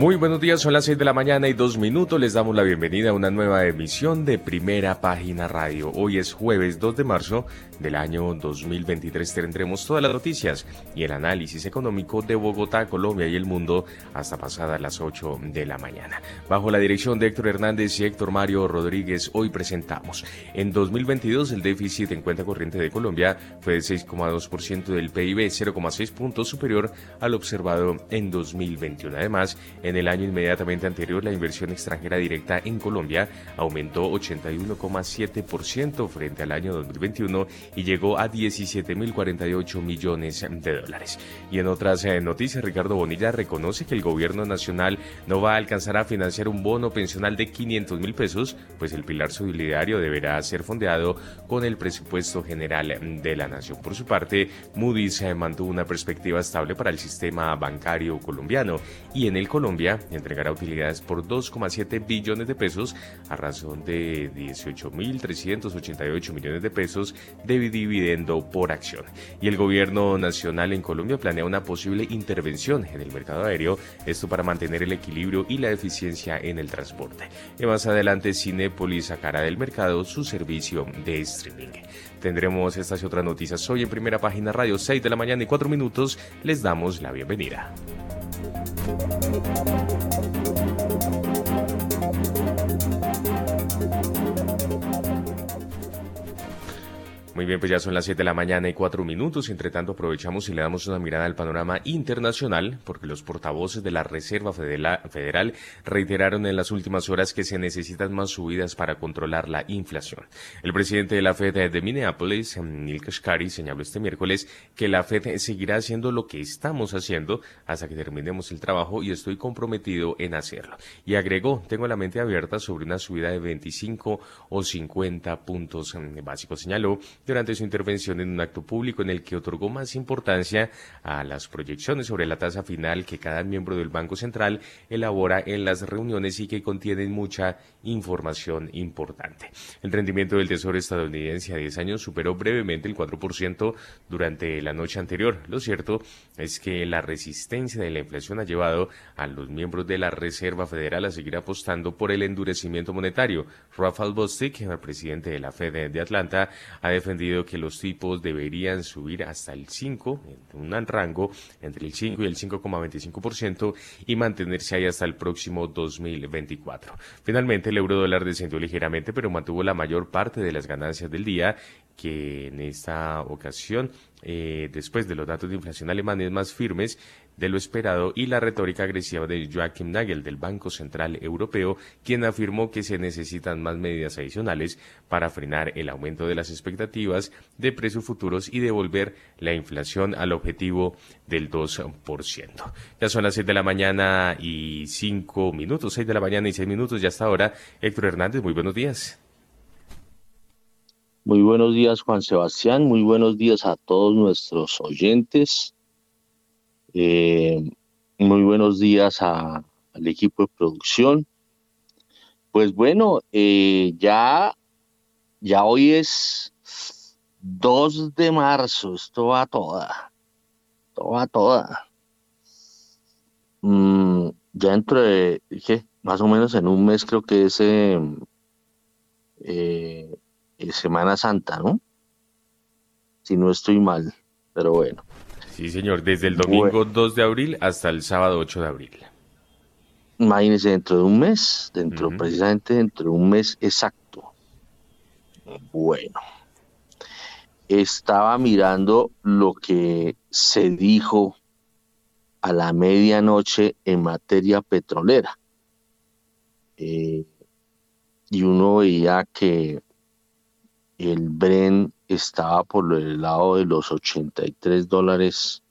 Muy buenos días, son las 6 de la mañana y dos minutos. Les damos la bienvenida a una nueva emisión de Primera Página Radio. Hoy es jueves 2 de marzo del año 2023. Tendremos todas las noticias y el análisis económico de Bogotá, Colombia y el mundo hasta pasadas las 8 de la mañana. Bajo la dirección de Héctor Hernández y Héctor Mario Rodríguez, hoy presentamos. En 2022 el déficit en cuenta corriente de Colombia fue de 6,2% del PIB, 0,6 puntos superior al observado en 2021. Además, en el año inmediatamente anterior, la inversión extranjera directa en Colombia aumentó 81,7% frente al año 2021 y llegó a 17.048 millones de dólares. Y en otras eh, noticias, Ricardo Bonilla reconoce que el gobierno nacional no va a alcanzar a financiar un bono pensional de 500 mil pesos, pues el pilar solidario deberá ser fondeado con el presupuesto general de la nación. Por su parte, Moody's eh, mantuvo una perspectiva estable para el sistema bancario colombiano y en el Colombia entregará utilidades por 2,7 billones de pesos a razón de 18.388 millones de pesos de dividendo por acción. Y el gobierno nacional en Colombia planea una posible intervención en el mercado aéreo, esto para mantener el equilibrio y la eficiencia en el transporte. Y más adelante Cinepolis sacará del mercado su servicio de streaming. Tendremos estas y otras noticias hoy en primera página radio 6 de la mañana y 4 minutos. Les damos la bienvenida. Gracias. Muy bien, pues ya son las 7 de la mañana y 4 minutos. Entre tanto, aprovechamos y le damos una mirada al panorama internacional, porque los portavoces de la Reserva Federal reiteraron en las últimas horas que se necesitan más subidas para controlar la inflación. El presidente de la Fed de Minneapolis, Neil Kashkari, señaló este miércoles que la Fed seguirá haciendo lo que estamos haciendo hasta que terminemos el trabajo y estoy comprometido en hacerlo. Y agregó, tengo la mente abierta sobre una subida de 25 o 50 puntos básicos. Señaló durante su intervención en un acto público en el que otorgó más importancia a las proyecciones sobre la tasa final que cada miembro del Banco Central elabora en las reuniones y que contienen mucha información importante. El rendimiento del Tesoro estadounidense a 10 años superó brevemente el 4% durante la noche anterior. Lo cierto es que la resistencia de la inflación ha llevado a los miembros de la Reserva Federal a seguir apostando por el endurecimiento monetario. Rafael Bostic, el presidente de la Fed de Atlanta, ha defendido que los tipos deberían subir hasta el 5, en un rango entre el 5 y el 5,25% y mantenerse ahí hasta el próximo 2024. Finalmente, el euro dólar descendió ligeramente, pero mantuvo la mayor parte de las ganancias del día, que en esta ocasión, eh, después de los datos de inflación alemanes más firmes, de lo esperado y la retórica agresiva de Joachim Nagel del Banco Central Europeo, quien afirmó que se necesitan más medidas adicionales para frenar el aumento de las expectativas de precios futuros y devolver la inflación al objetivo del 2%. Ya son las 6 de la mañana y 5 minutos, 6 de la mañana y 6 minutos ya hasta ahora. Héctor Hernández, muy buenos días. Muy buenos días, Juan Sebastián. Muy buenos días a todos nuestros oyentes. Eh, muy buenos días al equipo de producción. Pues bueno, eh, ya, ya hoy es 2 de marzo, esto va toda, esto va toda. Mm, ya dentro de, ¿qué? más o menos en un mes creo que es eh, Semana Santa, ¿no? Si no estoy mal, pero bueno. Sí, señor, desde el domingo 2 de abril hasta el sábado 8 de abril. Imagínese, dentro de un mes, dentro precisamente dentro de un mes exacto. Bueno, estaba mirando lo que se dijo a la medianoche en materia petrolera. Eh, y uno veía que el Bren estaba por el lado de los 83 dólares,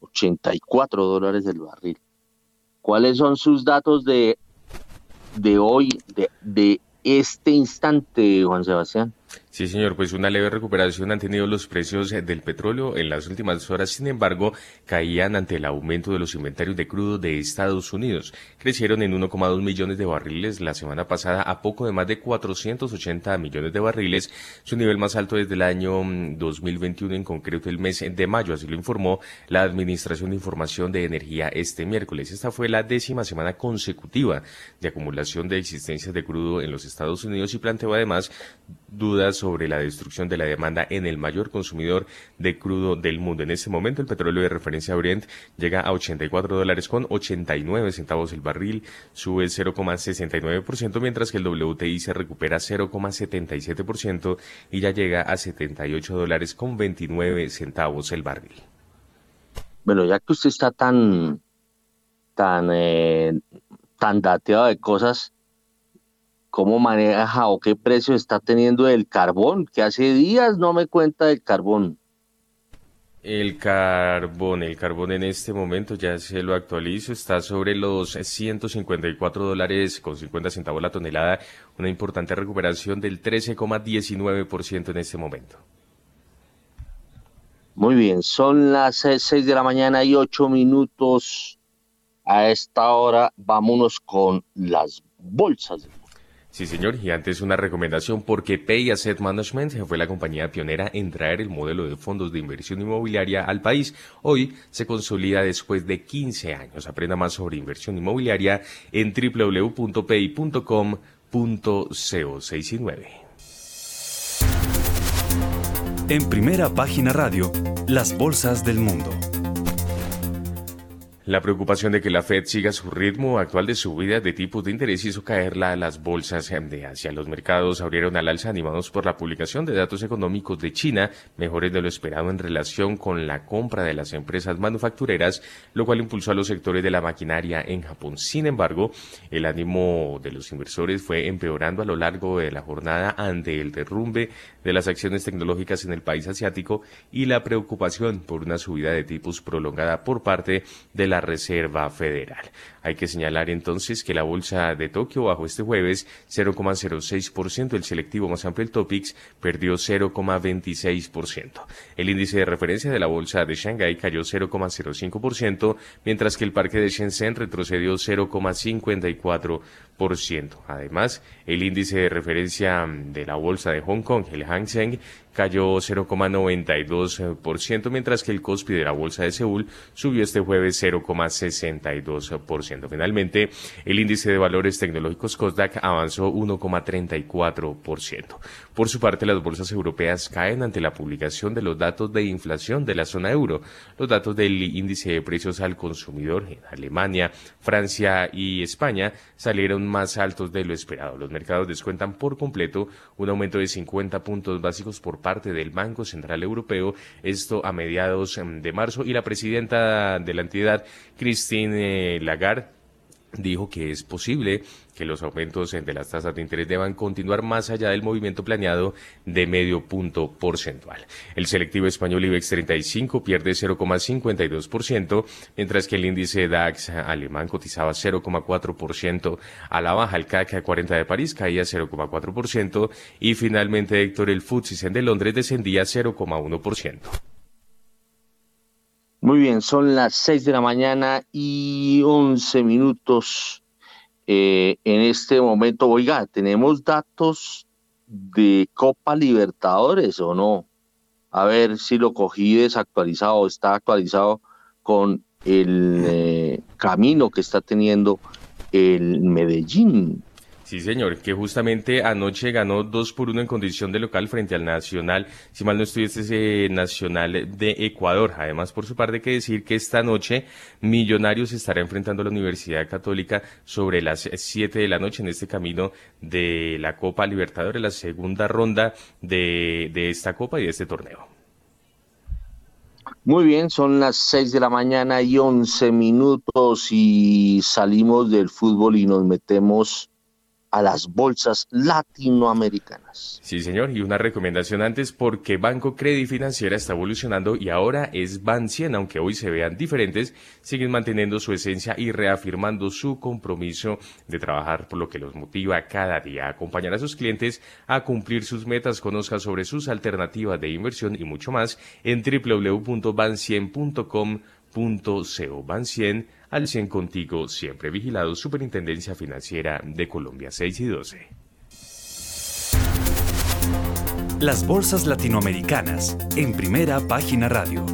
84 dólares del barril. ¿Cuáles son sus datos de, de hoy, de, de este instante, Juan Sebastián? Sí, señor, pues una leve recuperación han tenido los precios del petróleo en las últimas horas, sin embargo, caían ante el aumento de los inventarios de crudo de Estados Unidos. Crecieron en 1,2 millones de barriles la semana pasada a poco de más de 480 millones de barriles, su nivel más alto desde el año 2021, mm, en concreto el mes de mayo, así lo informó la Administración de Información de Energía este miércoles. Esta fue la décima semana consecutiva de acumulación de existencias de crudo en los Estados Unidos y planteó además dudas sobre la destrucción de la demanda en el mayor consumidor de crudo del mundo. En este momento el petróleo de referencia Orient llega a 84 dólares con 89 centavos el barril, sube 0,69%, mientras que el WTI se recupera 0,77% y ya llega a 78 dólares con 29 centavos el barril. Bueno, ya que usted está tan, tan, eh, tan dateado de cosas, cómo maneja o qué precio está teniendo el carbón, que hace días no me cuenta del carbón. El carbón, el carbón en este momento ya se lo actualizo, está sobre los 154 dólares con 50 centavos la tonelada, una importante recuperación del 13,19% en este momento. Muy bien, son las 6 de la mañana y 8 minutos. A esta hora vámonos con las bolsas Sí, señor, y antes una recomendación porque Pay Asset Management fue la compañía pionera en traer el modelo de fondos de inversión inmobiliaria al país. Hoy se consolida después de 15 años. Aprenda más sobre inversión inmobiliaria en www.pay.com.co609. En primera página radio, las bolsas del mundo. La preocupación de que la Fed siga su ritmo actual de subida de tipos de interés hizo caerla a las bolsas de Asia. Los mercados abrieron al alza animados por la publicación de datos económicos de China, mejores de lo esperado en relación con la compra de las empresas manufactureras, lo cual impulsó a los sectores de la maquinaria en Japón. Sin embargo, el ánimo de los inversores fue empeorando a lo largo de la jornada ante el derrumbe de las acciones tecnológicas en el país asiático y la preocupación por una subida de tipos prolongada por parte de la la Reserva Federal. Hay que señalar entonces que la bolsa de Tokio bajó este jueves 0,06%, el selectivo más amplio, el Topix, perdió 0,26%. El índice de referencia de la bolsa de Shanghái cayó 0,05%, mientras que el parque de Shenzhen retrocedió 0,54%. Además, el índice de referencia de la bolsa de Hong Kong, el Hang Seng, cayó 0,92%, mientras que el Kospi de la bolsa de Seúl subió este jueves 0,62%. Finalmente, el índice de valores tecnológicos Kosdaq avanzó 1,34%. Por su parte, las bolsas europeas caen ante la publicación de los datos de inflación de la zona euro. Los datos del índice de precios al consumidor en Alemania, Francia y España salieron más altos de lo esperado. Los mercados descuentan por completo un aumento de 50 puntos básicos por parte del Banco Central Europeo, esto a mediados em, de marzo, y la presidenta de la entidad, Christine Lagarde, dijo que es posible que los aumentos de las tasas de interés deban continuar más allá del movimiento planeado de medio punto porcentual. El selectivo español IBEX 35 pierde 0,52%, mientras que el índice DAX alemán cotizaba 0,4% a la baja. El CAC 40 de París caía 0,4% y finalmente Héctor el FTSE de Londres descendía 0,1%. Muy bien, son las 6 de la mañana y 11 minutos eh, en este momento. Oiga, ¿tenemos datos de Copa Libertadores o no? A ver si lo cogí desactualizado, está actualizado con el eh, camino que está teniendo el Medellín. Sí, señor, que justamente anoche ganó 2 por 1 en condición de local frente al Nacional, si mal no estoy, este es eh, Nacional de Ecuador. Además, por su parte, hay que decir que esta noche Millonarios estará enfrentando a la Universidad Católica sobre las 7 de la noche en este camino de la Copa Libertadores, la segunda ronda de, de esta Copa y de este torneo. Muy bien, son las 6 de la mañana y 11 minutos y salimos del fútbol y nos metemos a las bolsas latinoamericanas. Sí, señor, y una recomendación antes porque Banco Credit Financiera está evolucionando y ahora es Bancien, aunque hoy se vean diferentes, siguen manteniendo su esencia y reafirmando su compromiso de trabajar por lo que los motiva cada día, acompañar a sus clientes a cumplir sus metas, conozca sobre sus alternativas de inversión y mucho más en www.bancien.com.co. Bancien al 100 contigo, siempre vigilado Superintendencia Financiera de Colombia 6 y 12. Las bolsas latinoamericanas en primera página radio.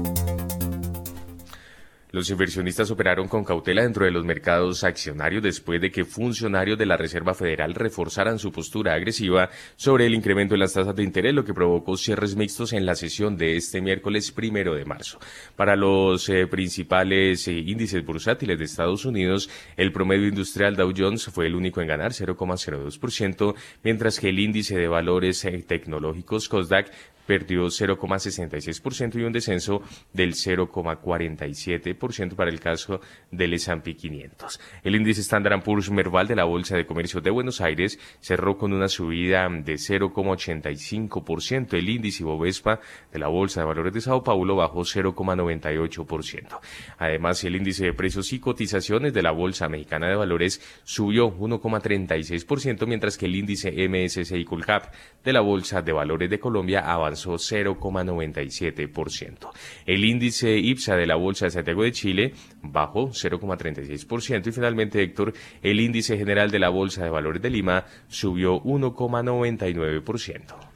Los inversionistas operaron con cautela dentro de los mercados accionarios después de que funcionarios de la Reserva Federal reforzaran su postura agresiva sobre el incremento de las tasas de interés, lo que provocó cierres mixtos en la sesión de este miércoles primero de marzo. Para los eh, principales eh, índices bursátiles de Estados Unidos, el promedio industrial Dow Jones fue el único en ganar 0,02%, mientras que el índice de valores eh, tecnológicos COSDAC perdió 0,66% y un descenso del 0,47% para el caso del S&P 500. El índice Standard Poor's Merval de la Bolsa de Comercio de Buenos Aires cerró con una subida de 0,85%. El índice Bovespa de la Bolsa de Valores de Sao Paulo bajó 0,98%. Además, el índice de precios y cotizaciones de la Bolsa Mexicana de Valores subió 1,36%, mientras que el índice MSCI Colcap de la Bolsa de Valores de Colombia avanzó 0,97%. El índice IPSA de la Bolsa de Santiago de Chile bajó 0,36% y finalmente, Héctor, el índice general de la Bolsa de Valores de Lima subió 1,99%.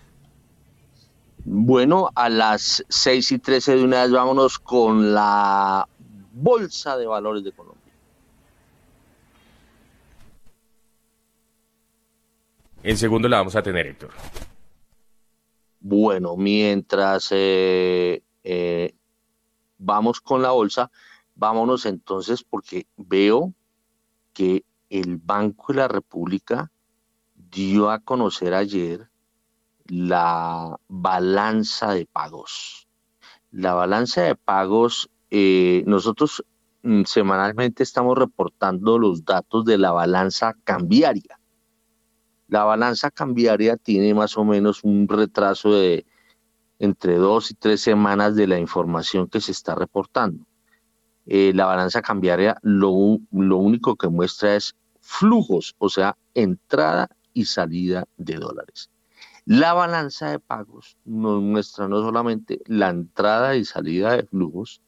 Bueno, a las 6 y 13 de una vez vámonos con la Bolsa de Valores de Colombia. En segundo la vamos a tener, Héctor. Bueno, mientras eh, eh, vamos con la bolsa, vámonos entonces porque veo que el Banco de la República dio a conocer ayer la balanza de pagos. La balanza de pagos, eh, nosotros mm, semanalmente estamos reportando los datos de la balanza cambiaria. La balanza cambiaria tiene más o menos un retraso de entre dos y tres semanas de la información que se está reportando. Eh, la balanza cambiaria lo, lo único que muestra es flujos, o sea, entrada y salida de dólares. La balanza de pagos nos muestra no solamente la entrada y salida de flujos,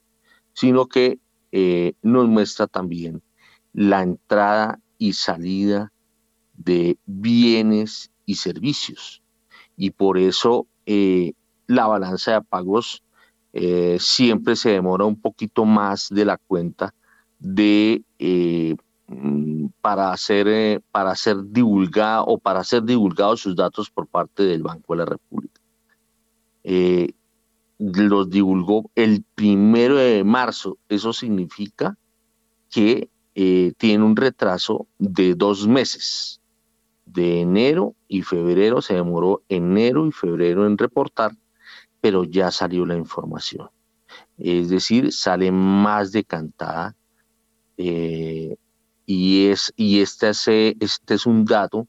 sino que eh, nos muestra también la entrada y salida de bienes y servicios. Y por eso eh, la balanza de pagos eh, siempre se demora un poquito más de la cuenta de eh, mm, para hacer para ser divulgada o para ser divulgados sus datos por parte del Banco de la República. los divulgó el primero de marzo. Eso significa que tiene un retraso de dos meses de enero y febrero, se demoró enero y febrero en reportar, pero ya salió la información. Es decir, sale más decantada eh, y, es, y este, es, este es un dato,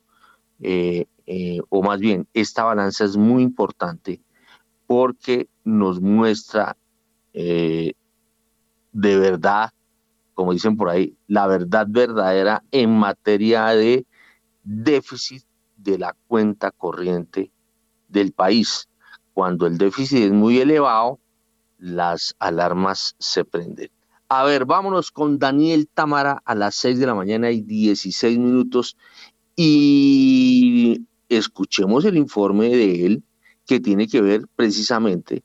eh, eh, o más bien, esta balanza es muy importante porque nos muestra de verdad, como dicen por ahí, la verdad verdadera en materia de déficit de la cuenta corriente del país. Cuando el déficit es muy elevado, las alarmas se prenden. A ver, vámonos con Daniel Tamara a las 6 de la mañana y 16 minutos y escuchemos el informe de él que tiene que ver precisamente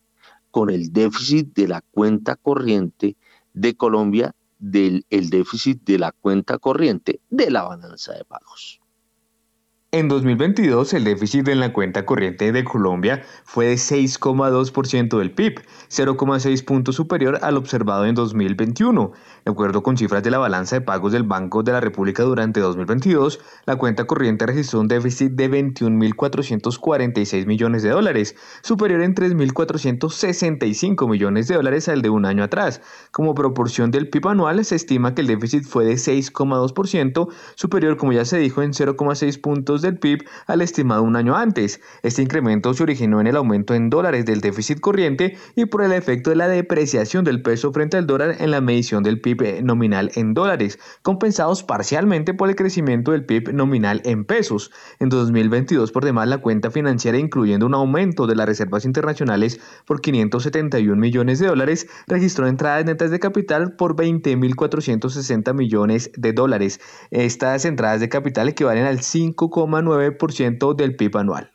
con el déficit de la cuenta corriente de Colombia, del el déficit de la cuenta corriente de la balanza de pagos. En 2022, el déficit en la cuenta corriente de Colombia fue de 6,2% del PIB, 0,6 puntos superior al observado en 2021. De acuerdo con cifras de la balanza de pagos del Banco de la República durante 2022, la cuenta corriente registró un déficit de 21.446 millones de dólares, superior en 3.465 millones de dólares al de un año atrás. Como proporción del PIB anual, se estima que el déficit fue de 6,2%, superior, como ya se dijo, en 0,6 puntos del PIB al estimado un año antes. Este incremento se originó en el aumento en dólares del déficit corriente y por el efecto de la depreciación del peso frente al dólar en la medición del PIB nominal en dólares, compensados parcialmente por el crecimiento del PIB nominal en pesos. En 2022, por demás, la cuenta financiera, incluyendo un aumento de las reservas internacionales por 571 millones de dólares, registró entradas netas de capital por 20.460 millones de dólares. Estas entradas de capital equivalen al 5, 9% del PIB anual.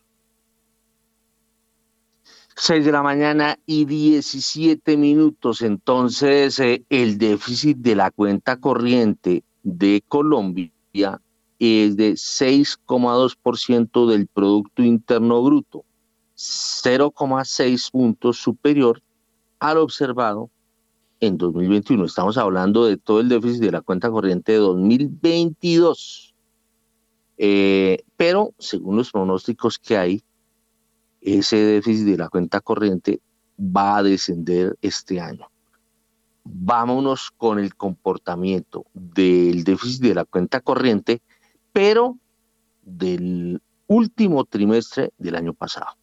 6 de la mañana y 17 minutos. Entonces, eh, el déficit de la cuenta corriente de Colombia es de 6,2% del Producto Interno Bruto, 0,6 puntos superior al observado en 2021. Estamos hablando de todo el déficit de la cuenta corriente de 2022. Eh, pero según los pronósticos que hay, ese déficit de la cuenta corriente va a descender este año. Vámonos con el comportamiento del déficit de la cuenta corriente, pero del último trimestre del año pasado.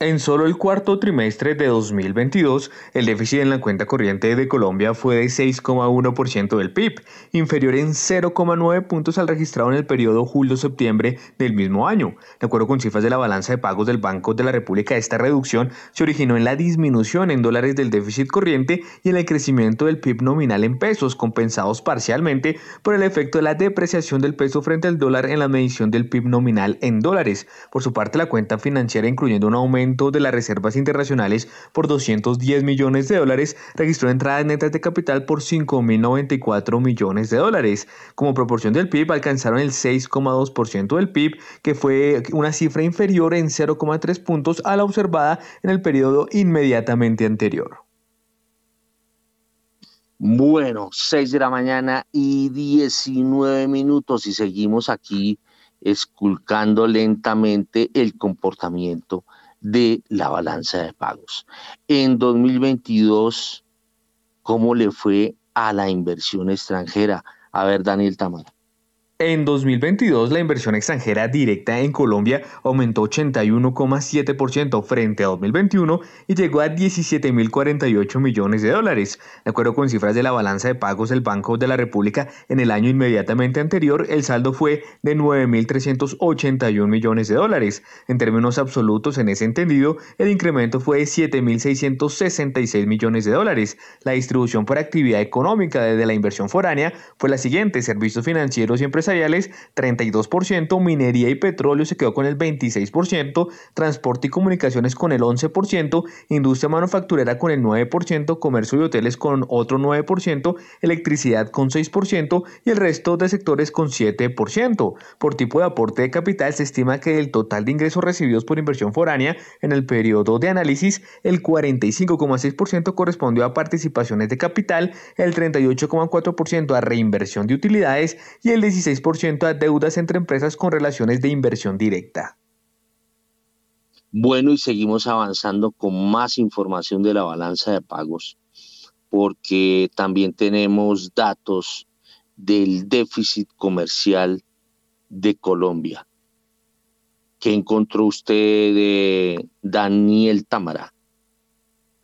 En solo el cuarto trimestre de 2022, el déficit en la cuenta corriente de Colombia fue de 6,1% del PIB, inferior en 0,9 puntos al registrado en el periodo julio-septiembre del mismo año. De acuerdo con cifras de la balanza de pagos del Banco de la República, esta reducción se originó en la disminución en dólares del déficit corriente y en el crecimiento del PIB nominal en pesos, compensados parcialmente por el efecto de la depreciación del peso frente al dólar en la medición del PIB nominal en dólares. Por su parte, la cuenta financiera, incluyendo un aumento de las reservas internacionales por 210 millones de dólares, registró entradas netas de capital por 5.094 millones de dólares. Como proporción del PIB alcanzaron el 6,2% del PIB, que fue una cifra inferior en 0,3 puntos a la observada en el periodo inmediatamente anterior. Bueno, 6 de la mañana y 19 minutos y seguimos aquí esculcando lentamente el comportamiento de la balanza de pagos. En 2022, ¿cómo le fue a la inversión extranjera? A ver, Daniel Tamara. En 2022, la inversión extranjera directa en Colombia aumentó 81,7% frente a 2021 y llegó a 17.048 millones de dólares. De acuerdo con cifras de la balanza de pagos del Banco de la República, en el año inmediatamente anterior, el saldo fue de 9.381 millones de dólares. En términos absolutos, en ese entendido, el incremento fue de 7.666 millones de dólares. La distribución por actividad económica desde la inversión foránea fue la siguiente: servicios financieros y empresariales 32%, minería y petróleo se quedó con el 26%, transporte y comunicaciones con el 11%, industria manufacturera con el 9%, comercio y hoteles con otro 9%, electricidad con 6% y el resto de sectores con 7%. Por tipo de aporte de capital se estima que el total de ingresos recibidos por inversión foránea en el periodo de análisis, el 45,6% correspondió a participaciones de capital, el 38,4% a reinversión de utilidades y el 16 ciento a deudas entre empresas con relaciones de inversión directa. Bueno, y seguimos avanzando con más información de la balanza de pagos, porque también tenemos datos del déficit comercial de Colombia. ¿Qué encontró usted de Daniel Tamara?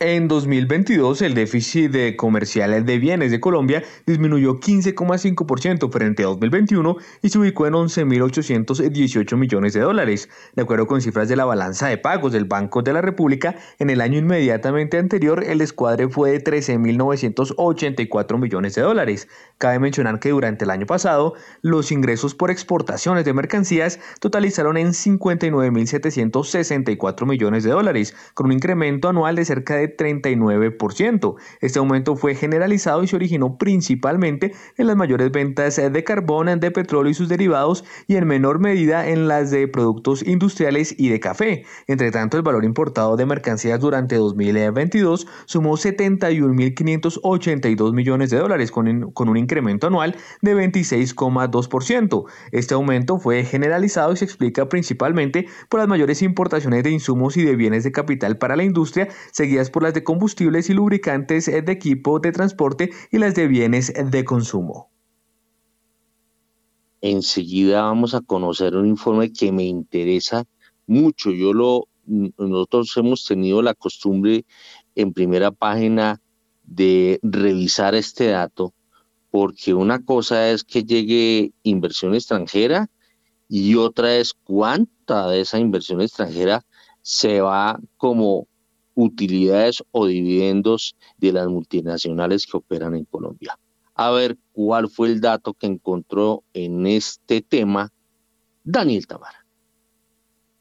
En 2022, el déficit de comercial de bienes de Colombia disminuyó 15,5% frente a 2021 y se ubicó en 11.818 millones de dólares. De acuerdo con cifras de la balanza de pagos del Banco de la República, en el año inmediatamente anterior el descuadre fue de 13.984 millones de dólares. Cabe mencionar que durante el año pasado, los ingresos por exportaciones de mercancías totalizaron en 59.764 millones de dólares, con un incremento anual de cerca de 39%. Este aumento fue generalizado y se originó principalmente en las mayores ventas de carbón, de petróleo y sus derivados y en menor medida en las de productos industriales y de café. Entre tanto, el valor importado de mercancías durante 2022 sumó 71.582 millones de dólares con, con un incremento anual de 26,2%. Este aumento fue generalizado y se explica principalmente por las mayores importaciones de insumos y de bienes de capital para la industria, seguidas por las de combustibles y lubricantes de equipo de transporte y las de bienes de consumo. Enseguida vamos a conocer un informe que me interesa mucho. Yo lo, nosotros hemos tenido la costumbre en primera página de revisar este dato, porque una cosa es que llegue inversión extranjera y otra es cuánta de esa inversión extranjera se va como utilidades o dividendos de las multinacionales que operan en Colombia. A ver cuál fue el dato que encontró en este tema Daniel Tamara.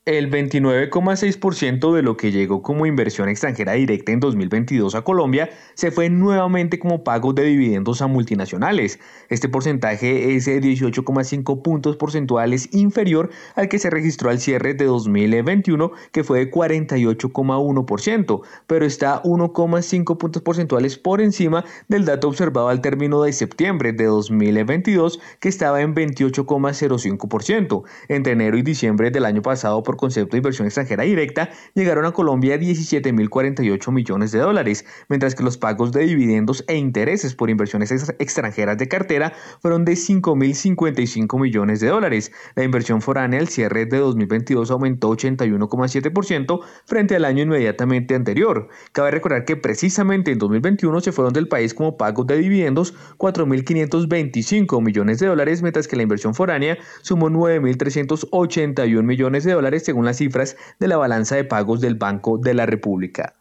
El 29,6% de lo que llegó como inversión extranjera directa en 2022 a Colombia se fue nuevamente como pagos de dividendos a multinacionales. Este porcentaje es de 18,5 puntos porcentuales inferior al que se registró al cierre de 2021, que fue de 48,1%, pero está 1,5 puntos porcentuales por encima del dato observado al término de septiembre de 2022, que estaba en 28,05%. Entre enero y diciembre del año pasado, por concepto de inversión extranjera directa llegaron a Colombia 17.048 millones de dólares, mientras que los pagos de dividendos e intereses por inversiones extranjeras de cartera fueron de 5.055 millones de dólares. La inversión foránea al cierre de 2022 aumentó 81,7% frente al año inmediatamente anterior. Cabe recordar que precisamente en 2021 se fueron del país como pagos de dividendos 4.525 millones de dólares, mientras que la inversión foránea sumó 9.381 millones de dólares según las cifras de la balanza de pagos del Banco de la República.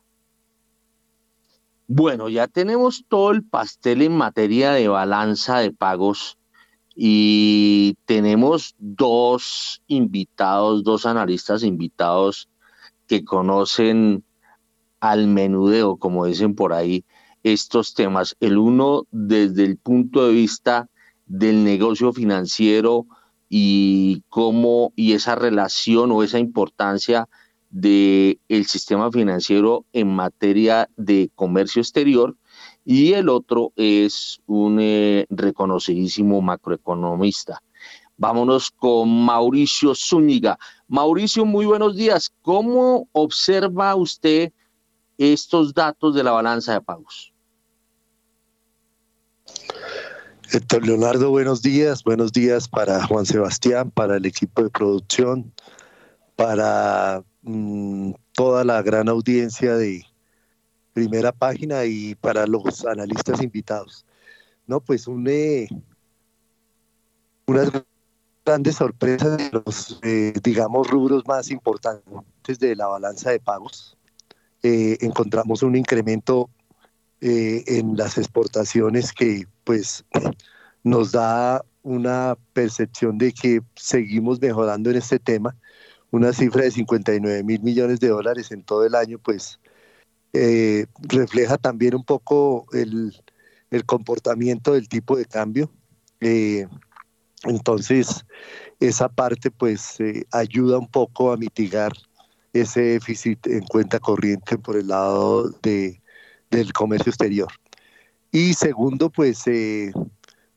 Bueno, ya tenemos todo el pastel en materia de balanza de pagos y tenemos dos invitados, dos analistas invitados que conocen al menudeo, como dicen por ahí, estos temas. El uno desde el punto de vista del negocio financiero, y cómo y esa relación o esa importancia del el sistema financiero en materia de comercio exterior y el otro es un eh, reconocidísimo macroeconomista. Vámonos con Mauricio Zúñiga. Mauricio, muy buenos días. ¿Cómo observa usted estos datos de la balanza de pagos? Héctor Leonardo, buenos días. Buenos días para Juan Sebastián, para el equipo de producción, para mm, toda la gran audiencia de primera página y para los analistas invitados. No, pues un, eh, unas grandes sorpresas de los, eh, digamos, rubros más importantes de la balanza de pagos. Eh, encontramos un incremento en las exportaciones que pues nos da una percepción de que seguimos mejorando en este tema. Una cifra de 59 mil millones de dólares en todo el año, pues eh, refleja también un poco el, comportamiento del tipo de cambio. Eh, entonces, esa parte pues eh, ayuda un poco a mitigar ese déficit en cuenta corriente por el lado de, del comercio exterior. Y segundo, pues eh,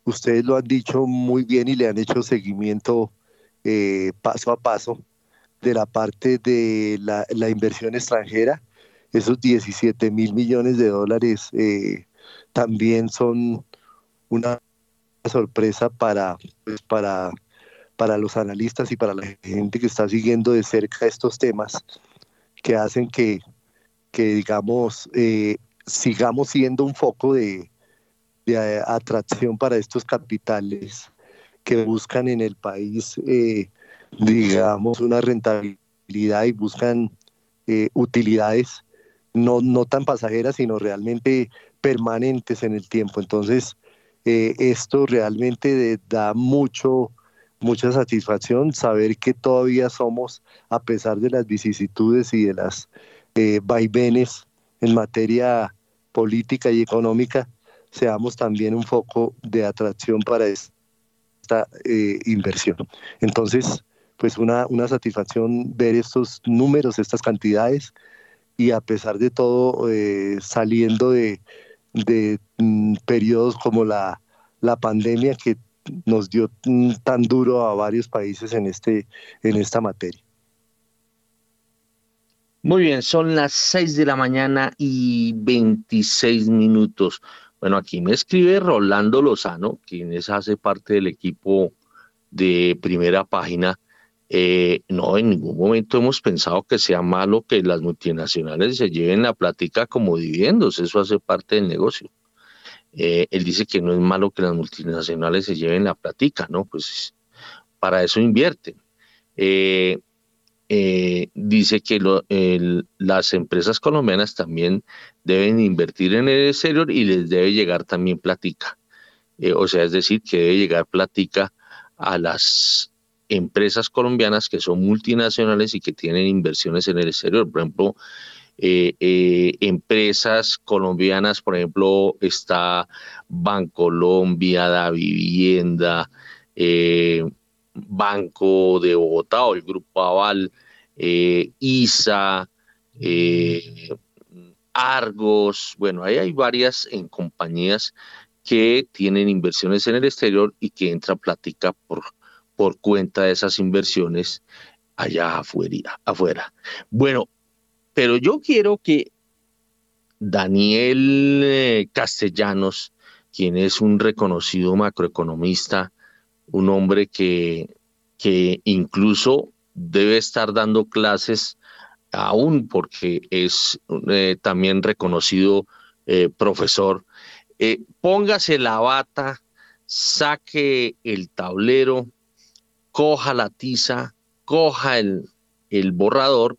ustedes lo han dicho muy bien y le han hecho seguimiento eh, paso a paso de la parte de la, inversión extranjera. Esos 17 mil millones de dólares eh, también son una sorpresa para, pues, para, para los analistas y para la gente que está siguiendo de cerca estos temas que hacen que, que digamos, sigamos siendo un foco de, atracción para estos capitales que buscan en el país, eh, digamos, una rentabilidad y buscan eh, utilidades no, no tan pasajeras, sino realmente permanentes en el tiempo. Entonces, eh, esto realmente da mucho, mucha satisfacción saber que todavía somos, a pesar de las vicisitudes y de las vaivenes en materia política y económica, seamos también un foco de atracción para esta eh, inversión. Entonces, pues una, una satisfacción ver estos números, estas cantidades y a pesar de todo eh, saliendo de, de mm, periodos como la, la pandemia que nos dio mm, tan duro a varios países en, este, en esta materia. Muy bien, son las 6 de la mañana y 26 minutos. Bueno, aquí me escribe Rolando Lozano, quien es, hace parte del equipo de primera página. Eh, no, en ningún momento hemos pensado que sea malo que las multinacionales se lleven la plática como dividendos, eso hace parte del negocio. Eh, él dice que no es malo que las multinacionales se lleven la plática, ¿no? Pues para eso invierten. Eh, eh, dice que las empresas colombianas también deben invertir en el exterior y les debe llegar también platica. o sea, es decir, que debe llegar platica a las empresas colombianas que son multinacionales y que tienen inversiones en el exterior. Por ejemplo, eh, eh, empresas colombianas, por ejemplo, está Bancolombia, Da Vivienda, eh, Banco de Bogotá o el Grupo Aval, ISA, Argos, bueno, ahí hay varias en compañías que tienen inversiones en el exterior y que entra plática por, por cuenta de esas inversiones allá afuera. afuera. Bueno, pero yo quiero que Daniel eh, Castellanos, quien es un reconocido macroeconomista, un hombre que, que incluso debe estar dando clases aún porque es eh, también reconocido eh, profesor, póngase la bata, saque el tablero, coja la tiza, coja el, el borrador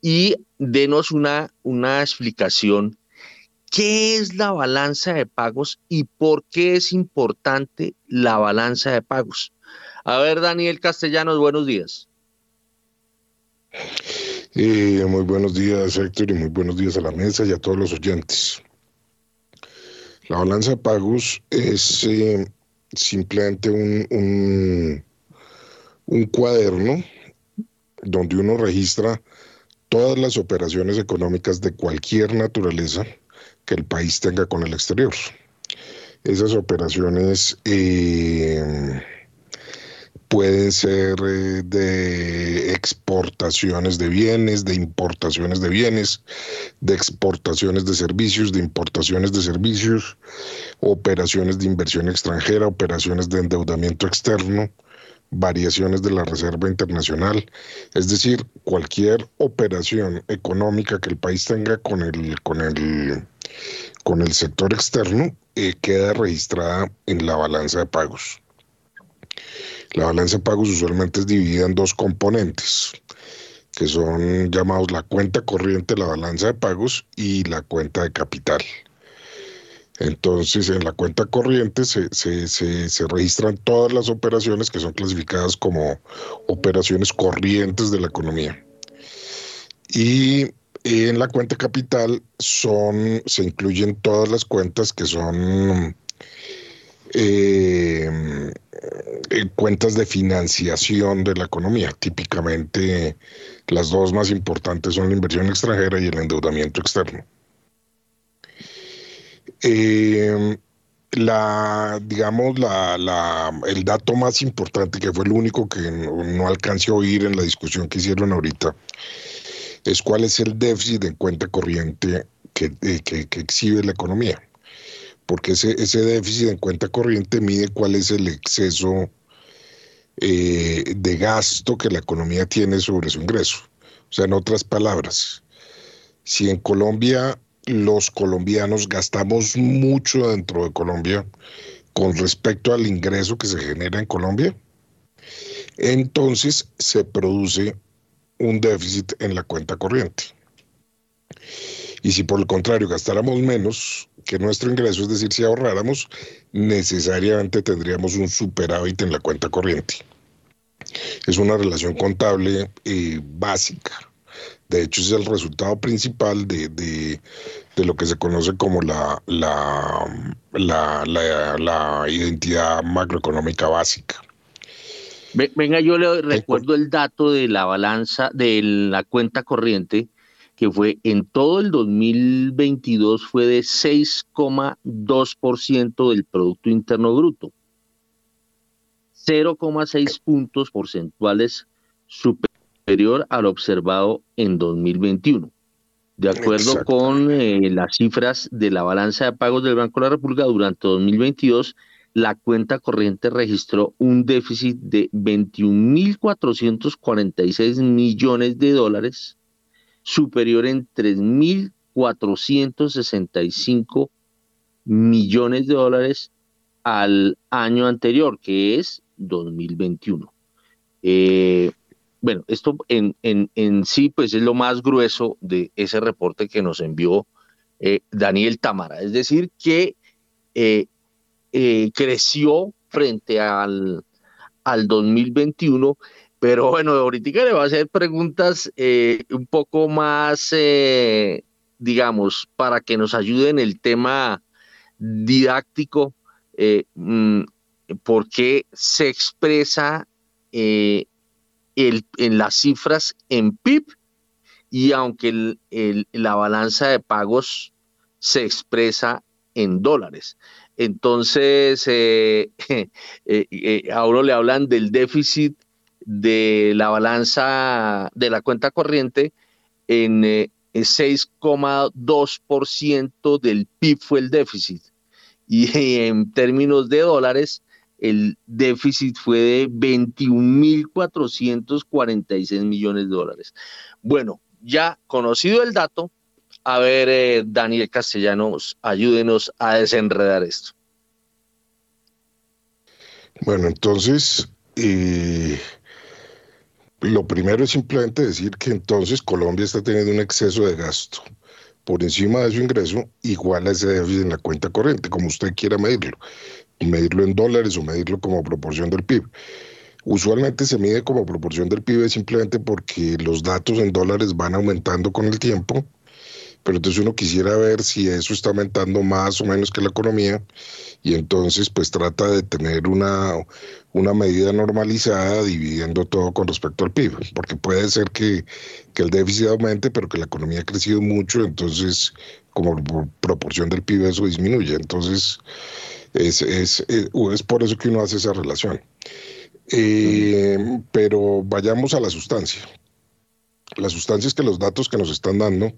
y denos una, una explicación. ¿Qué es la balanza de pagos y por qué es importante la balanza de pagos? A ver, Daniel Castellanos, buenos días. Eh, muy buenos días, Héctor, y muy buenos días a la mesa y a todos los oyentes. La balanza de pagos es eh, simplemente un, un, un cuaderno donde uno registra todas las operaciones económicas de cualquier naturaleza que el país tenga con el exterior. Esas operaciones eh, pueden ser eh, de exportaciones de bienes, de importaciones de bienes, de exportaciones de servicios, de importaciones de servicios, operaciones de inversión extranjera, operaciones de endeudamiento externo, variaciones de la Reserva Internacional, es decir, cualquier operación económica que el país tenga con el, con el, con el sector externo eh, queda registrada en la balanza de pagos. La balanza de pagos usualmente es dividida en dos componentes, que son llamados la cuenta corriente, la balanza de pagos y la cuenta de capital. Entonces, en la cuenta corriente se, se, registran todas las operaciones que son clasificadas como operaciones corrientes de la economía. Y en la cuenta capital son, se incluyen todas las cuentas que son eh, cuentas de financiación de la economía. Típicamente las dos más importantes son la inversión extranjera y el endeudamiento externo. Eh, la, digamos, la, la, el dato más importante, que fue el único que no, alcancé a oír en la discusión que hicieron ahorita, es cuál es el déficit en cuenta corriente que, eh, que, exhibe la economía. Porque ese, ese déficit en cuenta corriente mide cuál es el exceso eh, de gasto que la economía tiene sobre su ingreso. O sea, en otras palabras, si en Colombia los colombianos gastamos mucho dentro de Colombia con respecto al ingreso que se genera en Colombia, entonces se produce un déficit en la cuenta corriente. Y si por el contrario gastáramos menos que nuestro ingreso, es decir, si ahorráramos, necesariamente tendríamos un superávit en la cuenta corriente. Es una relación contable eh, básica De hecho, es el resultado principal de, de, lo que se conoce como la, la, la, identidad macroeconómica básica. Venga, yo le recuerdo el dato de la balanza, de la cuenta corriente, que fue en todo el 2022 fue de 6,2% del Producto Interno Bruto. 0,6 puntos porcentuales superior al observado en 2021. De acuerdo con eh, las cifras de la balanza de pagos del Banco de la República durante 2022, la cuenta corriente registró un déficit de 21.446 millones de dólares, superior en 3.465 millones de dólares al año anterior, que es 2021. Eh, bueno, esto en, sí pues es lo más grueso de ese reporte que nos envió eh, Daniel Tamara. Es decir, que eh, creció frente al, al 2021, pero bueno, ahorita le voy a hacer preguntas un poco más, digamos, para que nos ayude en el tema didáctico. Mm, por qué se expresa eh, en las cifras en PIB y aunque la balanza de pagos se expresa en dólares. Entonces, eh, eh, ahora le hablan del déficit de la balanza de la cuenta corriente en 6,2% del PIB fue el déficit. Y en términos de dólares, el déficit fue de 21.446 millones de dólares. Bueno, ya conocido el dato, a ver, eh, Daniel Castellanos, ayúdenos a desenredar esto. Bueno, entonces, eh, lo primero es simplemente decir que entonces Colombia está teniendo un exceso de gasto por encima de su ingreso igual a ese déficit en la cuenta corriente, como usted quiera medirlo medirlo en dólares o medirlo como proporción del PIB. Usualmente se mide como proporción del PIB simplemente porque los datos en dólares van aumentando con el tiempo, pero entonces uno quisiera ver si eso está aumentando más o menos que la economía y entonces pues trata de tener una, una medida normalizada dividiendo todo con respecto al PIB, porque puede ser que, que el déficit aumente, pero que la economía ha crecido mucho, entonces como proporción del PIB eso disminuye. Entonces, es, es, eh, es, por eso que uno hace esa relación. Eh, pero vayamos a la sustancia. La sustancia es que los datos que nos están dando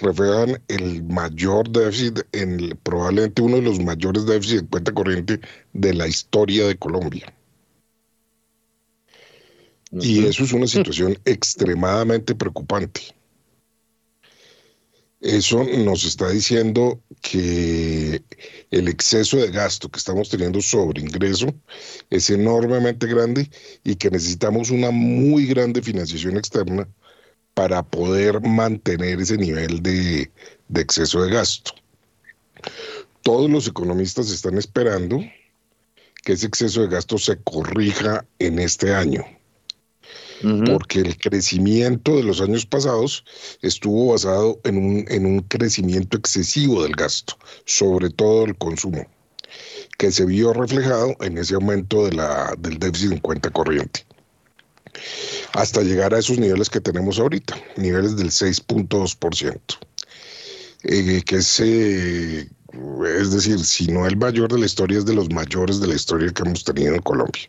reflejan el mayor déficit, en, probablemente uno de los mayores déficits de cuenta corriente de la historia de Colombia. Y eso es una situación extremadamente preocupante. Eso nos está diciendo que el exceso de gasto que estamos teniendo sobre ingreso es enormemente grande y que necesitamos una muy grande financiación externa para poder mantener ese nivel de, de exceso de gasto. Todos los economistas están esperando que ese exceso de gasto se corrija en este año porque el crecimiento de los años pasados estuvo basado en un, en un crecimiento excesivo del gasto, sobre todo el consumo, que se vio reflejado en ese aumento de la, del déficit en cuenta corriente hasta llegar a esos niveles que tenemos ahorita, niveles del 6.2%, eh, que es, eh, es decir, si no el mayor de la historia, es de los mayores de la historia que hemos tenido en Colombia.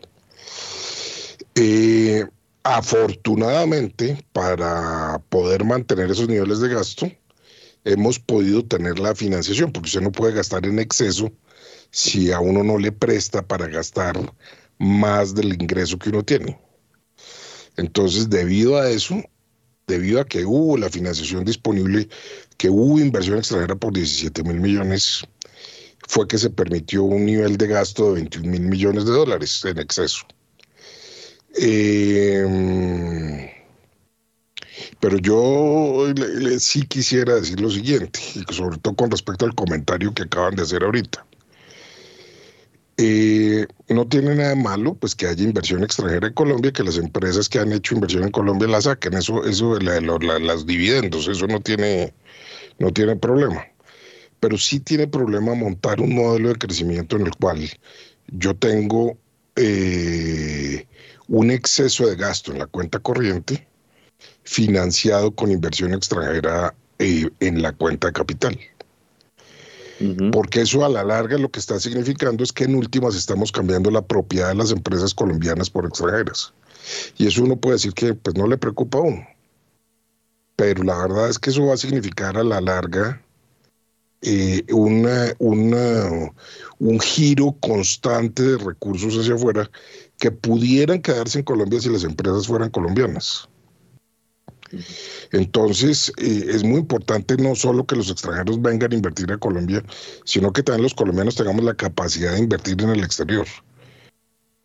Eh, Afortunadamente, para poder mantener esos niveles de gasto, hemos podido tener la financiación, porque usted no puede gastar en exceso si a uno no le presta para gastar más del ingreso que uno tiene. Entonces, debido a eso, debido a que hubo la financiación disponible, que hubo inversión extranjera por 17 mil millones, fue que se permitió un nivel de gasto de 21 mil millones de dólares en exceso. Eh, pero yo sí quisiera decir lo siguiente, sobre todo con respecto al comentario que acaban de hacer ahorita. Eh, no tiene nada malo pues que haya inversión extranjera en Colombia, que las empresas que han hecho inversión en Colombia la saquen, eso, eso, la, las dividendos, eso no tiene, no tiene problema. Pero sí tiene problema montar un modelo de crecimiento en el cual yo tengo eh, un exceso de gasto en la cuenta corriente financiado con inversión extranjera eh, en la cuenta de capital. Porque eso a la larga lo que está significando es que en últimas estamos cambiando la propiedad de las empresas colombianas por extranjeras. Y eso uno puede decir que pues no le preocupa a uno. Pero la verdad es que eso va a significar a la larga eh, una, un giro constante de recursos hacia afuera que pudieran quedarse en Colombia si las empresas fueran colombianas. Entonces, eh, es muy importante no solo que los extranjeros vengan a invertir a Colombia, sino que también los colombianos tengamos la capacidad de invertir en el exterior.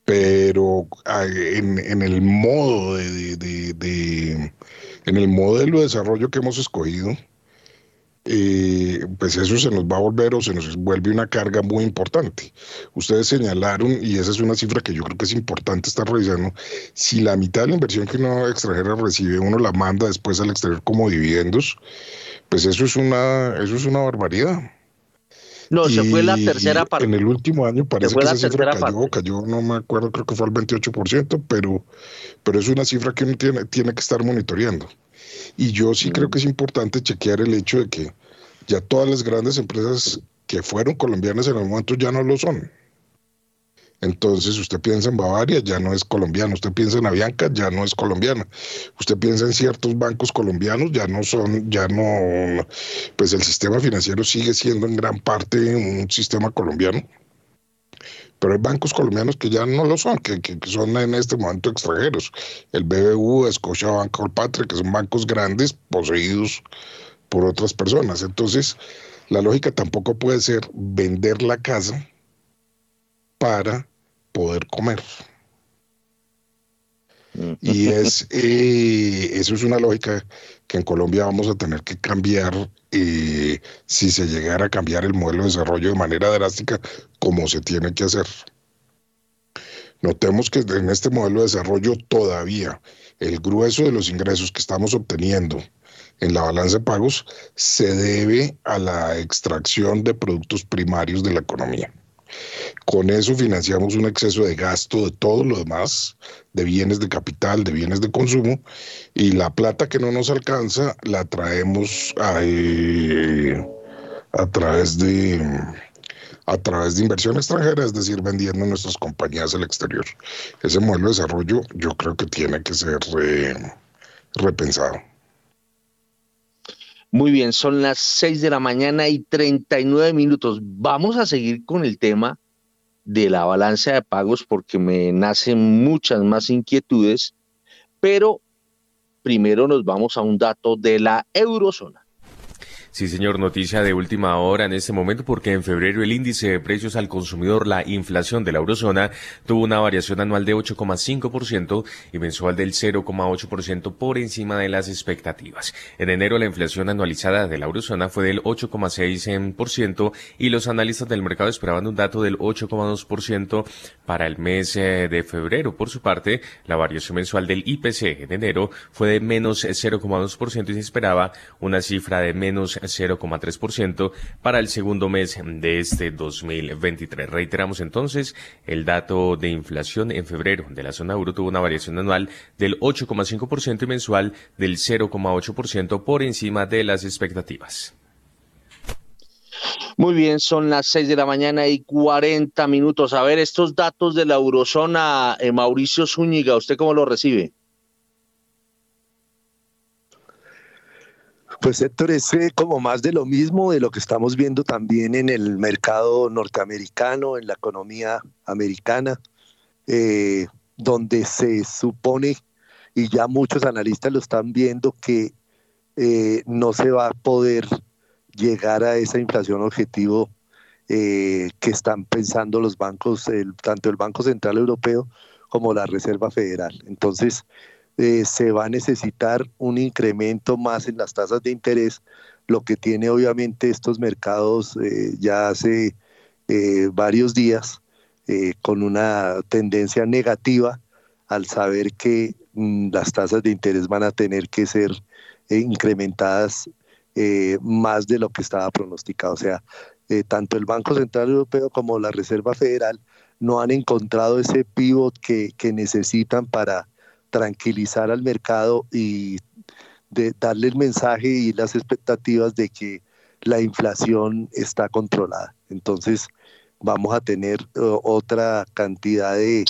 Pero en, el modo de, en el modelo de desarrollo que hemos escogido, eh, pues eso se nos va a volver o se nos vuelve una carga muy importante. Ustedes señalaron, y esa es una cifra que yo creo que es importante estar revisando, si la mitad de la inversión que uno extranjera recibe, uno la manda después al exterior como dividendos, pues eso es una, eso es una barbaridad. No, se fue la tercera parte. En el último año parece que esa cifra cayó, cayó, no me acuerdo, creo que fue al 28%, pero, pero es una cifra que uno tiene, tiene que estar monitoreando. Y yo sí creo que es importante chequear el hecho de que ya todas las grandes empresas que fueron colombianas en el momento ya no lo son. Entonces usted piensa en Bavaria, ya no es colombiano. Usted piensa en Avianca, ya no es colombiana. Usted piensa en ciertos bancos colombianos, ya no son, ya no, pues el sistema financiero sigue siendo en gran parte un sistema colombiano. Pero hay bancos colombianos que ya no lo son, que, son en este momento extranjeros. El BBU, Scotia Banco Patria, que son bancos grandes poseídos por otras personas. Entonces, la lógica tampoco puede ser vender la casa para poder comer. Y es, eh, eso es una lógica que en Colombia vamos a tener que cambiar eh, si se llegara a cambiar el modelo de desarrollo de manera drástica como se tiene que hacer. Notemos que en este modelo de desarrollo todavía el grueso de los ingresos que estamos obteniendo en la balanza de pagos se debe a la extracción de productos primarios de la economía. Con eso financiamos un exceso de gasto de todo lo demás, de bienes de capital, de bienes de consumo, y la plata que no nos alcanza la traemos a, a través de a través de inversión extranjera, es decir, vendiendo nuestras compañías al exterior. Ese modelo de desarrollo yo creo que tiene que ser repensado. Muy bien, son las 6 de la mañana y 39 minutos. Vamos a seguir con el tema de la balanza de pagos porque me nacen muchas más inquietudes, pero primero nos vamos a un dato de la eurozona. Sí, señor, noticia de última hora en este momento porque en febrero el índice de precios al consumidor, la inflación de la eurozona, tuvo una variación anual de 8,5% y mensual del 0,8% por encima de las expectativas. En enero la inflación anualizada de la eurozona fue del 8,6% y los analistas del mercado esperaban un dato del 8,2% para el mes eh, de febrero. Por su parte, la variación mensual del IPC en enero fue de menos 0,2% y se esperaba una cifra de menos 0,3% para el segundo mes de este 2023. Reiteramos entonces, el dato de inflación en febrero de la zona euro tuvo una variación anual del 8,5% y mensual del 0,8% por encima de las expectativas. Muy bien, son las 6 de la mañana y 40 minutos. A ver, estos datos de la eurozona, eh, Mauricio Zúñiga, ¿usted cómo lo recibe? Pues Héctor, es eh, como más de lo mismo de lo que estamos viendo también en el mercado norteamericano, en la economía americana, eh, donde se supone, y ya muchos analistas lo están viendo, que eh, no se va a poder llegar a esa inflación objetivo que están pensando los bancos, tanto el Banco Central Europeo como la Reserva Federal. Entonces, eh, se va a necesitar un incremento más en las tasas de interés, lo que tiene obviamente estos mercados eh, ya hace eh, varios días, con una tendencia negativa al saber que mm, las tasas de interés van a tener que ser incrementadas más de lo que estaba pronosticado. O sea, tanto el Banco Central Europeo como la Reserva Federal no han encontrado ese pivot que necesitan para tranquilizar al mercado y de darle el mensaje y las expectativas de que la inflación está controlada. Entonces vamos a tener otra cantidad de,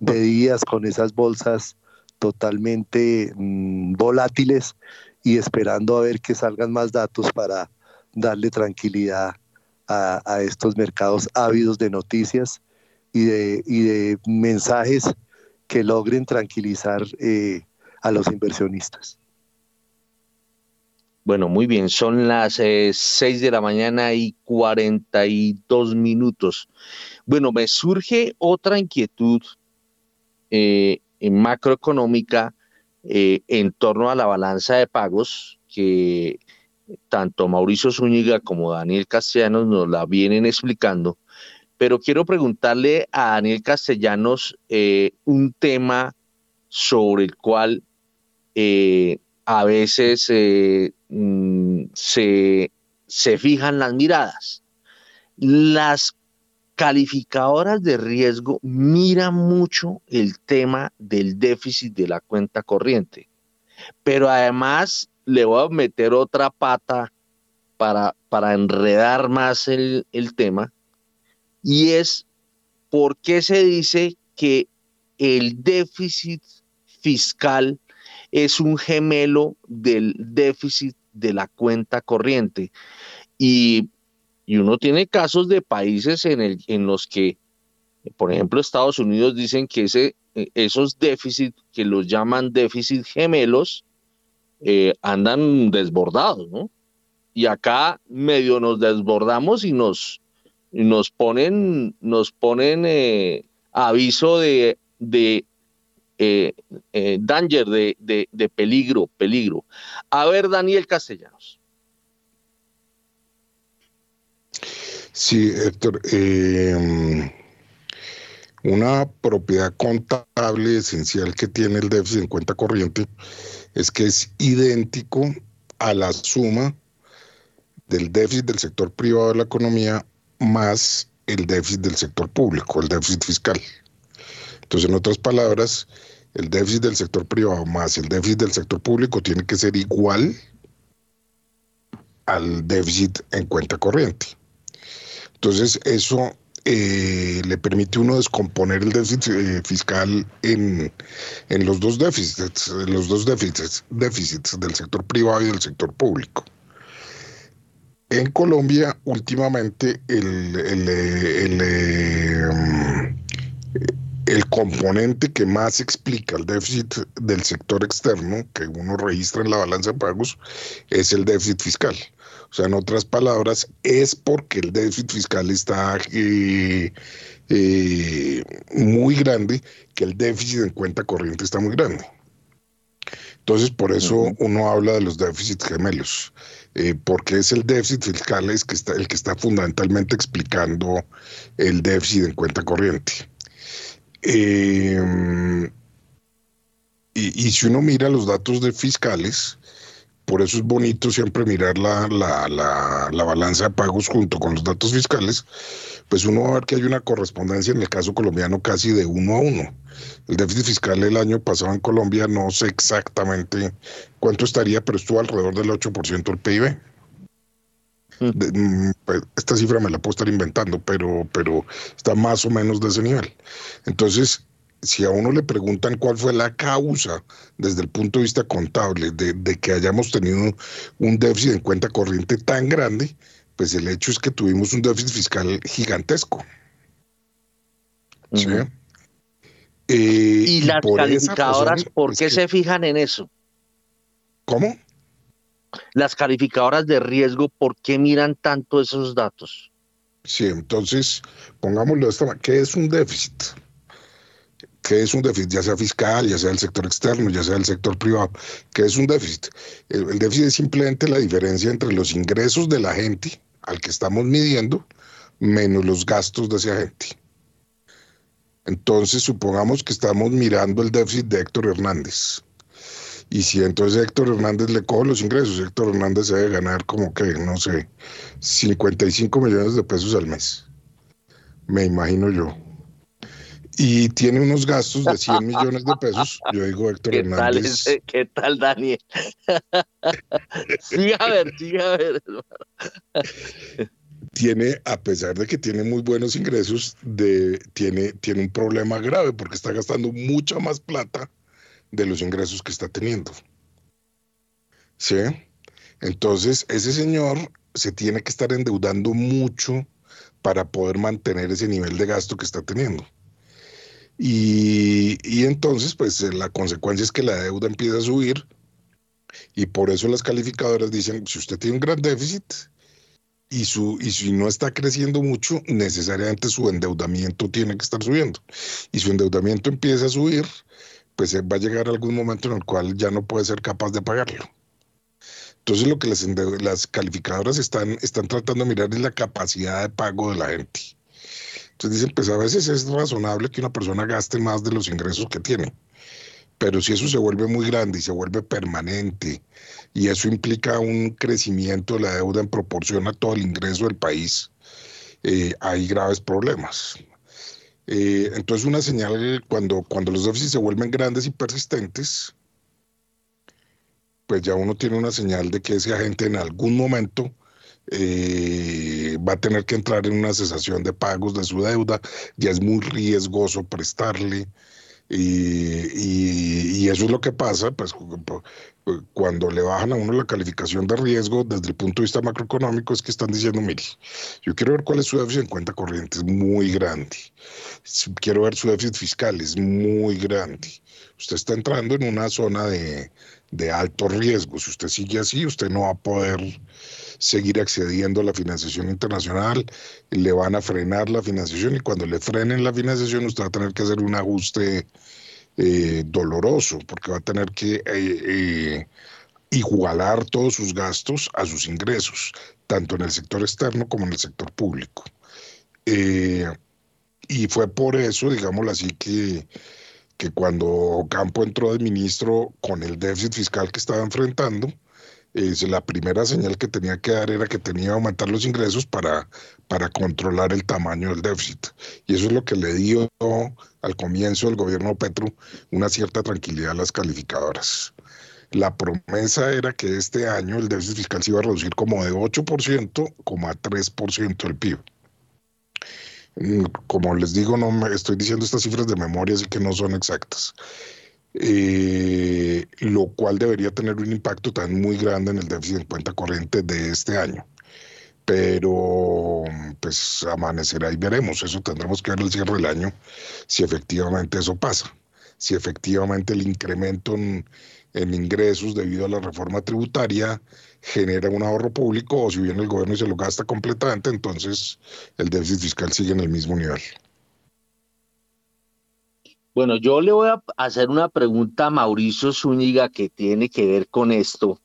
días con esas bolsas totalmente mm, volátiles y esperando a ver que salgan más datos para darle tranquilidad a, estos mercados ávidos de noticias y de, y de mensajes que logren tranquilizar eh, a los inversionistas. Bueno, muy bien, son las eh, seis de la mañana y 42 minutos. Bueno, me surge otra inquietud eh, macroeconómica eh, en torno a la balanza de pagos que tanto Mauricio Zúñiga como Daniel Castellanos nos la vienen explicando, pero quiero preguntarle a Daniel Castellanos un tema sobre el cual a veces Mm, se, se fijan las miradas. Las calificadoras de riesgo miran mucho el tema del déficit de la cuenta corriente, pero además le voy a meter otra pata para, para enredar más el, el tema, y es por qué se dice que el déficit fiscal es un gemelo del déficit de la cuenta corriente. Y, uno tiene casos de países en, el, en los que, por ejemplo, Estados Unidos dicen que ese, e, esos déficits, que los llaman déficit gemelos, eh, andan desbordados, ¿no? Y acá medio nos desbordamos y nos, nos ponen, nos ponen eh, aviso de, de eh, eh, danger, de, de, peligro, peligro. A ver, Daniel Castellanos. Sí, Héctor. Em, una propiedad contable esencial que tiene el déficit en cuenta corriente es que es idéntico a la suma del déficit del sector privado de la economía más el déficit del sector público, el déficit fiscal. Entonces, en otras palabras, el déficit del sector privado más el déficit del sector público tiene que ser igual al déficit en cuenta corriente. Entonces, eso eh, le permite uno descomponer el déficit eh, fiscal en, los dos déficits, los dos déficits, déficits del sector privado y del sector público. En Colombia, últimamente, el, el, em, el componente que más explica el déficit del sector externo que uno registra en la balanza de pagos es el déficit fiscal. O sea, en otras palabras, es porque el déficit fiscal está eh, eh, muy grande que el déficit en cuenta corriente está muy grande. Entonces, por eso uno habla de los déficits gemelos, eh, porque es el déficit fiscal el que está fundamentalmente explicando el déficit en cuenta corriente. Eh, y, si uno mira los datos de fiscales, por eso es bonito siempre mirar la, la, balanza de pagos junto con los datos fiscales, pues uno va a ver que hay una correspondencia en el caso colombiano casi de uno a uno. El déficit fiscal el año pasado en Colombia no sé exactamente cuánto estaría, pero estuvo alrededor del 8% del PIB. Mm, pues, esta cifra me la puedo estar inventando, pero, pero está más o menos de ese nivel. Entonces, si a uno le preguntan cuál fue la causa desde el punto de vista contable de, que hayamos tenido un déficit en cuenta corriente tan grande, pues el hecho es que tuvimos un déficit fiscal gigantesco. Eh, ¿Y las calificadoras por qué se fijan en eso? ¿Cómo? las calificadoras de riesgo, ¿por qué miran tanto esos datos? Sí, entonces, pongámoslo de esta manera, ¿qué es un déficit? ¿Qué es un déficit? Ya sea fiscal, ya sea del sector externo, ya sea del sector privado. ¿Qué es un déficit? El, déficit es simplemente la diferencia entre los ingresos de la gente al que estamos midiendo menos los gastos de esa gente. Entonces, supongamos que estamos mirando el déficit de Héctor Hernández. Y si entonces Héctor Hernández le coge los ingresos, Héctor Hernández debe ganar como que, no sé, 55 millones de pesos al mes. Me imagino yo. Y tiene unos gastos de 100 millones de pesos. Yo digo Héctor Hernández. ¿Qué tal, Daniel? sí, a ver, sí, a ver. tiene, a pesar de que tiene muy buenos ingresos, de, tiene, tiene un problema grave porque está gastando mucha más plata de los ingresos que está teniendo. ¿Sí? Entonces, ese señor se tiene que estar endeudando mucho para poder mantener ese nivel de gasto que está teniendo. Y, y, entonces, pues la consecuencia es que la deuda empieza a subir y por eso las calificadoras dicen, si usted tiene un gran déficit y, su, y si no está creciendo mucho, necesariamente su endeudamiento tiene que estar subiendo. Y su endeudamiento empieza a subir, pues va a llegar algún momento en el cual ya no puede ser capaz de pagarlo. Entonces lo que las, las calificadoras están, están tratando de mirar es la capacidad de pago de la gente. Entonces dicen, pues a veces es razonable que una persona gaste más de los ingresos que tiene, pero si eso se vuelve muy grande y se vuelve permanente y eso implica un crecimiento de la deuda en proporción a todo el ingreso del país, eh, hay graves problemas. Eh, entonces una señal cuando, cuando los déficits se vuelven grandes y persistentes, pues ya uno tiene una señal de que ese agente en algún momento eh, va a tener que entrar en una cesación de pagos de su deuda, ya es muy riesgoso prestarle. Y, eso es lo que pasa, pues cuando le bajan a uno la calificación de riesgo desde el punto de vista macroeconómico es que están diciendo, mire, yo quiero ver cuál es su déficit en cuenta corriente, es muy grande. Quiero ver su déficit fiscal, es muy grande. Usted está entrando en una zona de, de alto riesgo. Si usted sigue así, usted no va a poder seguir accediendo a la financiación internacional, le van a frenar la financiación y cuando le frenen la financiación usted va a tener que hacer un ajuste eh, doloroso porque va a tener que eh, eh, igualar todos sus gastos a sus ingresos, tanto en el sector externo como en el sector público. y fue por eso, digámoslo así, que que cuando Campo entró de ministro con el déficit fiscal que estaba enfrentando, la primera señal que tenía que dar era que tenía que aumentar los ingresos para, para controlar el tamaño del déficit. Y eso es lo que le dio al comienzo del gobierno Petro una cierta tranquilidad a las calificadoras. La promesa era que este año el déficit fiscal se iba a reducir como de 8%, como a 3% del PIB. Como les digo, no me estoy diciendo estas cifras de memoria, así que no son exactas. Eh, lo cual debería tener un impacto tan muy grande en el déficit en cuenta corriente de este año. Pero pues amanecerá y veremos, eso tendremos que ver el cierre del año, si efectivamente eso pasa, si efectivamente el incremento en, en ingresos debido a la reforma tributaria genera un ahorro público o si viene el gobierno se lo gasta completamente, entonces el déficit fiscal sigue en el mismo nivel. Bueno, yo le voy a hacer una pregunta a Mauricio Zúñiga que tiene que ver con esto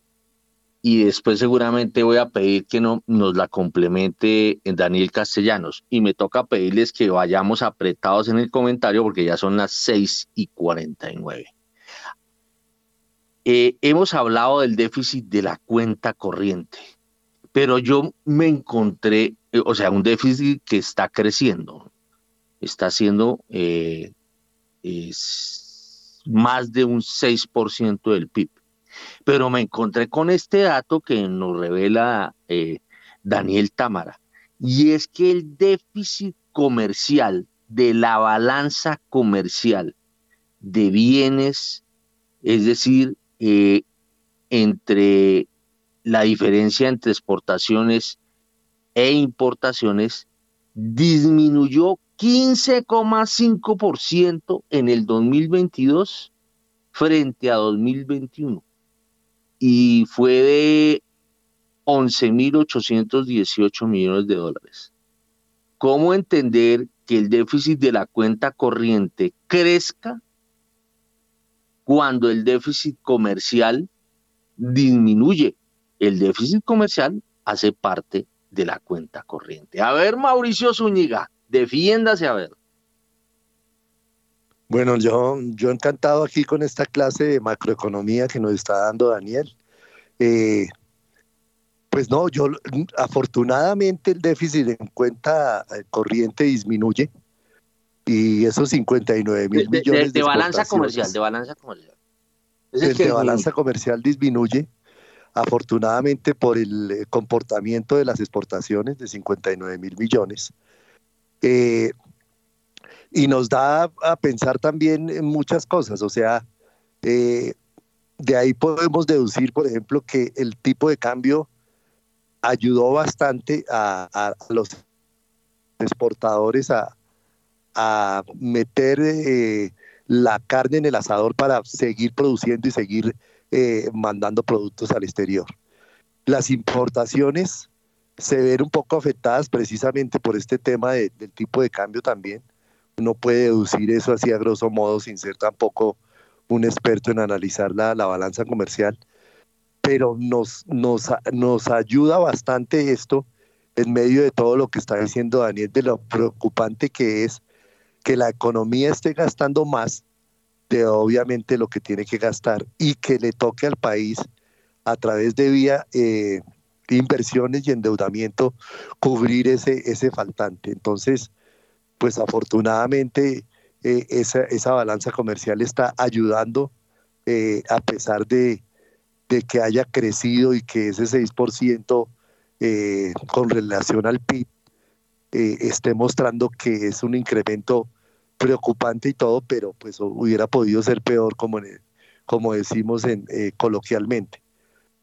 y después seguramente voy a pedir que no, nos la complemente en Daniel Castellanos y me toca pedirles que vayamos apretados en el comentario porque ya son las 6 y 49. Eh, hemos hablado del déficit de la cuenta corriente, pero yo me encontré, eh, o sea, un déficit que está creciendo, está siendo eh, es más de un 6% del PIB. Pero me encontré con este dato que nos revela eh, Daniel Támara, y es que el déficit comercial de la balanza comercial de bienes, es decir, eh, entre la diferencia entre exportaciones e importaciones, disminuyó 15,5% en el 2022 frente a 2021 y fue de 11.818 millones de dólares. ¿Cómo entender que el déficit de la cuenta corriente crezca cuando el déficit comercial disminuye? El déficit comercial hace parte de la cuenta corriente. A ver, Mauricio Zúñiga, Defiéndase a ver. Bueno, yo, yo encantado aquí con esta clase de macroeconomía que nos está dando Daniel. Eh, pues no, yo afortunadamente el déficit en cuenta eh, corriente disminuye y esos 59 mil millones de, de, balanza comercial, de balanza comercial. el de balanza comercial disminuye afortunadamente por el eh, comportamiento de las exportaciones de 59 mil millones. Eh, y nos da a pensar también en muchas cosas, o sea, eh, de ahí podemos deducir, por ejemplo, que el tipo de cambio ayudó bastante a, los exportadores a, meter la carne en el asador para seguir produciendo y seguir eh, mandando productos al exterior. Las importaciones se ven un poco afectadas precisamente por este tema del tipo de cambio también. Uno puede deducir eso así a grosso modo sin ser tampoco un experto en analizar la, la balanza comercial, pero nos, nos, nos ayuda bastante esto en medio de todo lo que está diciendo Daniel, de lo preocupante que es que la economía esté gastando más de obviamente lo que tiene que gastar y que le toque al país a través de vía eh, inversiones y endeudamiento cubrir ese, ese faltante. Entonces, pues afortunadamente eh, esa, esa, balanza comercial está ayudando eh, a pesar de, de, que haya crecido y que ese 6% con relación al PIB esté mostrando que es un incremento preocupante y todo, pero pues hubiera podido ser peor como, como decimos en, eh, coloquialmente.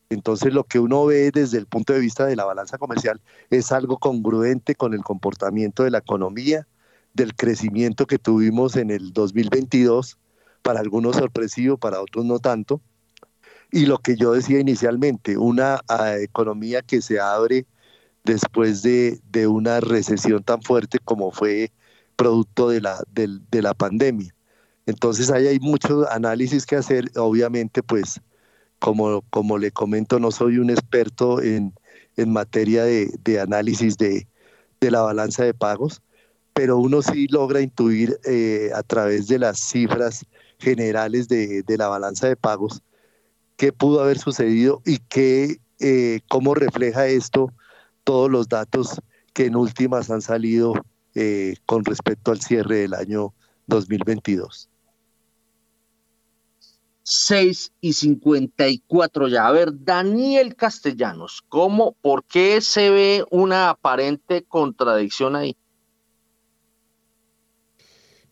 Entonces lo que uno ve desde el punto de vista de la balanza comercial es algo congruente con el comportamiento de la economía, del crecimiento que tuvimos en el 2022, para algunos sorpresivo, para otros no tanto. Y lo que yo decía inicialmente, una ah, economía que se abre después de, de una recesión tan fuerte como fue producto de la, de, la pandemia. Entonces ahí hay mucho análisis que hacer. Obviamente, pues, como, como le comento, no soy un experto en, en materia de, de análisis de, de, la balanza de pagos, pero uno sí logra intuir eh, a través de las cifras generales de, de, la balanza de pagos qué pudo haber sucedido y qué, eh, cómo refleja esto todos los datos que en últimas han salido eh, con respecto al cierre del año 2022. 6 y 54 ya. A ver, Daniel Castellanos, ¿cómo, por qué se ve una aparente contradicción ahí?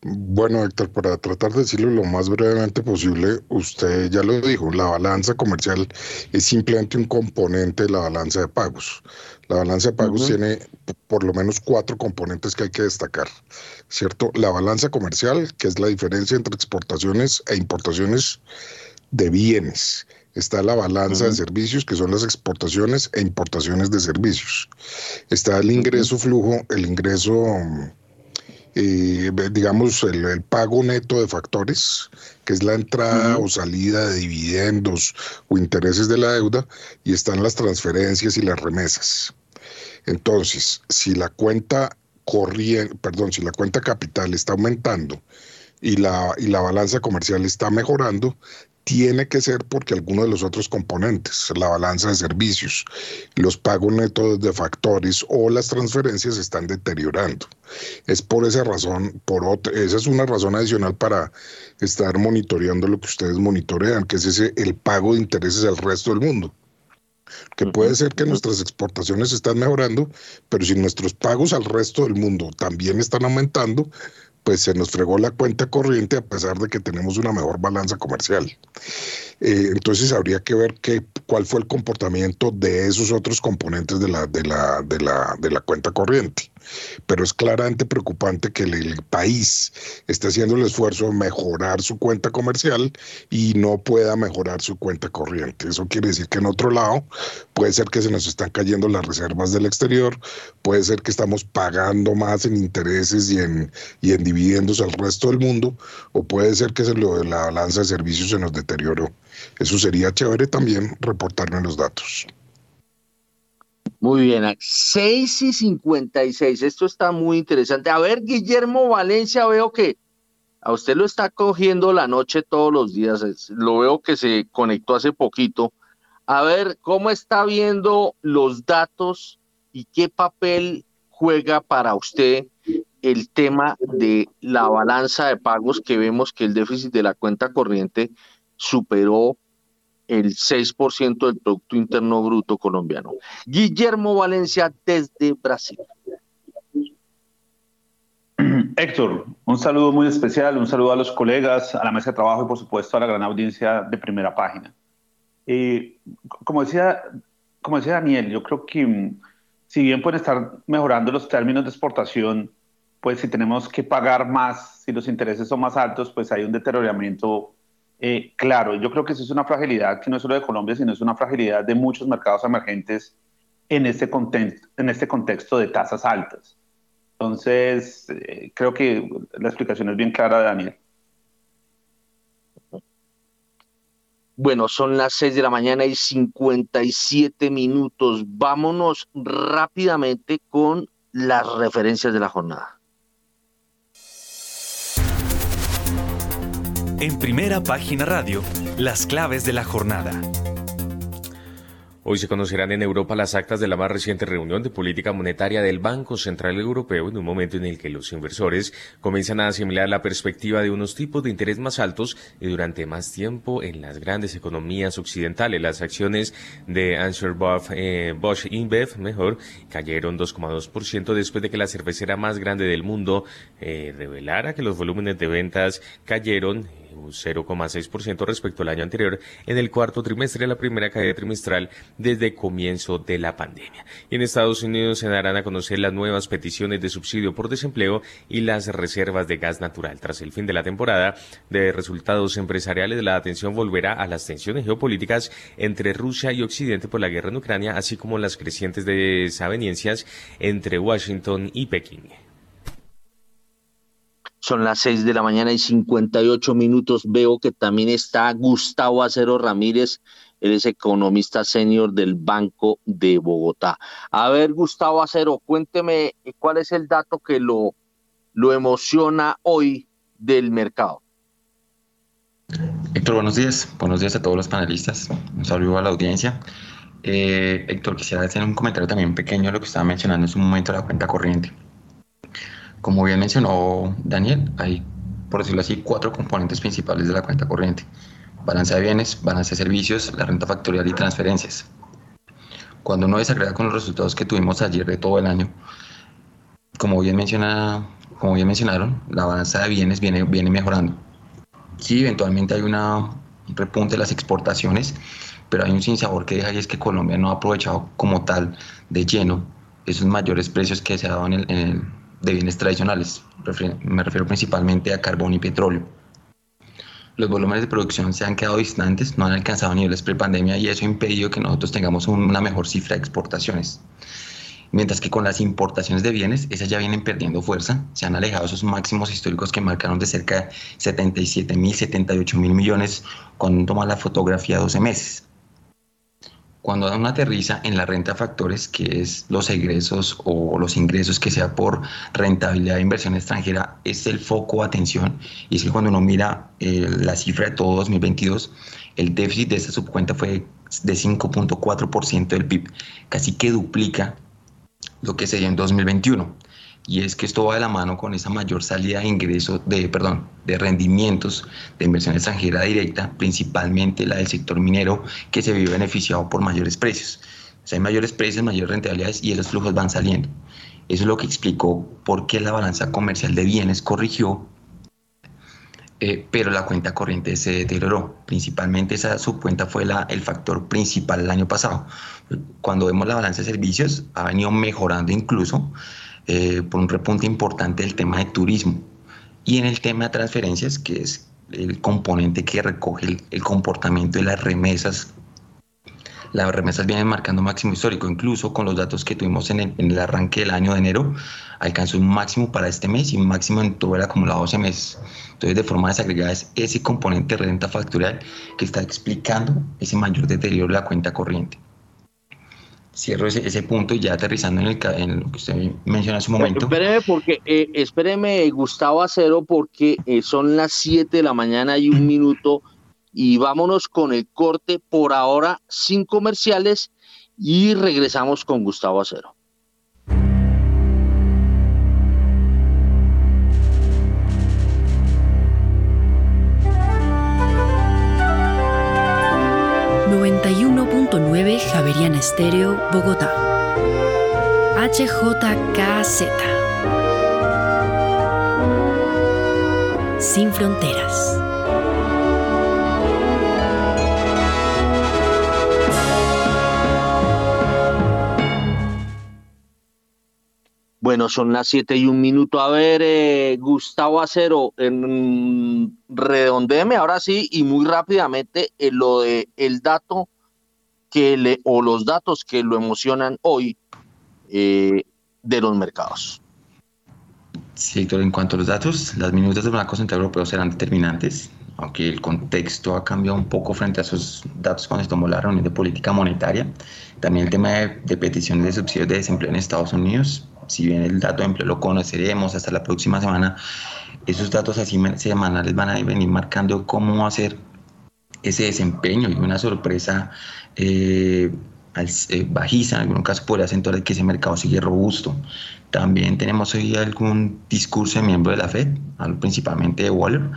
Bueno, Héctor, para tratar de decirlo lo más brevemente posible, usted ya lo dijo, la balanza comercial es simplemente un componente de la balanza de pagos. La balanza de pagos tiene por lo menos cuatro componentes que hay que destacar, ¿cierto? La balanza comercial, que es la diferencia entre exportaciones e importaciones de bienes. Está la balanza de servicios, que son las exportaciones e importaciones de servicios. Está el ingreso flujo, el ingreso eh, digamos, el, pago neto de factores, que es la entrada o salida de dividendos o intereses de la deuda, y están las transferencias y las remesas. Entonces, si la cuenta corriente, perdón, si la cuenta capital está aumentando y la, y la balanza comercial está mejorando, tiene que ser porque alguno de los otros componentes, la balanza de servicios, los pagos netos de factores o las transferencias están deteriorando. Es por esa razón, por otra, esa es una razón adicional para estar monitoreando lo que ustedes monitorean, que es ese el pago de intereses al resto del mundo. Que puede ser que nuestras exportaciones están mejorando, pero si nuestros pagos al resto del mundo también están aumentando, pues se nos fregó la cuenta corriente a pesar de que tenemos una mejor balanza comercial. Eh, entonces habría que ver qué, cuál fue el comportamiento de esos otros componentes de la, de la, de la, de la cuenta corriente pero es claramente preocupante que el, país esté haciendo el esfuerzo de mejorar su cuenta comercial y no pueda mejorar su cuenta corriente. Eso quiere decir que en otro lado puede ser que se nos están cayendo las reservas del exterior, puede ser que estamos pagando más en intereses y en, y en dividendos al resto del mundo, o puede ser que se lo la balanza de servicios se nos deterioró. Eso sería chévere también reportarme los datos. Muy bien, 6 y 56. Esto está muy interesante. A ver, Guillermo Valencia, veo que A usted lo está cogiendo la noche todos los días. Lo veo que se conectó hace poquito. A ver, ¿cómo está viendo los datos y qué papel juega para usted el tema de la balanza de pagos que vemos que el déficit de la cuenta corriente superó el 6% del Producto Interno Bruto colombiano. Guillermo Valencia desde Brasil. Héctor, un saludo muy especial, un saludo a los colegas, a la mesa de trabajo y por supuesto a la gran audiencia de primera página. Eh, como, decía, como decía Daniel, yo creo que mm, si bien pueden estar mejorando los términos de exportación, pues si tenemos que pagar más, si los intereses son más altos, pues hay un deterioramiento eh, claro. Yo creo que eso es una fragilidad que no es solo de Colombia, sino es una fragilidad de muchos mercados emergentes en este, este contexto de tasas altas. Entonces, eh, creo que la explicación es bien clara, Daniel. Bueno, son las 6 de la mañana y 57 minutos. Vámonos rápidamente con las referencias de la jornada. En primera página radio, las claves de la jornada. Hoy se conocerán en Europa las actas de la más reciente reunión de política monetaria del Banco Central Europeo en un momento en el que los inversores comienzan a asimilar la perspectiva de unos tipos de interés más altos y durante más tiempo en las grandes economías occidentales. Las acciones de Answer eh, Bosch InBev, mejor, cayeron 2,2% después de que la cervecera más grande del mundo eh, revelara que los volúmenes de ventas cayeron un 0,6% respecto al año anterior en el cuarto trimestre de la primera caída trimestral desde comienzo de la pandemia. Y en Estados Unidos se darán a conocer las nuevas peticiones de subsidio por desempleo y las reservas de gas natural. Tras el fin de la temporada de resultados empresariales, la atención volverá a las tensiones geopolíticas entre Rusia y Occidente por la guerra en Ucrania, así como las crecientes desavenencias entre Washington y Pekín. Son las 6 de la mañana y 58 minutos. Veo que también está Gustavo Acero Ramírez, él es economista senior del Banco de Bogotá. A ver, Gustavo Acero, cuénteme eh, cuál es el dato que lo, lo emociona hoy del mercado. Héctor, buenos días. Buenos días a todos los panelistas. Un saludo a la audiencia. Eh, Héctor, quisiera hacer un comentario también pequeño a lo que estaba mencionando en su momento la cuenta corriente. Como bien mencionó Daniel, hay, por decirlo así, cuatro componentes principales de la cuenta corriente. Balanza de bienes, balanza de servicios, la renta factorial y transferencias. Cuando uno desagrega con los resultados que tuvimos ayer de todo el año, como bien, menciona, como bien mencionaron, la balanza de bienes viene, viene mejorando. Sí, eventualmente hay una, un repunte de las exportaciones, pero hay un sinsabor que deja y es que Colombia no ha aprovechado como tal de lleno esos mayores precios que se ha dado en el de bienes tradicionales. Me refiero principalmente a carbón y petróleo. Los volúmenes de producción se han quedado distantes, no han alcanzado niveles pre-pandemia y eso ha impedido que nosotros tengamos una mejor cifra de exportaciones. Mientras que con las importaciones de bienes, esas ya vienen perdiendo fuerza, se han alejado esos máximos históricos que marcaron de cerca de 77 mil, 78 mil millones cuando toma la fotografía 12 meses. Cuando uno aterriza en la renta factores, que es los egresos o los ingresos que sea por rentabilidad de inversión extranjera, es el foco de atención. Y es que cuando uno mira eh, la cifra de todo 2022, el déficit de esta subcuenta fue de 5.4% del PIB, casi que duplica lo que se dio en 2021 y es que esto va de la mano con esa mayor salida de ingresos, de, perdón, de rendimientos de inversión extranjera directa, principalmente la del sector minero, que se vio beneficiado por mayores precios. O sea, hay mayores precios, mayores rentabilidades y esos flujos van saliendo. Eso es lo que explicó por qué la balanza comercial de bienes corrigió, eh, pero la cuenta corriente se deterioró. Principalmente esa subcuenta fue la, el factor principal el año pasado. Cuando vemos la balanza de servicios, ha venido mejorando incluso, eh, por un repunte importante del tema de turismo. Y en el tema de transferencias, que es el componente que recoge el, comportamiento de las remesas las remesas vienen marcando máximo histórico, incluso con los datos que tuvimos en el, arranque del año de enero, alcanzó un máximo para este mes y un máximo en todo el acumulado 12 meses. Entonces, de forma desagregada, es ese componente de renta factorial que está explicando ese mayor deterioro de la cuenta corriente. Cierro ese, punto y ya aterrizando en, el, lo que usted menciona hace un momento. Espéreme, porque, eh, espéreme, Gustavo Acero, porque eh, son las 7 de la mañana y un minuto y vámonos con el corte por ahora sin comerciales y regresamos con Gustavo Acero. Javeriana Estéreo, Bogotá. HJKZ. Sin fronteras. Bueno, son las siete y un minuto. A ver, eh, Gustavo Acero, en, redondeme ahora sí y muy rápidamente eh, lo de el dato que le, o los datos que lo emocionan hoy eh, de los mercados. Sí, Héctor, en cuanto a los datos, las minutas del Banco Central Europeo serán determinantes, aunque el contexto ha cambiado un poco frente a esos datos cuando se tomó la reunión de política monetaria. También el tema de, peticiones de subsidios de desempleo en Estados Unidos, si bien el dato de empleo lo conoceremos hasta la próxima semana, esos datos así semanales van a venir marcando cómo va a ser ese desempeño y una sorpresa eh, eh, bajiza, en algunos casos podría acentuar que ese mercado sigue robusto. También tenemos hoy algún discurso de miembro de la Fed, principalmente de Waller.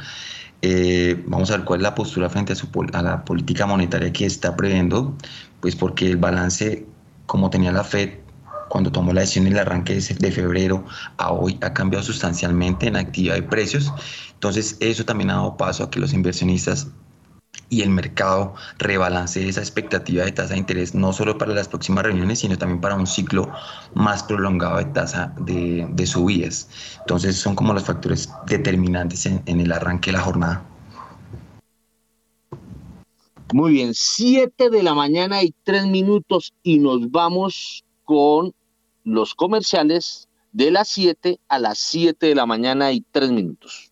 Eh, vamos a ver cuál es la postura frente a, su, a la política monetaria que está previendo, pues porque el balance, como tenía la Fed cuando tomó la decisión en el arranque de febrero a hoy, ha cambiado sustancialmente en actividad de precios. Entonces, eso también ha dado paso a que los inversionistas y el mercado rebalance esa expectativa de tasa de interés no solo para las próximas reuniones, sino también para un ciclo más prolongado de tasa de, subidas. Entonces son como los factores determinantes en, el arranque de la jornada. Muy bien, 7 de la mañana y 3 minutos y nos vamos con los comerciales de las 7 a las 7 de la mañana y 3 minutos.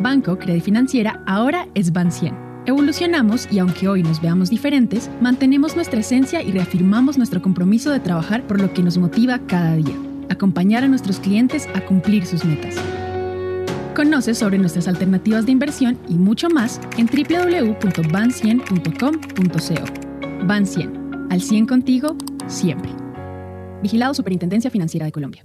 Banco Credit Financiera ahora es Ban 100. Evolucionamos y aunque hoy nos veamos diferentes, mantenemos nuestra esencia y reafirmamos nuestro compromiso de trabajar por lo que nos motiva cada día, acompañar a nuestros clientes a cumplir sus metas. Conoce sobre nuestras alternativas de inversión y mucho más en www.ban100.com.co. Ban 100, al 100 contigo, siempre. Vigilado Superintendencia Financiera de Colombia.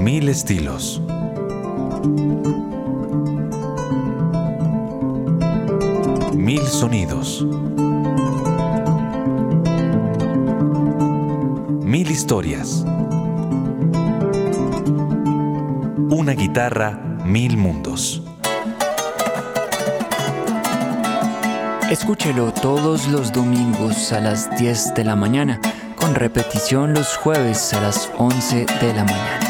Mil estilos. Mil sonidos. Mil historias. Una guitarra, mil mundos. Escúchelo todos los domingos a las 10 de la mañana, con repetición los jueves a las 11 de la mañana.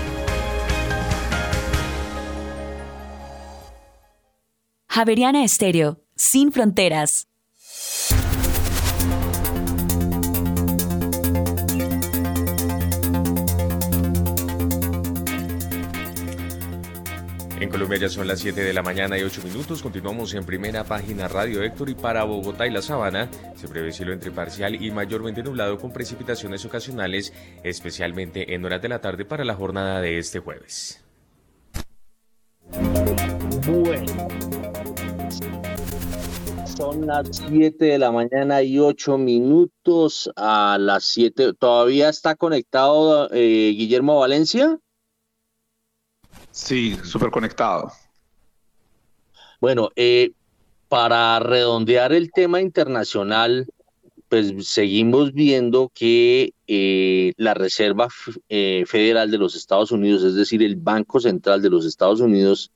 Javeriana Estéreo, sin fronteras. En Colombia ya son las 7 de la mañana y 8 minutos. Continuamos en primera página Radio Héctor y para Bogotá y la Sabana se prevé cielo entre parcial y mayormente nublado con precipitaciones ocasionales, especialmente en horas de la tarde para la jornada de este jueves. Bueno, son las 7 de la mañana y 8 minutos a las 7. ¿Todavía está conectado eh, Guillermo Valencia? Sí, súper conectado. Bueno, eh, para redondear el tema internacional, pues seguimos viendo que eh, la Reserva Federal de los Estados Unidos, es decir, el Banco Central de los Estados Unidos,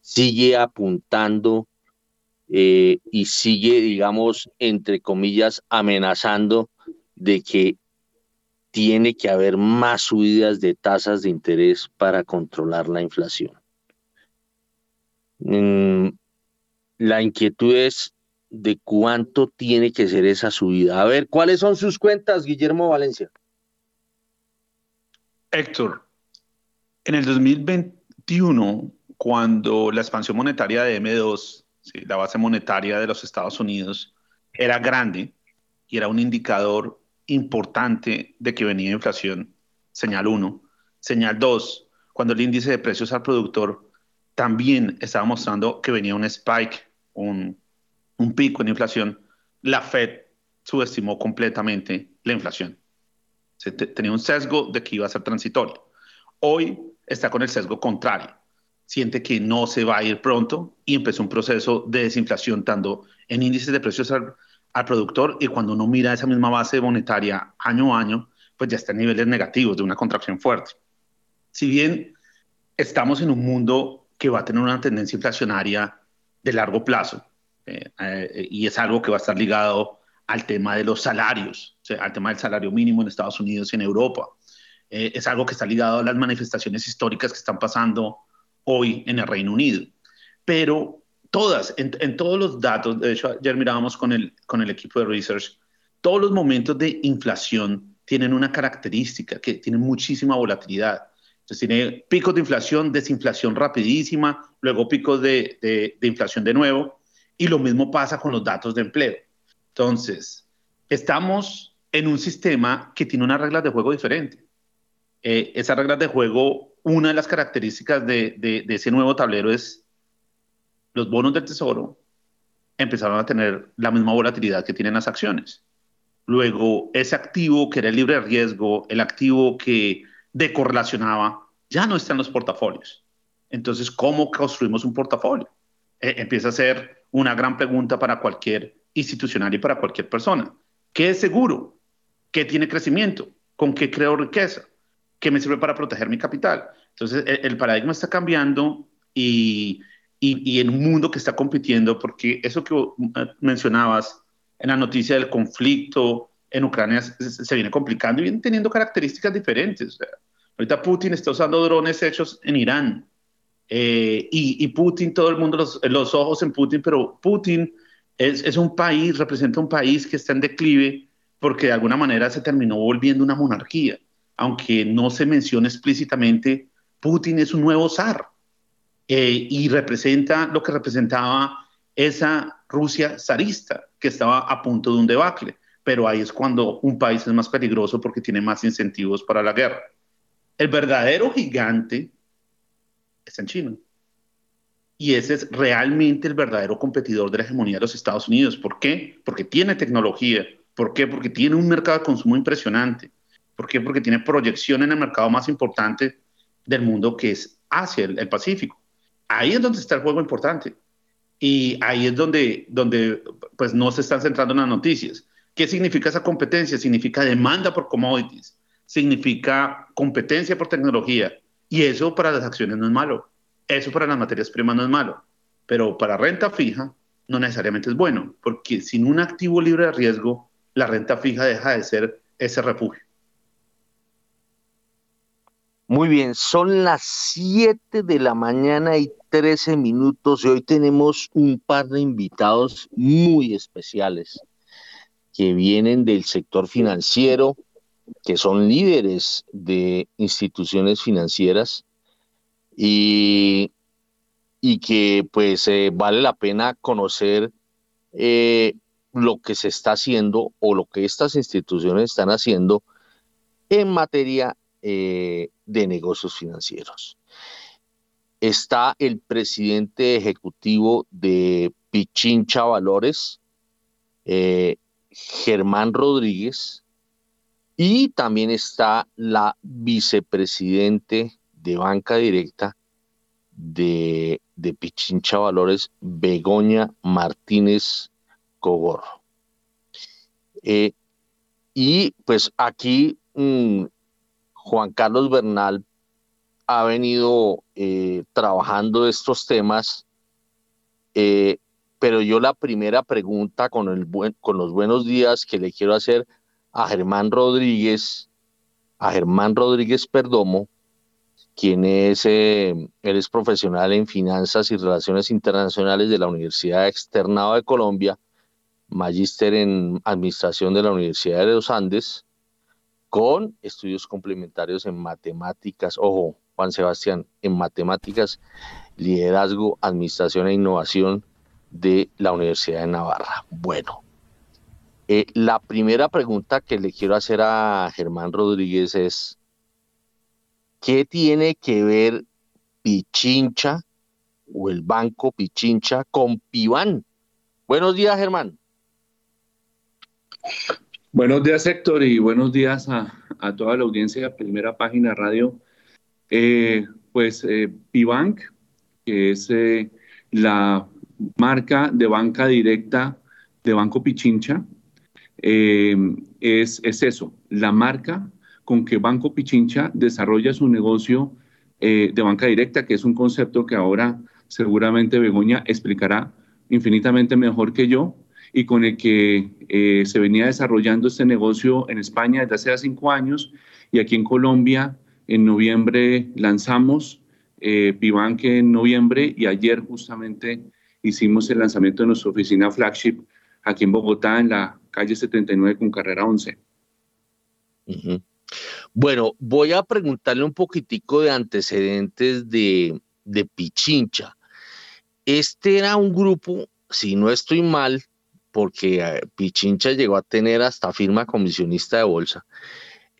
sigue apuntando eh, y sigue, digamos, entre comillas, amenazando de que tiene que haber más subidas de tasas de interés para controlar la inflación. Mm, la inquietud es de cuánto tiene que ser esa subida. A ver, ¿cuáles son sus cuentas, Guillermo Valencia? Héctor, en el 2021, cuando la expansión monetaria de M2 la base monetaria de los Estados Unidos era grande y era un indicador importante de que venía inflación, señal 1. Señal 2, cuando el índice de precios al productor también estaba mostrando que venía un spike, un, pico en inflación, la Fed subestimó completamente la inflación. Se tenía un sesgo de que iba a ser transitorio. Hoy está con el sesgo contrario siente que no se va a ir pronto y empezó un proceso de desinflación tanto en índices de precios al, productor y cuando uno mira esa misma base monetaria año a año, pues ya está en niveles negativos de una contracción fuerte. Si bien estamos en un mundo que va a tener una tendencia inflacionaria de largo plazo eh, eh, y es algo que va a estar ligado al tema de los salarios, al tema del salario mínimo en Estados Unidos y en Europa. Eh, es algo que está ligado a las manifestaciones históricas que están pasando hoy en el Reino Unido. Pero todas, en, todos los datos, de hecho ayer mirábamos con el, con el equipo de research, todos los momentos de inflación tienen una característica que tiene muchísima volatilidad. Entonces tiene picos de inflación, desinflación rapidísima, luego picos de, de, de inflación de nuevo, y lo mismo pasa con los datos de empleo. Entonces, estamos en un sistema que tiene unas reglas de juego diferentes. Eh, esas reglas de juego, una de las características de, de, ese nuevo tablero es los bonos del tesoro empezaron a tener la misma volatilidad que tienen las acciones. Luego, ese activo que era el libre riesgo, el activo que decorrelacionaba, ya no está en los portafolios. Entonces, ¿cómo construimos un portafolio? Eh, empieza a ser una gran pregunta para cualquier institucional y para cualquier persona. ¿Qué es seguro? ¿Qué tiene crecimiento? ¿Con qué creo riqueza? ¿Qué me sirve para proteger mi capital? Entonces, el, paradigma está cambiando y, y, en un mundo que está compitiendo, porque eso que eh, mencionabas en la noticia del conflicto en Ucrania se, viene complicando y viene teniendo características diferentes. ahorita Putin está usando drones hechos en Irán. Eh, y, Putin, todo el mundo los, los, ojos en Putin, pero Putin es, es, un país, representa un país que está en declive porque de alguna manera se terminó volviendo una monarquía, aunque no se menciona explícitamente, Putin es un nuevo zar eh, y representa lo que representaba esa Rusia zarista que estaba a punto de un debacle, pero ahí es cuando un país es más peligroso porque tiene más incentivos para la guerra. El verdadero gigante está en China. Y ese es realmente el verdadero competidor de la hegemonía de los Estados Unidos. ¿Por qué? Porque tiene tecnología, ¿Por qué? Porque tiene un mercado de consumo impresionante. ¿Por qué? Porque tiene proyección en el mercado más importante del mundo, que es Asia, el, Pacífico. Ahí es donde está el juego importante. Y ahí es donde, donde pues, no se están centrando en las noticias. ¿Qué significa esa competencia? Significa demanda por commodities, significa competencia por tecnología. Y eso para las acciones no es malo. Eso para las materias primas no es malo. Pero para renta fija no necesariamente es bueno, porque sin un activo libre de riesgo, la renta fija deja de ser ese refugio. Muy bien, son las 7 de la mañana y 13 minutos y hoy tenemos un par de invitados muy especiales que vienen del sector financiero, que son líderes de instituciones financieras y, y que pues eh, vale la pena conocer eh, lo que se está haciendo o lo que estas instituciones están haciendo en materia eh, de negocios financieros. Está el presidente ejecutivo de Pichincha Valores, eh, Germán Rodríguez, y también está la vicepresidente de Banca Directa de, de Pichincha Valores, Begoña Martínez Cogorro. Eh, y pues aquí mm, Juan Carlos Bernal ha venido eh, trabajando estos temas, eh, pero yo la primera pregunta con, los buenos días que le quiero hacer a Germán Rodríguez, a Germán Rodríguez Perdomo, quien es, él es profesional en finanzas y relaciones internacionales de la Universidad Externado de Colombia magíster en Administración de la Universidad de los Andes, con estudios complementarios en matemáticas, ojo, Juan Sebastián, en matemáticas, liderazgo, administración e innovación de la Universidad de Navarra. Bueno, eh, la primera pregunta que le quiero hacer a Germán Rodríguez es, ¿qué tiene que ver Pichincha o el banco Pichincha con Piván? Buenos días, Germán. Buenos días, Héctor, y buenos días a, toda la audiencia de Primera Página Radio. Eh, pues eh, Pibank, que es eh, la marca de banca directa de Banco Pichincha, es, es, eso, la marca con que Banco Pichincha desarrolla su negocio de banca directa, que es un concepto que ahora seguramente Begoña explicará infinitamente mejor que yo, y con el que eh, se venía desarrollando este negocio en España desde hace cinco años y aquí en Colombia en noviembre lanzamos eh, Pibank en noviembre y ayer justamente hicimos el lanzamiento de nuestra oficina flagship aquí en Bogotá en la calle 79 con carrera 11. Bueno, voy a preguntarle un poquitico de antecedentes de, de Pichincha. Este era un grupo, si no estoy mal, porque eh, Pichincha llegó a tener hasta firma comisionista de bolsa.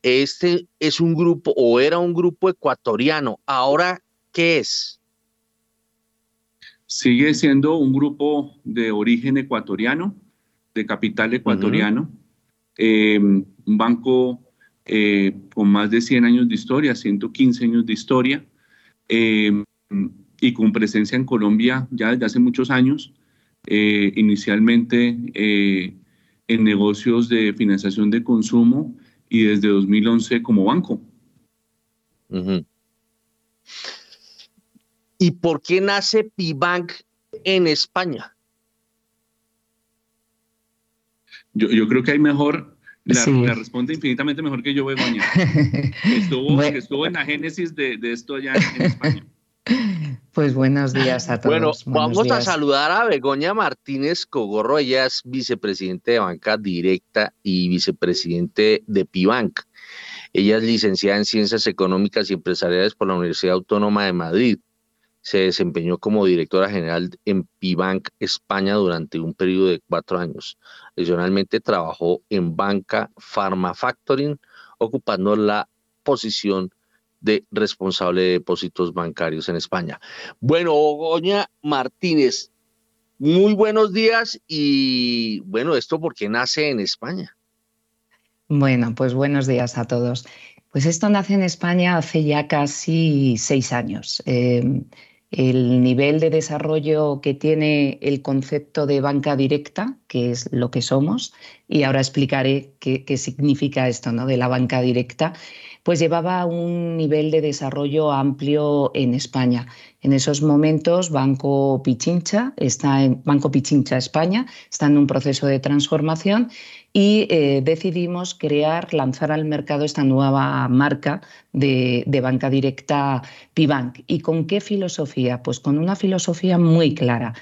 Este es un grupo o era un grupo ecuatoriano. Ahora, ¿qué es? Sigue siendo un grupo de origen ecuatoriano, de capital ecuatoriano, eh, un banco eh, con más de 100 años de historia, 115 años de historia, y con presencia en Colombia ya desde hace muchos años. Eh, inicialmente eh, en negocios de financiación de consumo y desde 2011 como banco. ¿Y por qué nace Pibank en España? Yo, yo creo que hay mejor, la, responde infinitamente mejor que yo, Begoña. estuvo, estuvo en la génesis de, de esto allá en España. Pues buenos días a todos. Bueno, vamos a saludar a Begoña Martínez Cogorro. Ella es vicepresidente de Banca Directa y vicepresidente de Pibank. Ella es licenciada en Ciencias Económicas y Empresariales por la Universidad Autónoma de Madrid. Se desempeñó como directora general en Pibank España durante un periodo de cuatro años. Adicionalmente trabajó en Banca Pharma Factoring, ocupando la posición de responsable de depósitos bancarios en España. Bueno, Ogoña Martínez, muy buenos días y bueno, ¿esto por qué nace en España? Bueno, pues buenos días a todos. Pues esto nace en España hace ya casi seis años. Em, el nivel de desarrollo que tiene el concepto de banca directa, que es lo que somos, y ahora explicaré qué significa esto ¿no? de la banca directa, pues llevaba un nivel de desarrollo amplio en España. En esos momentos, Banco Pichincha está en Banco Pichincha España está en un proceso de transformación y eh, decidimos crear, lanzar al mercado esta nueva marca de, de, banca directa Pibank. ¿Y con qué filosofía? Pues con una filosofía muy clara,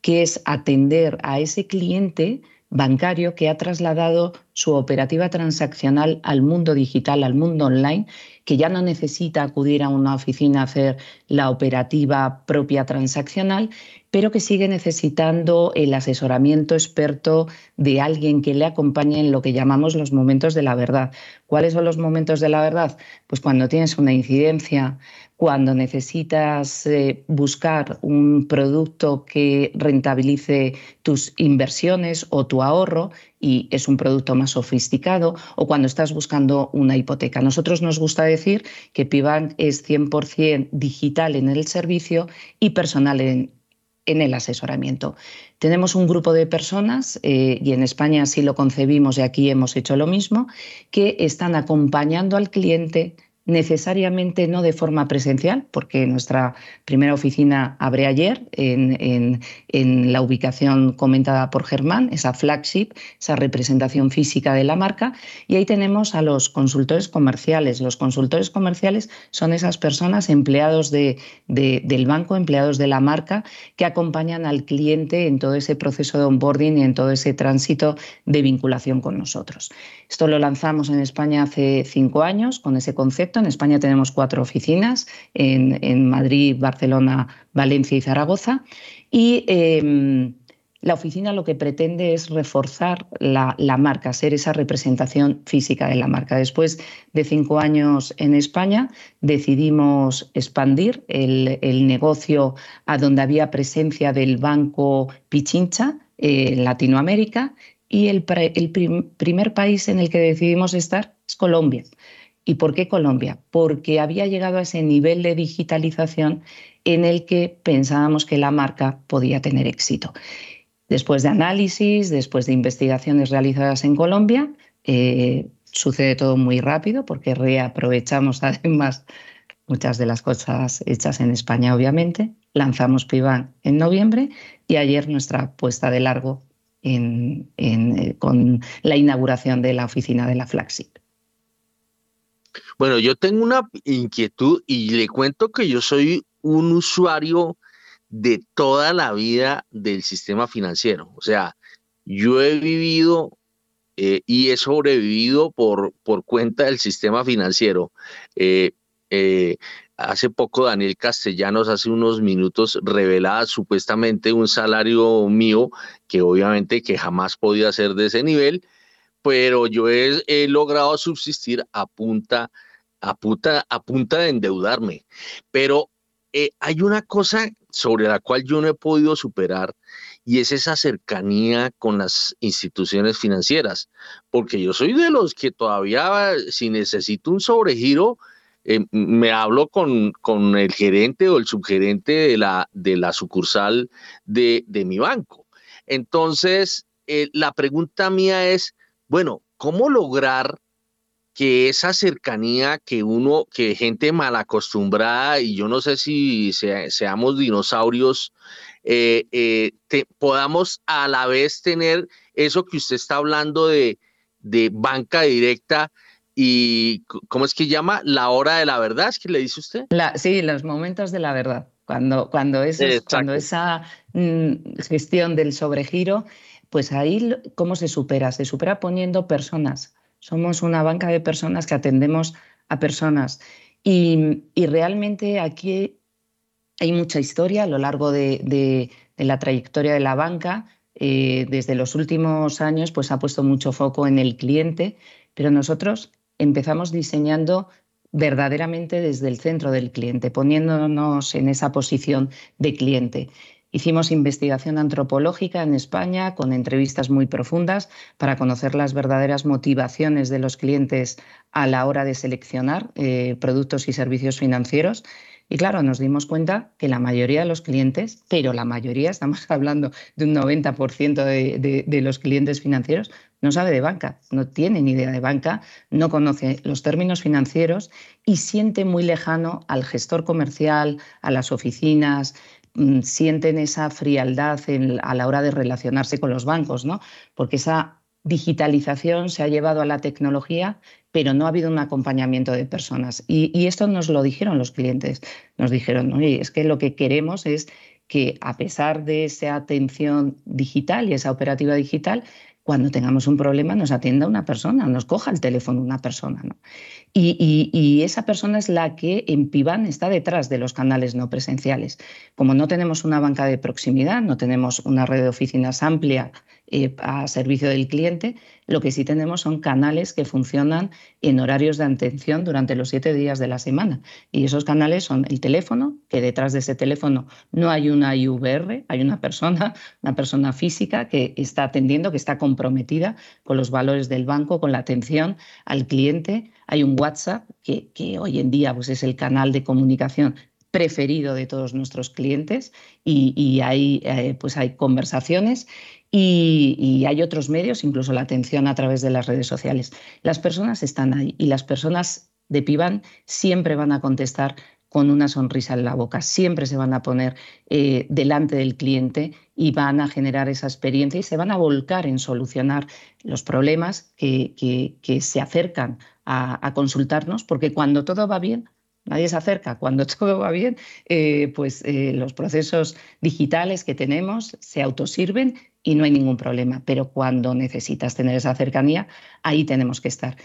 que es atender a ese cliente bancario que ha trasladado su operativa transaccional al mundo digital, al mundo online, que ya no necesita acudir a una oficina a hacer la operativa propia transaccional, pero que sigue necesitando el asesoramiento experto de alguien que le acompañe en lo que llamamos los momentos de la verdad. ¿Cuáles son los momentos de la verdad? Pues cuando tienes una incidencia, cuando necesitas eh, buscar un producto que rentabilice tus inversiones o tu ahorro y es un producto más sofisticado, o cuando estás buscando una hipoteca. nosotros nos gusta decir que Pibank es 100% digital en el servicio y personal en, el asesoramiento. Tenemos un grupo de personas, eh, y en España así lo concebimos y aquí hemos hecho lo mismo, que están acompañando al cliente necesariamente no de forma presencial, porque nuestra primera oficina abre ayer en, en, la ubicación comentada por Germán, esa flagship, esa representación física de la marca, y ahí tenemos a los consultores comerciales. Los consultores comerciales son esas personas empleados de, del banco, empleados de la marca, que acompañan al cliente en todo ese proceso de onboarding y en todo ese tránsito de vinculación con nosotros. Esto lo lanzamos en España hace cinco años con ese concepto en España tenemos cuatro oficinas, en, Madrid, Barcelona, Valencia y Zaragoza. Y em, la oficina lo que pretende es reforzar la, marca, ser esa representación física de la marca. Después de cinco años en España, decidimos expandir el, negocio a donde había presencia del Banco Pichincha eh, en Latinoamérica y el, el primer país en el que decidimos estar es Colombia. ¿Y por qué Colombia? Porque había llegado a ese nivel de digitalización en el que pensábamos que la marca podía tener éxito. Después de análisis, después de investigaciones realizadas en Colombia, eh, sucede todo muy rápido porque reaprovechamos además muchas de las cosas hechas en España, obviamente. Lanzamos Pivan en noviembre y ayer nuestra puesta de largo eh, con la inauguración de la oficina de la flagship. Bueno, yo tengo una inquietud y le cuento que yo soy un usuario de toda la vida del sistema financiero. O sea, yo he vivido eh, y he sobrevivido por, por cuenta del sistema financiero. Eh, eh, hace poco Daniel Castellanos, hace unos minutos, revelaba supuestamente un salario mío, que obviamente que jamás podía ser de ese nivel, pero yo he, logrado subsistir a punta, a, punta, a punta de endeudarme. Pero eh, hay una cosa sobre la cual yo no he podido superar y es esa cercanía con las instituciones financieras, porque yo soy de los que todavía, si necesito un sobregiro, eh, me hablo con, con, el gerente o el subgerente de la, de la sucursal de, de mi banco. Entonces, eh, la pregunta mía es, bueno, ¿cómo lograr que esa cercanía que uno, que gente mal acostumbrada, y yo no sé si seamos dinosaurios, eh, podamos a la vez tener eso que usted está hablando de, de banca directa, y ¿cómo es que llama? La hora de la verdad, ¿es que le dice usted? La, sí, los momentos de la verdad. Cuando, cuando, cuando esa mm, gestión del sobregiro, pues ahí, ¿cómo se supera? Se supera poniendo personas. Somos una banca de personas que atendemos a personas. Y, y realmente aquí hay mucha historia a lo largo de, de, la trayectoria de la banca. Eh, desde los últimos años, pues ha puesto mucho foco en el cliente, pero nosotros empezamos diseñando verdaderamente desde el centro del cliente, poniéndonos en esa posición de cliente. Hicimos investigación antropológica en España con entrevistas muy profundas para conocer las verdaderas motivaciones de los clientes a la hora de seleccionar eh, productos y servicios financieros. Y claro, nos dimos cuenta que la mayoría de los clientes, pero la mayoría, estamos hablando de un 90% de, de, los clientes financieros, no sabe de banca, no tiene ni idea de banca, no conoce los términos financieros y siente muy lejano al gestor comercial, a las oficinas, mm, sienten esa frialdad a la hora de relacionarse con los bancos, ¿no? Porque esa digitalización se ha llevado a la tecnología, pero no ha habido un acompañamiento de personas. Y, esto nos lo dijeron los clientes. Nos dijeron, es que lo que queremos es que a pesar de esa atención digital y esa operativa digital, cuando tengamos un problema nos atienda una persona, nos coja el teléfono una persona. Y, esa persona es la que en Pivan está detrás de los canales no presenciales. Como no tenemos una banca de proximidad, no tenemos una red de oficinas amplia eh, a servicio del cliente. Lo que sí tenemos son canales que funcionan en horarios de atención durante los siete días de la semana. Y esos canales son el teléfono, que detrás de ese teléfono no hay una IVR, hay una persona, una persona física que está atendiendo, que está comprometida con los valores del banco, con la atención al cliente. Hay un WhatsApp, que, que hoy en día pues, es el canal de comunicación preferido de todos nuestros clientes y, hay, eh, pues hay conversaciones y, hay otros medios, incluso la atención a través de las redes sociales. Las personas están ahí y las personas de Pivan siempre van a contestar con una sonrisa en la boca, siempre se van a poner eh, delante del cliente y van a generar esa experiencia y se van a volcar en solucionar los problemas que, se acercan a consultarnos, porque cuando todo va bien, nadie se acerca. Cuando todo va bien, eh, pues eh, los procesos digitales que tenemos se autosirven y no hay ningún problema. Pero cuando necesitas tener esa cercanía, ahí tenemos que estar.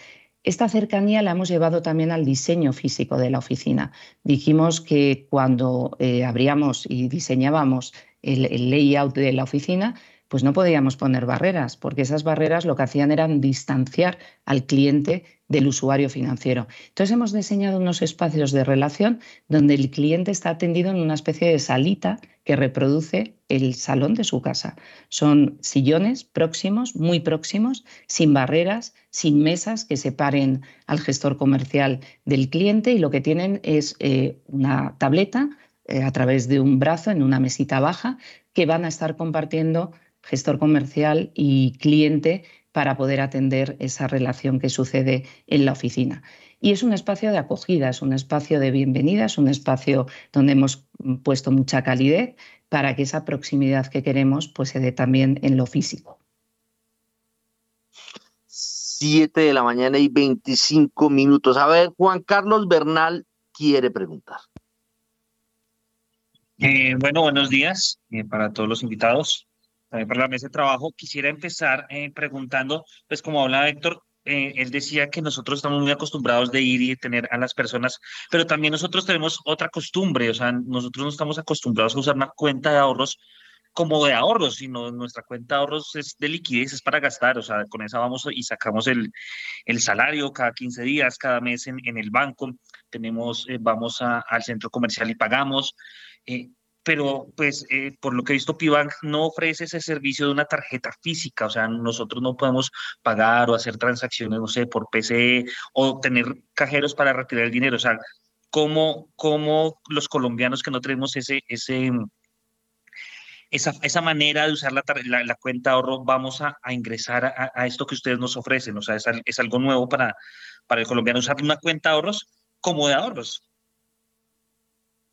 Esta cercanía la hemos llevado también al diseño físico de la oficina. Dijimos que cuando eh, abríamos y diseñábamos el layout de la oficina, pues no podíamos poner barreras, porque esas barreras lo que hacían era distanciar al cliente del usuario financiero. Entonces hemos diseñado unos espacios de relación donde el cliente está atendido en una especie de salita que reproduce el salón de su casa. Son sillones próximos, muy próximos, sin barreras, sin mesas que separen al gestor comercial del cliente y lo que tienen es eh, una tableta eh, a través de un brazo en una mesita baja que van a estar compartiendo gestor comercial y cliente para poder atender esa relación que sucede en la oficina. Y es un espacio de acogida, es un espacio de bienvenida, es un espacio donde hemos puesto mucha calidez para que esa proximidad que queremos pues, se dé también en lo físico. Siete de la mañana y 25 minutos. A ver, Juan Carlos Bernal quiere preguntar. Eh, bueno, buenos días eh, para todos los invitados también para la mesa de trabajo. Quisiera empezar eh, preguntando, pues como habla Héctor, eh, él decía que nosotros estamos muy acostumbrados de ir y tener a las personas, pero también nosotros tenemos otra costumbre, o sea, nosotros no estamos acostumbrados a usar una cuenta de ahorros como de ahorros, sino nuestra cuenta de ahorros es de liquidez, es para gastar, o sea, con esa vamos y sacamos el, el salario cada 15 días, cada mes en, en el banco, tenemos, eh, vamos al centro comercial y pagamos. Eh, pero pues eh, por lo que he visto, Pibank no ofrece ese servicio de una tarjeta física, o sea, nosotros no podemos pagar o hacer transacciones, no sé, por PC o tener cajeros para retirar el dinero, o sea, ¿cómo, cómo los colombianos que no tenemos ese, ese, esa, esa manera de usar la, la, cuenta ahorro, vamos a, ingresar a, esto que ustedes nos ofrecen, o sea, es, es algo nuevo para, para el colombiano usar una cuenta ahorros como de ahorros.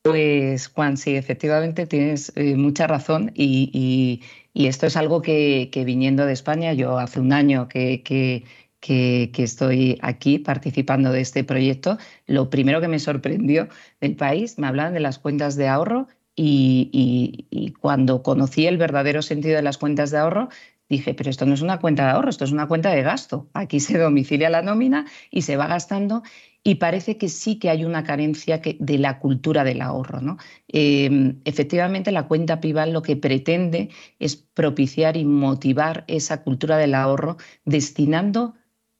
Pues Juan, sí, efectivamente tienes eh, mucha razón y, esto es algo que, viniendo de España, yo hace un año que, estoy aquí participando de este proyecto, lo primero que me sorprendió del país, me hablaban de las cuentas de ahorro y, y cuando conocí el verdadero sentido de las cuentas de ahorro, dije, pero esto no es una cuenta de ahorro, esto es una cuenta de gasto. Aquí se domicilia la nómina y se va gastando y parece que sí que hay una carencia de la cultura del ahorro. ¿no? Eh, efectivamente, la cuenta PIBAL lo que pretende es propiciar y motivar esa cultura del ahorro destinando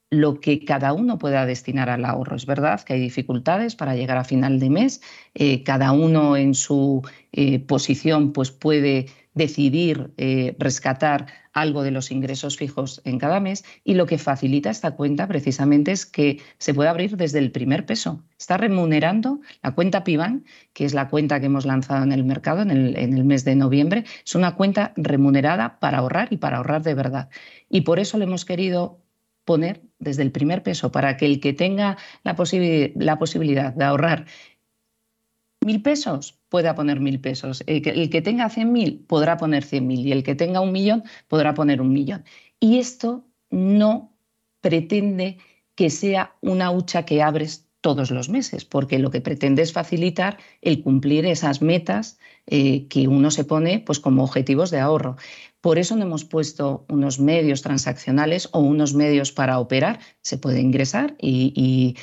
lo que cada uno pueda destinar al ahorro. Es verdad que hay dificultades para llegar a final de mes, eh, cada uno en su eh, posición pues puede decidir eh, rescatar algo de los ingresos fijos en cada mes y lo que facilita esta cuenta precisamente es que se puede abrir desde el primer peso. Está remunerando la cuenta PIBAN, que es la cuenta que hemos lanzado en el mercado en el, mes de noviembre, es una cuenta remunerada para ahorrar y para ahorrar de verdad. Y por eso le hemos querido poner desde el primer peso para que el que tenga la, la posibilidad de ahorrar mil pesos pueda poner mil pesos. El que, tenga cien mil podrá poner cien mil y el que tenga un millón podrá poner un millón. Y esto no pretende que sea una hucha que abres todos los meses, porque lo que pretende es facilitar el cumplir esas metas eh, que uno se pone pues, como objetivos de ahorro. Por eso no hemos puesto unos medios transaccionales o unos medios para operar. Se puede ingresar y,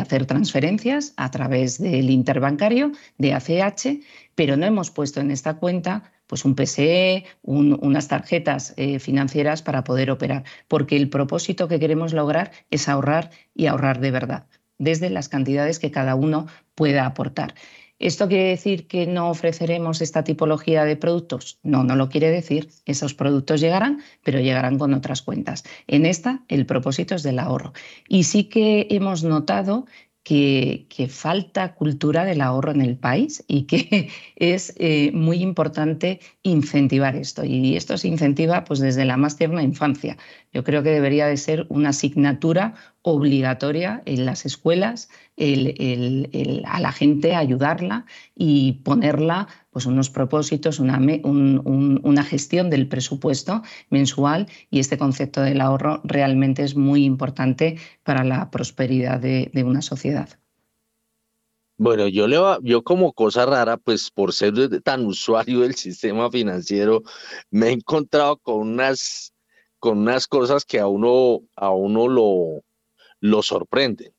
hacer transferencias a través del interbancario de ACH, pero no hemos puesto en esta cuenta pues un PSE, un, unas tarjetas eh, financieras para poder operar, porque el propósito que queremos lograr es ahorrar y ahorrar de verdad, desde las cantidades que cada uno pueda aportar. ¿Esto quiere decir que no ofreceremos esta tipología de productos? No, no lo quiere decir. Esos productos llegarán, pero llegarán con otras cuentas. En esta, el propósito es del ahorro. Y sí que hemos notado que, falta cultura del ahorro en el país y que es eh, muy importante incentivar esto. Y esto se incentiva pues, desde la más tierna infancia. Yo creo que debería de ser una asignatura obligatoria en las escuelas el, el, el, a la gente ayudarla y ponerla pues unos propósitos, una, un, un, una, gestión del presupuesto mensual y este concepto del ahorro realmente es muy importante para la prosperidad de, de una sociedad. Bueno, yo, le va, yo como cosa rara, pues por ser tan usuario del sistema financiero, me he encontrado con unas, con unas cosas que a uno, a uno lo, lo sorprenden.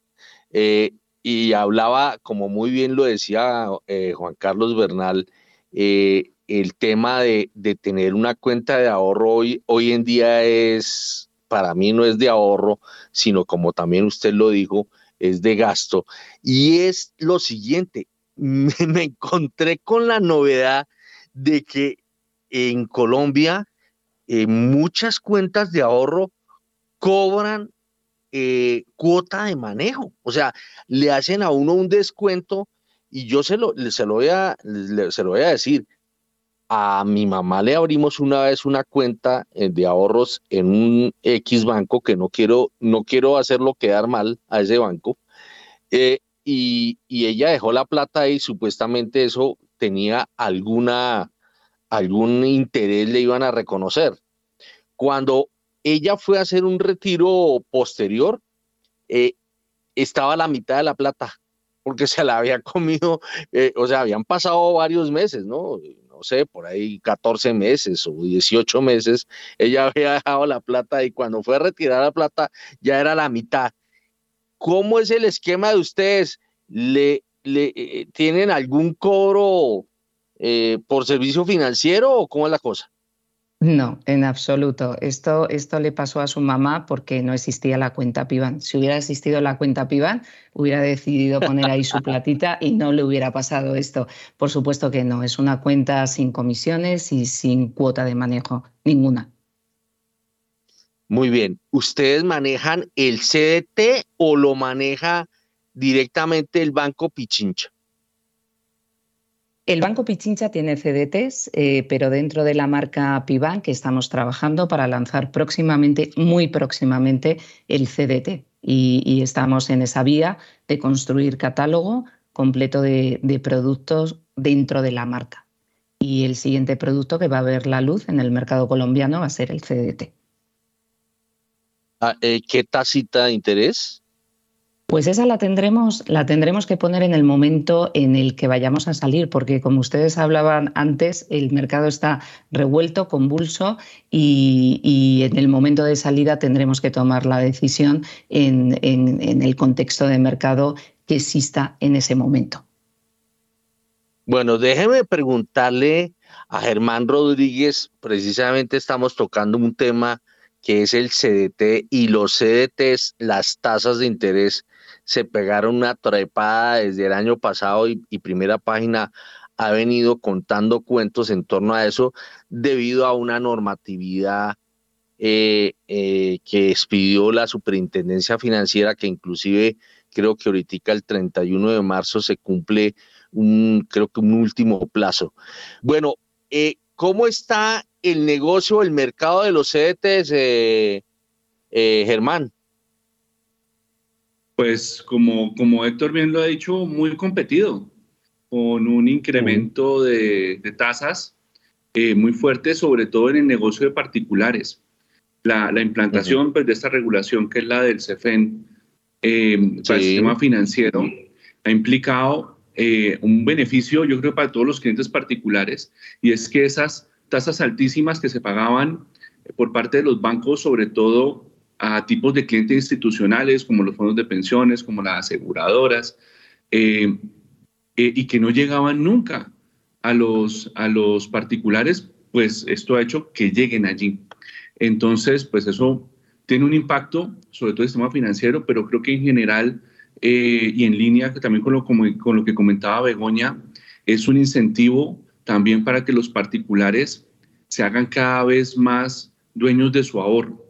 Eh, y hablaba, como muy bien lo decía eh, Juan Carlos Bernal, eh, el tema de, de, tener una cuenta de ahorro hoy, hoy en día es, para mí no es de ahorro, sino como también usted lo dijo, es de gasto. Y es lo siguiente, me, me encontré con la novedad de que en Colombia eh, muchas cuentas de ahorro cobran eh, cuota de manejo, o sea, le hacen a uno un descuento y yo se lo, se lo, voy, a, se lo voy a decir. A mi mamá le abrimos una vez una cuenta eh, de ahorros en un X banco que no quiero, no quiero hacerlo quedar mal a ese banco. Y, y, ella dejó la plata ahí, supuestamente eso tenía alguna, algún interés, le iban a reconocer. Cuando ella fue a hacer un retiro posterior, eh, estaba la mitad de la plata porque se la había comido, eh, o sea, habían pasado varios meses, ¿no? no sé, por ahí 14 meses o 18 meses, ella había dejado la plata y cuando fue a retirar la plata ya era la mitad. ¿Cómo es el esquema de ustedes? ¿Le, le eh, tienen algún cobro eh, por servicio financiero o cómo es la cosa? No, en absoluto. Esto, esto le pasó a su mamá porque no existía la cuenta Pivan. Si hubiera existido la cuenta Pivan, hubiera decidido poner ahí su platita y no le hubiera pasado esto. Por supuesto que no, es una cuenta sin comisiones y sin cuota de manejo, ninguna. Muy bien. ¿Ustedes manejan el CDT o lo maneja directamente el Banco Pichincha? El Banco Pichincha tiene CDTs, eh, pero dentro de la marca Piban que estamos trabajando para lanzar próximamente, muy próximamente, el CDT. Y, estamos en esa vía de construir catálogo completo de, productos dentro de la marca. Y el siguiente producto que va a ver la luz en el mercado colombiano va a ser el CDT. Ah, eh, ¿Qué tasita de interés? Pues esa la tendremos, la tendremos que poner en el momento en el que vayamos a salir, porque como ustedes hablaban antes, el mercado está revuelto, convulso, y, en el momento de salida tendremos que tomar la decisión en, en el contexto de mercado que exista en ese momento. Bueno, déjeme preguntarle a Germán Rodríguez, precisamente estamos tocando un tema que es el CDT y los CDTs, las tasas de interés se pegaron una trepada desde el año pasado y, primera página ha venido contando cuentos en torno a eso debido a una normatividad eh, eh, que expidió la superintendencia financiera que inclusive creo que ahorita el 31 de marzo se cumple un creo que un último plazo. Bueno, eh, ¿cómo está el negocio, el mercado de los CDTs, Germán? Pues como, como Héctor bien lo ha dicho, muy competido, con un incremento de, tasas eh, muy fuerte, sobre todo en el negocio de particulares. La, implantación pues, de esta regulación, que es la del CEFEN, eh, para el sistema financiero, ha implicado eh, un beneficio, yo creo, para todos los clientes particulares, y es que esas tasas altísimas que se pagaban por parte de los bancos, sobre todo a tipos de clientes institucionales como los fondos de pensiones, como las aseguradoras, eh, eh, y que no llegaban nunca a los, a los particulares, pues esto ha hecho que lleguen allí. Entonces, pues eso tiene un impacto sobre todo el sistema financiero, pero creo que en general eh, y en línea también con lo, con lo que comentaba Begoña, es un incentivo también para que los particulares se hagan cada vez más dueños de su ahorro.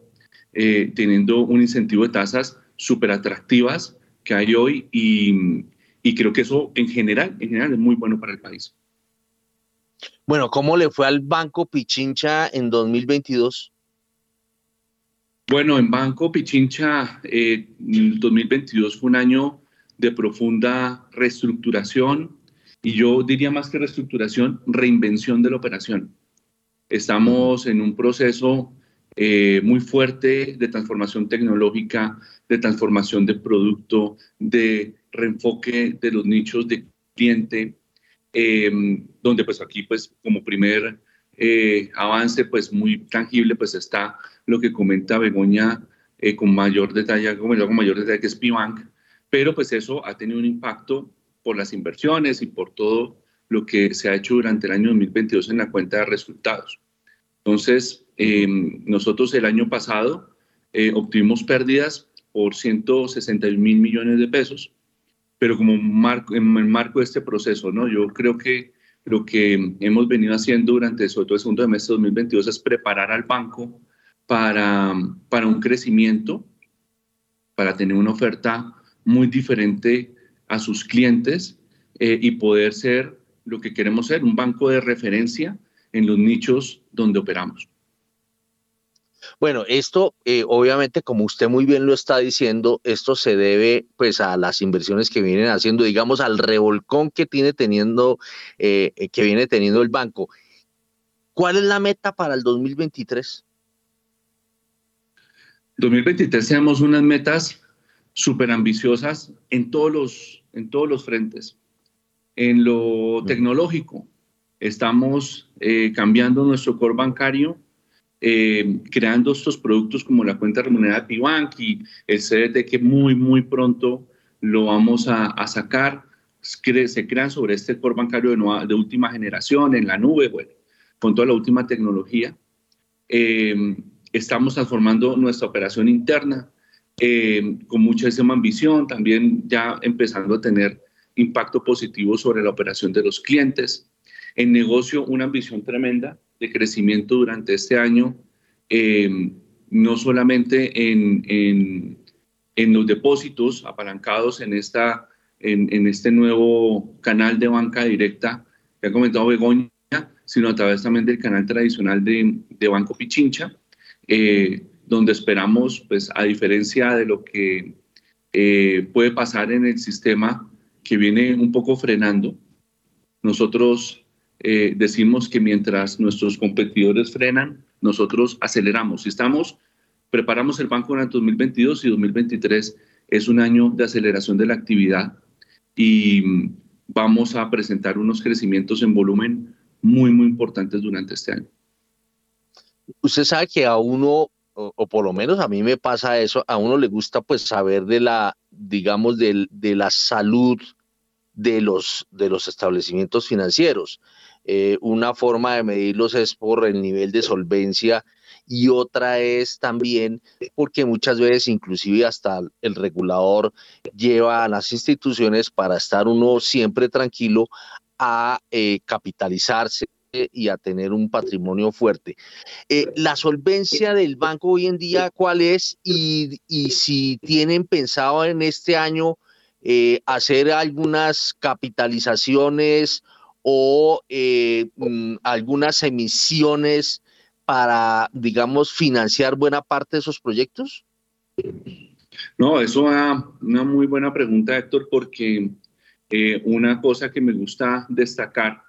Eh, teniendo un incentivo de tasas súper atractivas que hay hoy y, y, creo que eso en general, en general es muy bueno para el país. Bueno, ¿cómo le fue al Banco Pichincha en 2022? Bueno, en Banco Pichincha, eh, 2022 fue un año de profunda reestructuración y yo diría más que reestructuración, reinvención de la operación. Estamos en un proceso eh, muy fuerte de transformación tecnológica, de transformación de producto, de reenfoque de los nichos de cliente, em, donde pues aquí pues como primer eh, avance pues muy tangible pues está lo que comenta Begoña eh, con mayor detalle, con mayor detalle que es Pibank, pero pues eso ha tenido un impacto por las inversiones y por todo lo que se ha hecho durante el año 2022 en la cuenta de resultados. Entonces, eh, nosotros el año pasado eh, obtuvimos pérdidas por 160 mil millones de pesos, pero como marco, en el marco de este proceso, ¿no? yo creo que lo que hemos venido haciendo durante sobre todo el segundo semestre de 2022 es preparar al banco para, para un crecimiento, para tener una oferta muy diferente a sus clientes eh, y poder ser lo que queremos ser, un banco de referencia en los nichos donde operamos. Bueno, esto eh, obviamente, como usted muy bien lo está diciendo, esto se debe pues a las inversiones que vienen haciendo, digamos, al revolcón que tiene teniendo, eh, eh, que viene teniendo el banco. ¿Cuál es la meta para el 2023? 2023 tenemos unas metas súper ambiciosas en todos los, en todos los frentes. En lo tecnológico, Estamos eh, cambiando nuestro core bancario, eh, creando estos productos como la cuenta remunerada Pibank y el CDT que muy, muy pronto lo vamos a, sacar. Se crean sobre este core bancario de, de última generación, en la nube, bueno, con toda la última tecnología. Eh, estamos transformando nuestra operación interna con muchísima ambición, también ya empezando a tener impacto positivo sobre la operación de los clientes. En negocio, una ambición tremenda de crecimiento durante este año, em, no solamente en, en, en, los depósitos apalancados en, esta, en, este nuevo canal de banca directa que ha comentado Begoña, sino a través también del canal tradicional de, de Banco Pichincha, eh, donde esperamos, pues a diferencia de lo que eh, puede pasar en el sistema que viene un poco frenando. Nosotros eh, decimos que mientras nuestros competidores frenan, nosotros aceleramos. Si estamos, preparamos el banco en el 2022 y 2023 es un año de aceleración de la actividad y mm, vamos a presentar unos crecimientos en volumen muy, muy importantes durante este año. Usted sabe que a uno, o, por lo menos a mí me pasa eso, a uno le gusta pues saber de la digamos, de, de la salud de los, de los establecimientos financieros. Eh, una forma de medirlos es por el nivel de solvencia y otra es también porque muchas veces inclusive hasta el regulador lleva a las instituciones para estar uno siempre tranquilo a eh, capitalizarse y a tener un patrimonio fuerte. Eh, la solvencia del banco hoy en día, ¿cuál es? Y, si tienen pensado en este año hacer algunas capitalizaciones o eh, mm, algunas emisiones para, digamos, financiar buena parte de esos proyectos? No, eso es una muy buena pregunta, Héctor, porque una cosa que me gusta destacar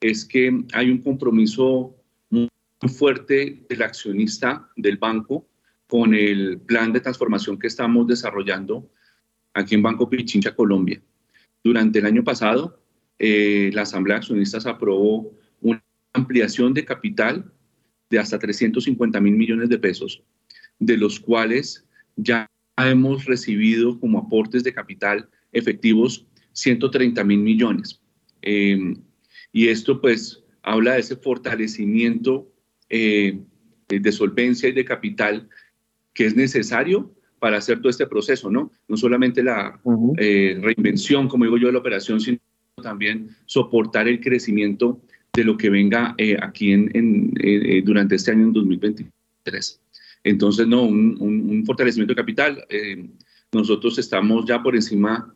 es que hay un compromiso muy fuerte del accionista del banco con el plan de transformación que estamos desarrollando aquí en Banco Pichincha, Colombia. Durante el año pasado, eh, la Asamblea de Accionistas aprobó una ampliación de capital de hasta 350 mil millones de pesos, de los cuales ya hemos recibido como aportes de capital efectivos 130 mil millones. Eh, y esto pues habla de ese fortalecimiento eh, de solvencia y de capital que es necesario para hacer todo este proceso, ¿no? No solamente la eh, reinvención, como digo yo, de la operación, sino también soportar el crecimiento de lo que venga eh, aquí en, durante este año en 2023. Entonces, no, un, un fortalecimiento de capital. nosotros estamos ya por encima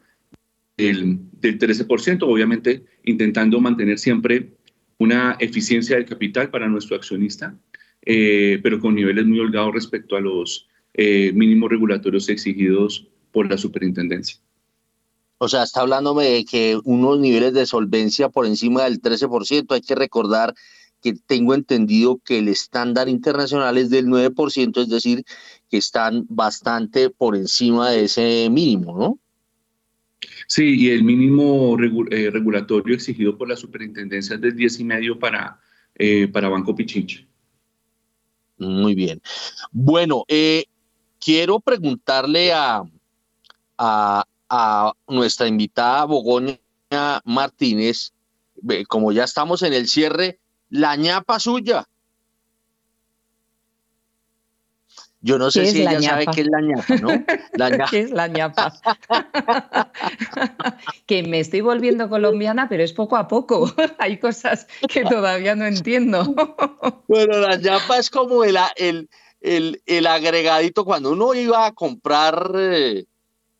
del, 13%, obviamente intentando mantener siempre una eficiencia del capital para nuestro accionista, eh, pero con niveles muy holgados respecto a los eh, mínimos regulatorios exigidos por la superintendencia. O sea, está hablándome de que unos niveles de solvencia por encima del 13%. Hay que recordar que tengo entendido que el estándar internacional es del 9%, es decir, que están bastante por encima de ese mínimo, ¿no? Sí, y el mínimo eh, regulatorio exigido por la superintendencia es de 10,5 para, eh, para Banco Pichincha. Muy bien. Bueno, eh, quiero preguntarle a, a, a, nuestra invitada Bogoña Martínez, como ya estamos en el cierre, la ñapa suya. Yo no sé si ella sabe qué es la ñapa, ¿no? La ¿Qué es la ñapa? que me estoy volviendo colombiana, pero es poco a poco. Hay cosas que todavía no entiendo. bueno, la ñapa es como el, el, agregadito cuando uno iba a comprar eh,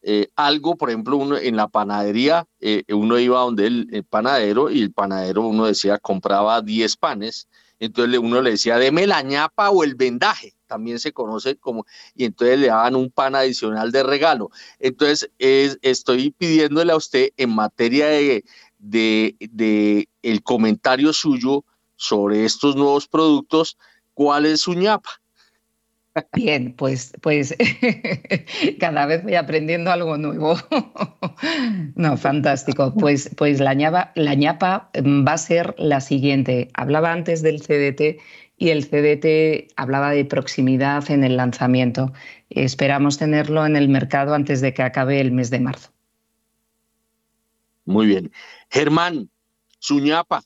eh, algo, por ejemplo, uno, en la panadería, eh, uno iba donde el, el, panadero y el panadero, uno decía, compraba 10 panes, entonces uno le decía, deme la ñapa o el vendaje también se conoce como, y entonces le daban un pan adicional de regalo. Entonces, estoy pidiéndole a usted en materia de, de, el comentario suyo sobre estos nuevos productos, ¿cuál es su ñapa? Bien, pues, pues cada vez voy aprendiendo algo nuevo. no, fantástico. Pues, pues la, ñapa, la ñapa va a ser la siguiente. Hablaba antes del CDT y el CDT hablaba de proximidad en el lanzamiento. Esperamos tenerlo en el mercado antes de que acabe el mes de marzo. Muy bien. Germán, su ñapa.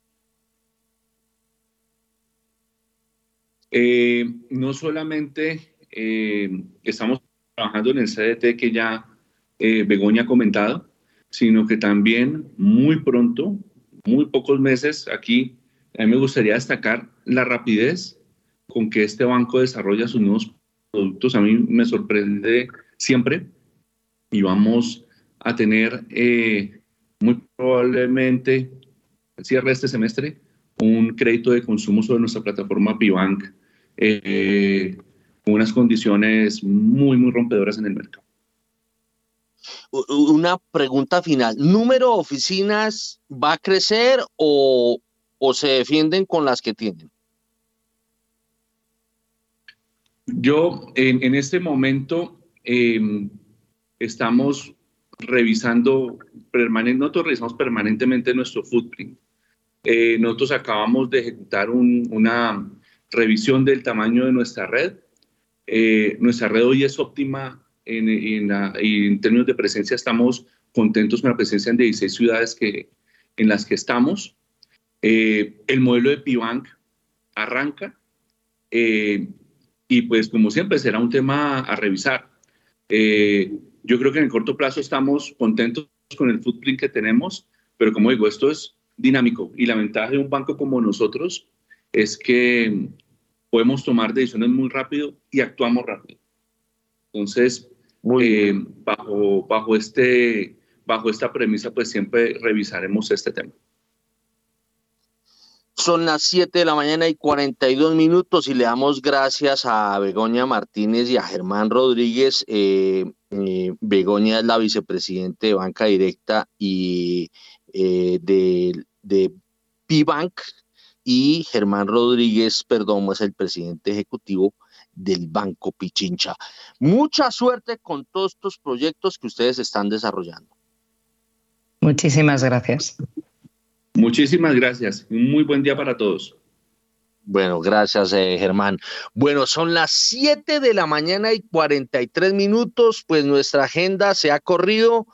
Eh, no solamente eh, estamos trabajando en el CDT que ya eh, Begoña ha comentado, sino que también muy pronto, muy pocos meses, aquí me gustaría destacar la rapidez con que este banco desarrolla sus nuevos productos. A mí me sorprende siempre y vamos a tener muy probablemente al cierre de este semestre un crédito de consumo sobre nuestra plataforma Pibank eh, con unas condiciones muy, muy rompedoras en el mercado. Una pregunta final. ¿Número de oficinas va a crecer o, se defienden con las que tienen? Yo en, este momento em, estamos revisando, nosotros revisamos permanentemente nuestro footprint. Eh, nosotros acabamos de ejecutar una revisión del tamaño de nuestra red. Eh, nuestra red hoy es óptima en, en, términos de presencia. Estamos contentos con la presencia en 16 ciudades que, en las que estamos. Eh, el modelo de Pibank arranca eh, y pues como siempre será un tema a revisar. yo creo que en el corto plazo estamos contentos con el footprint que tenemos, pero como digo, esto es dinámico y la ventaja de un banco como nosotros es que podemos tomar decisiones muy rápido y actuamos rápido. Entonces, eh, bajo, bajo, este, bajo esta premisa, pues siempre revisaremos este tema. Son las 7 de la mañana y 42 minutos y le damos gracias a Begoña Martínez y a Germán Rodríguez. Eh, eh, Begoña es la vicepresidente de Banca Directa y de, de P-Bank, y Germán Rodríguez Perdomo es el presidente ejecutivo del Banco Pichincha. Mucha suerte con todos estos proyectos que ustedes están desarrollando. Muchísimas gracias. Muchísimas gracias. Un muy buen día para todos. Bueno, gracias eh, Germán. Bueno, son las 7 de la mañana y 43 minutos, pues nuestra agenda se ha corrido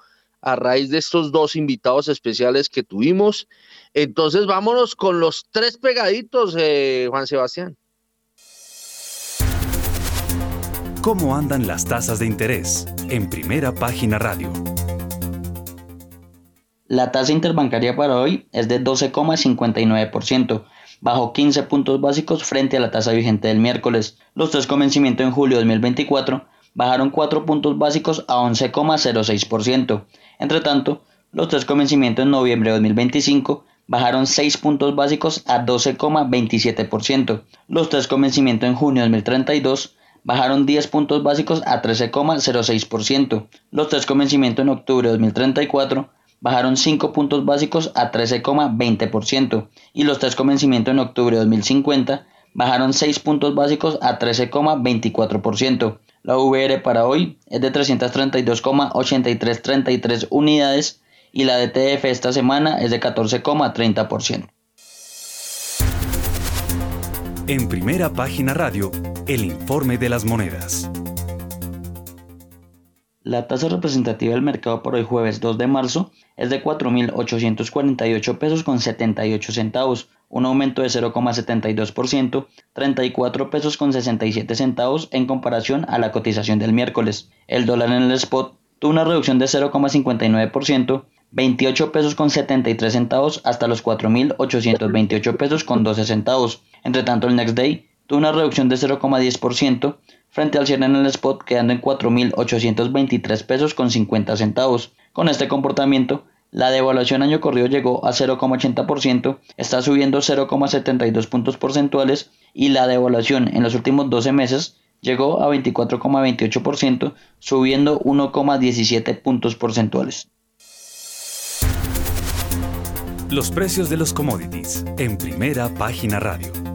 a raíz de estos dos invitados especiales que tuvimos. Entonces vámonos con los tres pegaditos, eh, Juan Sebastián. ¿Cómo andan las tasas de interés? En primera página radio. La tasa interbancaria para hoy es de 12,59%, bajo 15 puntos básicos frente a la tasa vigente del miércoles. Los tres convencimientos en julio de 2024 bajaron 4 puntos básicos a 11,06%. Entre tanto, los tres convencimientos en noviembre de 2025 bajaron 6 puntos básicos a 12,27%. Los tres convencimientos en junio de 2032 bajaron 10 puntos básicos a 13,06%. Los tres convencimientos en octubre de 2034 bajaron 5 puntos básicos a 13,20% y los tres convencimientos en octubre de 2050 bajaron 6 puntos básicos a 13,24%. La VR para hoy es de 332,8333 unidades y la DTF esta semana es de 14,30%. En primera página radio, el informe de las monedas. La tasa representativa del mercado por hoy jueves 2 de marzo es de 4.848 pesos con 78 centavos, un aumento de 0,72%, 34 pesos con 67 centavos en comparación a la cotización del miércoles. El dólar en el spot tuvo una reducción de 0,59%, 28 pesos con 73 centavos hasta los 4.828 pesos con 12 centavos. Entre tanto, el next day tuvo una reducción de 0,10% frente al cierre en el spot quedando en 4.823 pesos con 50 centavos. Con este comportamiento, la devaluación año corrido llegó a 0,80%, está subiendo 0,72 puntos porcentuales y la devaluación en los últimos 12 meses llegó a 24,28%, subiendo 1,17 puntos porcentuales. Los precios de los commodities en primera página radio.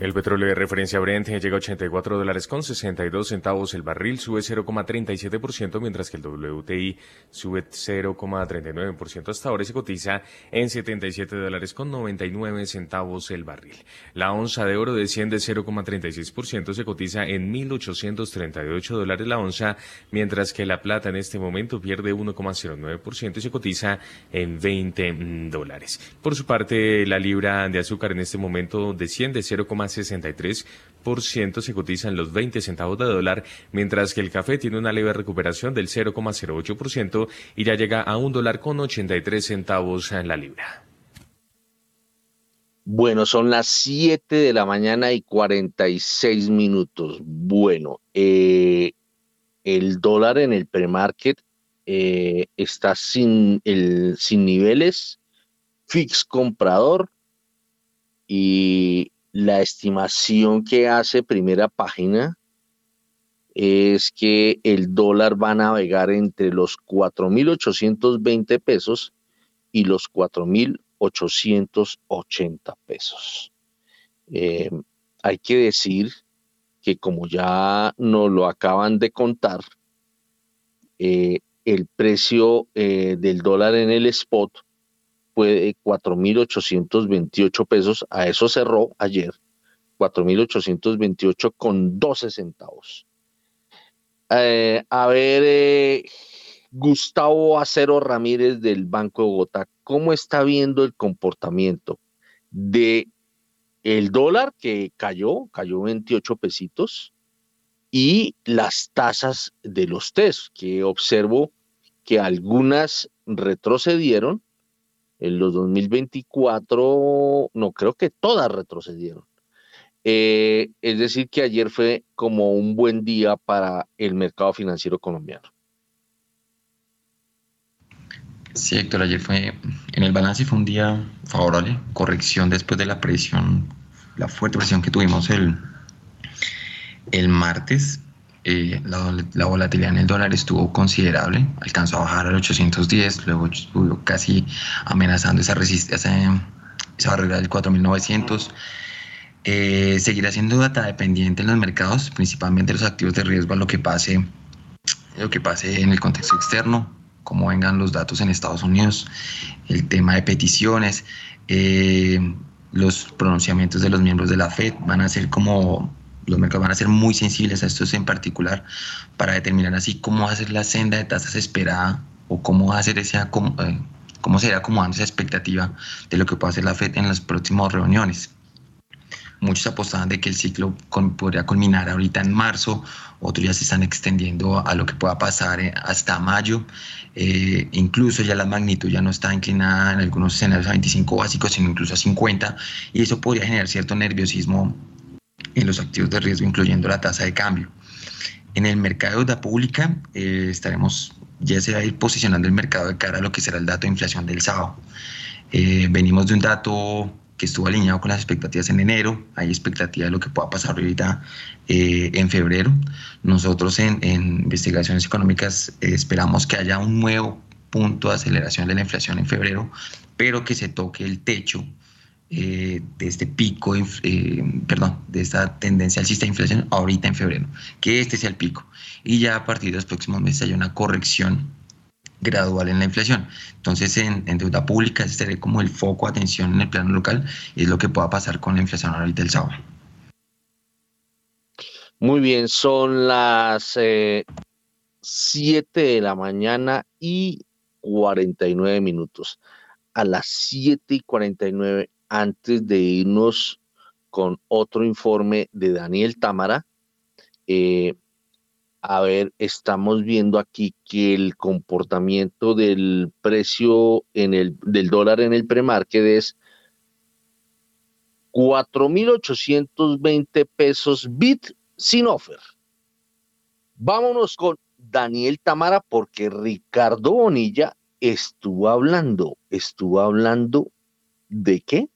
El petróleo de referencia Brent llega a 84 dólares con 62 centavos el barril, sube 0,37%, mientras que el WTI sube 0,39%. Hasta ahora se cotiza en 77 dólares con 99 centavos el barril. La onza de oro desciende 0,36%, se cotiza en 1.838 dólares la onza, mientras que la plata en este momento pierde 1,09% y se cotiza en 20 dólares. Por su parte, la libra de azúcar en este momento desciende 0,5%. 63% se cotiza en los 20 centavos de dólar, mientras que el café tiene una leve recuperación del 0,08% y ya llega a un dólar con 83 centavos en la libra. Bueno, son las 7 de la mañana y 46 minutos. Bueno, eh, el dólar en el premarket eh, está sin niveles, fix comprador y la estimación que hace primera página es que el dólar va a navegar entre los 4.820 pesos y los 4.880 pesos. Eh, hay que decir que como ya nos lo acaban de contar, eh, el precio eh, del dólar en el spot fue 4.828 pesos, a eso cerró ayer, 4.828 con 12 centavos. Eh, a ver, eh, Gustavo Acero Ramírez del Banco de Bogotá, ¿cómo está viendo el comportamiento de el dólar que cayó, cayó 28 pesitos, y las tasas de los test, que observo que algunas retrocedieron en los 2024, no creo que todas retrocedieron. Eh, es decir, que ayer fue como un buen día para el mercado financiero colombiano. Sí, Héctor, ayer fue, en el balance fue un día favorable, corrección después de la presión, la fuerte presión que tuvimos el, el martes. Eh, la, volatilidad en el dólar estuvo considerable, alcanzó a bajar al 810, luego estuvo casi amenazando esa resistencia, esa barrera del 4900. Eh, seguirá siendo data dependiente en los mercados, principalmente los activos de riesgo a lo que pase, lo que pase en el contexto externo, cómo vengan los datos en Estados Unidos, el tema de peticiones, eh, los pronunciamientos de los miembros de la Fed van a ser como los mercados van a ser muy sensibles a estos en particular para determinar así cómo va a ser la senda de tasas esperada o cómo va a ser esa, cómo, eh, cómo será acomodando esa expectativa de lo que pueda hacer la FED en las próximas reuniones. Muchos apostaban de que el ciclo podría culminar ahorita en marzo, otros ya se están extendiendo a lo que pueda pasar eh, hasta mayo. Eh, incluso ya la magnitud ya no está inclinada en algunos escenarios a 25 básicos, sino incluso a 50, y eso podría generar cierto nerviosismo en los activos de riesgo, incluyendo la tasa de cambio. En el mercado de deuda pública eh, estaremos, ya se va a ir posicionando el mercado de cara a lo que será el dato de inflación del sábado. Eh, venimos de un dato que estuvo alineado con las expectativas en enero, hay expectativa de lo que pueda pasar ahorita eh, en febrero. Nosotros en, en investigaciones económicas esperamos que haya un nuevo punto de aceleración de la inflación en febrero, pero que se toque el techo eh, de este pico, eh, perdón, de esta tendencia alcista de inflación ahorita en febrero, que este sea el pico. Y ya a partir de los próximos meses hay una corrección gradual en la inflación. Entonces, en, deuda pública, este sería como el foco de atención en el plano local, es lo que pueda pasar con la inflación ahorita el sábado. Muy bien, son las 7 eh, de la mañana y 49 minutos. A las 7 y 49 antes de irnos con otro informe de Daniel Támara, eh, a ver, estamos viendo aquí que el comportamiento del precio en el, del dólar en el premarket es 4.820 pesos bit sin offer. Vámonos con Daniel Tamara porque Ricardo Bonilla estuvo hablando, estuvo hablando de qué?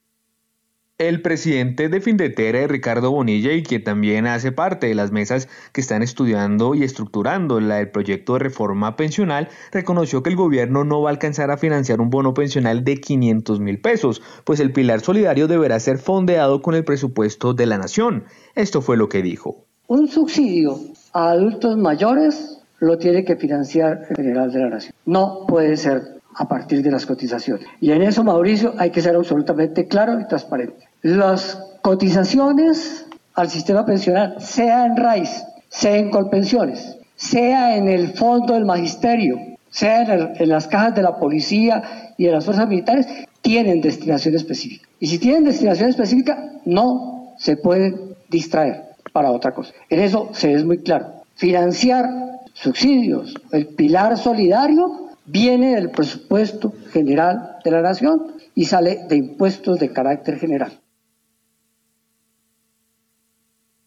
El presidente de Findeter, Ricardo Bonilla, y que también hace parte de las mesas que están estudiando y estructurando el proyecto de reforma pensional, reconoció que el gobierno no va a alcanzar a financiar un bono pensional de 500 mil pesos, pues el pilar solidario deberá ser fondeado con el presupuesto de la nación. Esto fue lo que dijo. Un subsidio a adultos mayores lo tiene que financiar el general de la nación. No puede ser a partir de las cotizaciones. Y en eso, Mauricio, hay que ser absolutamente claro y transparente. Las cotizaciones al sistema pensional, sea en RAIS, sea en Colpensiones, sea en el fondo del magisterio, sea en, en las cajas de la policía y en las fuerzas militares, tienen destinación específica. Y si tienen destinación específica, no se pueden distraer para otra cosa. En eso se es muy claro. Financiar subsidios, el pilar solidario, viene del presupuesto general de la nación y sale de impuestos de carácter general.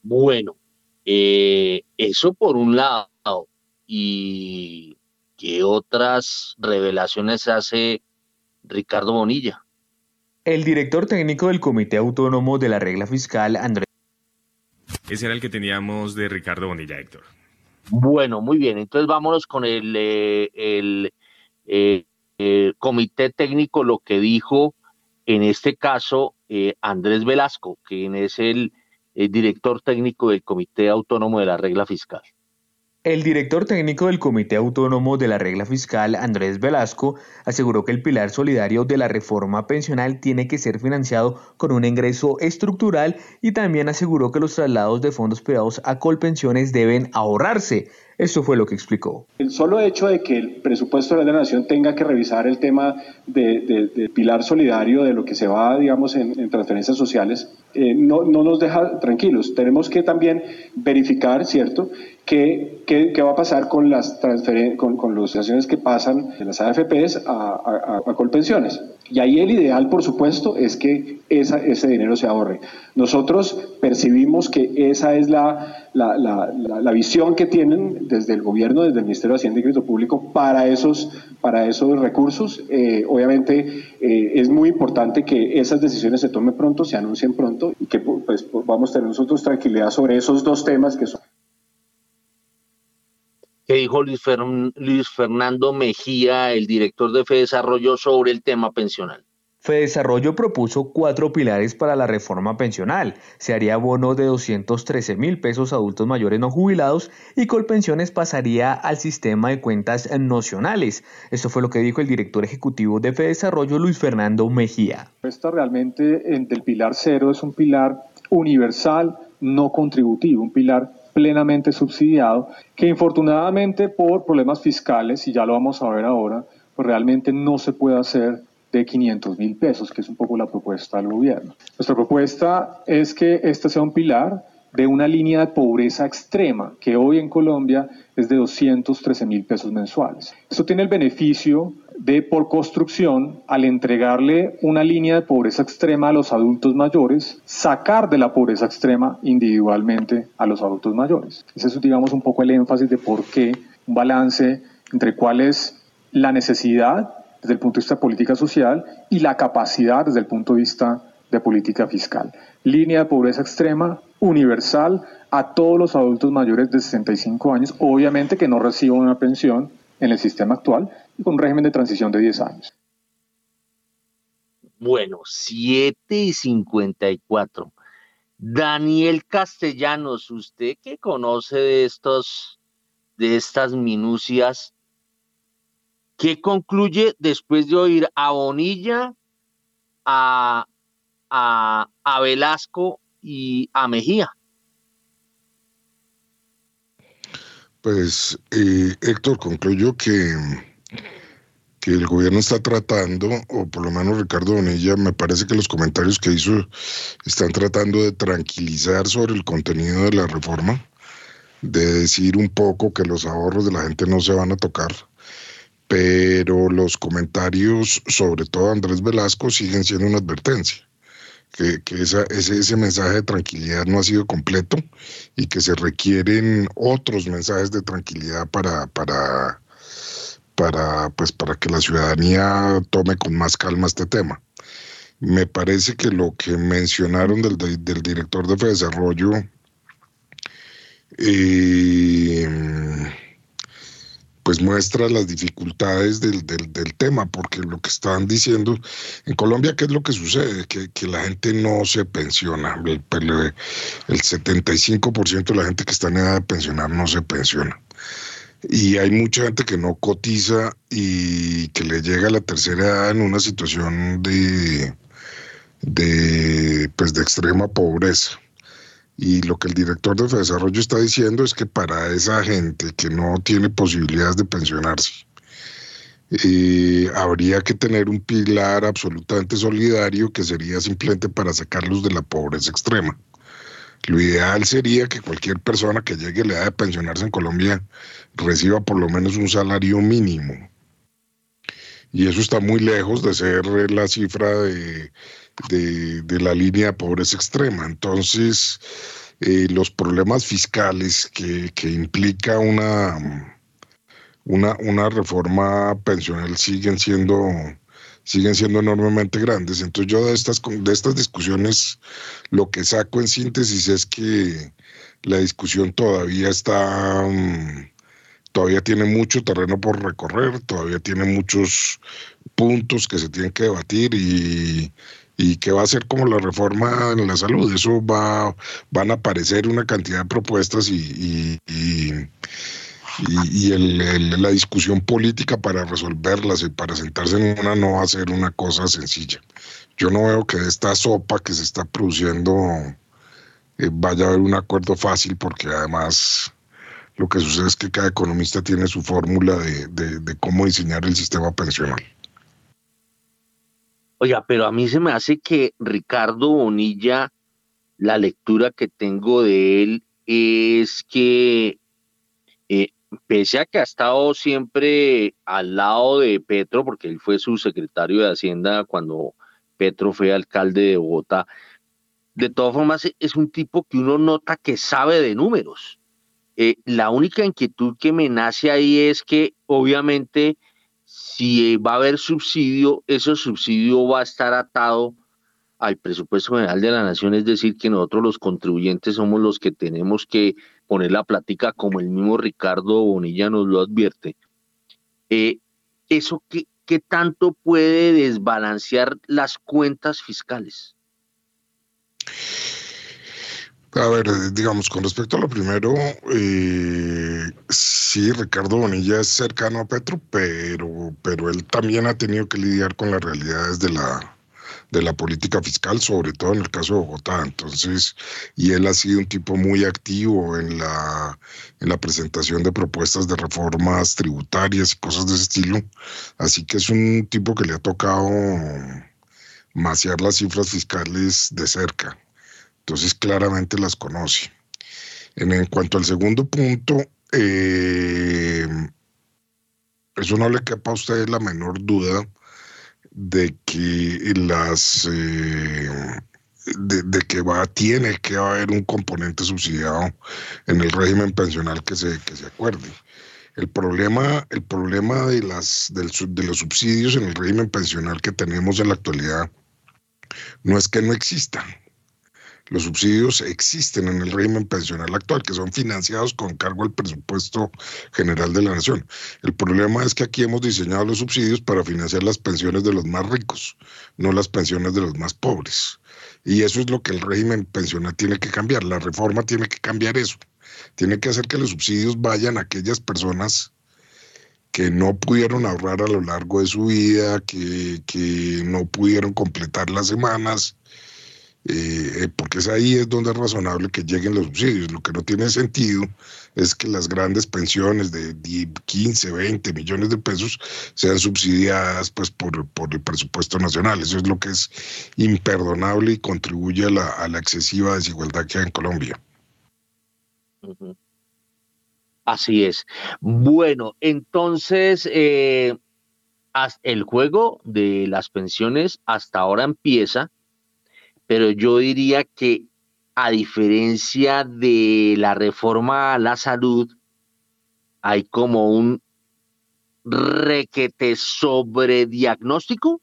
Bueno, eh, eso por un lado. ¿Y qué otras revelaciones hace Ricardo Bonilla? El director técnico del Comité Autónomo de la Regla Fiscal, Andrés. Ese era el que teníamos de Ricardo Bonilla, Héctor. Bueno, muy bien. Entonces vámonos con el, eh, el eh, eh, comité técnico lo que dijo en este caso eh, Andrés Velasco, quien es el director técnico del Comité Autónomo de la Regla Fiscal. El director técnico del Comité Autónomo de la Regla Fiscal, Andrés Velasco, aseguró que el pilar solidario de la reforma pensional tiene que ser financiado con un ingreso estructural y también aseguró que los traslados de fondos privados a Colpensiones deben ahorrarse. Esto fue lo que explicó. El solo hecho de que el presupuesto de la Nación tenga que revisar el tema de, pilar solidario, de lo que se va, digamos, en, transferencias sociales, eh, no nos deja tranquilos. Tenemos que también verificar, ¿cierto?, ¿Qué, qué, va a pasar con las con, con las acciones que pasan de las AFPs a, a, Colpensiones? Y ahí el ideal, por supuesto, es que esa, ese dinero se ahorre. Nosotros percibimos que esa es la, la, la, la, visión que tienen desde el gobierno, desde el Ministerio de Hacienda y Crédito Público para esos, para esos recursos. Eh, obviamente eh, es muy importante que esas decisiones se tomen pronto, se anuncien pronto y que pues, vamos a tener nosotros tranquilidad sobre esos dos temas que son ¿Qué dijo Luis, Fernando Mejía, el director de FEDesarrollo, sobre el tema pensional? FEDesarrollo propuso cuatro pilares para la reforma pensional. Se haría bono de 213 mil pesos a adultos mayores no jubilados y Colpensiones pasaría al sistema de cuentas nacionales. Esto fue lo que dijo el director ejecutivo de FEDesarrollo, Luis Fernando Mejía. Esta realmente del pilar cero es un pilar universal, no contributivo, un pilar plenamente subsidiado, que infortunadamente por problemas fiscales, y ya lo vamos a ver ahora, pues realmente no se puede hacer de 500 mil pesos, que es un poco la propuesta del gobierno. Nuestra propuesta es que este sea un pilar de una línea de pobreza extrema, que hoy en Colombia es de 213 mil pesos mensuales. Esto tiene el beneficio de, por construcción, al entregarle una línea de pobreza extrema a los adultos mayores, sacar de la pobreza extrema individualmente a los adultos mayores. Ese es, digamos, un poco el énfasis de por qué un balance entre cuál es la necesidad desde el punto de vista de política social y la capacidad desde el punto de vista de política fiscal. Línea de pobreza extrema universal a todos los adultos mayores de 65 años, obviamente que no reciban una pensión en el sistema actual y con un régimen de transición de 10 años. Bueno, 7 y 54. Daniel Castellanos, usted que conoce de estos de estas minucias, ¿qué concluye después de oír a Bonilla, a, a, a Velasco y a Mejía? Pues eh, Héctor, concluyo que, que el gobierno está tratando, o por lo menos Ricardo Bonilla, me parece que los comentarios que hizo están tratando de tranquilizar sobre el contenido de la reforma, de decir un poco que los ahorros de la gente no se van a tocar, pero los comentarios, sobre todo Andrés Velasco, siguen siendo una advertencia que, ese, ese mensaje de tranquilidad no ha sido completo y que se requieren otros mensajes de tranquilidad para, para, para, pues, para que la ciudadanía tome con más calma este tema. Me parece que lo que mencionaron del, del director de Desarrollo eh, pues muestra las dificultades del, del, tema, porque lo que están diciendo, en Colombia, ¿qué es lo que sucede? Que, que la gente no se pensiona, el, el 75% de la gente que está en edad de pensionar no se pensiona. Y hay mucha gente que no cotiza y que le llega a la tercera edad en una situación de, de, pues de extrema pobreza. Y lo que el director de desarrollo está diciendo es que para esa gente que no tiene posibilidades de pensionarse, eh, habría que tener un pilar absolutamente solidario que sería simplemente para sacarlos de la pobreza extrema. Lo ideal sería que cualquier persona que llegue a la edad de pensionarse en Colombia reciba por lo menos un salario mínimo. Y eso está muy lejos de ser la cifra de de, la línea de pobreza extrema. Entonces, eh, los problemas fiscales que, implica una, una, una, reforma pensional siguen siendo siguen siendo enormemente grandes. Entonces yo de estas, de estas discusiones lo que saco en síntesis es que la discusión todavía está, mm, todavía tiene mucho terreno por recorrer, todavía tiene muchos puntos que se tienen que debatir y, y que va a ser como la reforma en la salud. Eso va, van a aparecer una cantidad de propuestas y, y, la discusión política para resolverlas y para sentarse en una no va a ser una cosa sencilla. Yo no veo que de esta sopa que se está produciendo eh, vaya a haber un acuerdo fácil porque además lo que sucede es que cada economista tiene su fórmula de cómo diseñar el sistema pensional. Oiga, pero a mí se me hace que Ricardo Bonilla, la lectura que tengo de él es que eh, pese a que ha estado siempre al lado de Petro, porque él fue su secretario de Hacienda cuando Petro fue alcalde de Bogotá, de todas formas es un tipo que uno nota que sabe de números. Eh, la única inquietud que me nace ahí es que obviamente si va a haber subsidio, ese subsidio va a estar atado al presupuesto general de la nación, es decir, que nosotros los contribuyentes somos los que tenemos que poner la plática como el mismo Ricardo Bonilla nos lo advierte. Eh, ¿Eso qué, qué tanto puede desbalancear las cuentas fiscales? A ver, digamos, con respecto a lo primero, eh, sí, Ricardo Bonilla es cercano a Petro, pero, pero él también ha tenido que lidiar con las realidades de la, de la política fiscal, sobre todo en el caso de Bogotá. Entonces, y él ha sido un tipo muy activo en la, en la presentación de propuestas de reformas tributarias y cosas de ese estilo. Así que es un tipo que le ha tocado maciar las cifras fiscales de cerca. Entonces claramente las conoce. En, cuanto al segundo punto, eh, eso no le quepa a usted la menor duda de que las eh, de, que va tiene que haber un componente subsidiado en el régimen pensional que se que se acuerde. El problema, el problema de, las, de los subsidios en el régimen pensional que tenemos en la actualidad no es que no existan, los subsidios existen en el régimen pensional actual, que son financiados con cargo al presupuesto general de la nación. El problema es que aquí hemos diseñado los subsidios para financiar las pensiones de los más ricos, no las pensiones de los más pobres. Y eso es lo que el régimen pensional tiene que cambiar. La reforma tiene que cambiar eso. Tiene que hacer que los subsidios vayan a aquellas personas que no pudieron ahorrar a lo largo de su vida, que, que no pudieron completar las semanas, eh, eh, porque es ahí es donde es razonable que lleguen los subsidios. Lo que no tiene sentido es que las grandes pensiones de 15, 20 millones de pesos sean subsidiadas pues, por, el presupuesto nacional. Eso es lo que es imperdonable y contribuye a la, a la excesiva desigualdad que hay en Colombia. Así es. Bueno, entonces eh, el juego de las pensiones hasta ahora empieza pero yo diría que a diferencia de la reforma a la salud, hay como un requete sobre diagnóstico.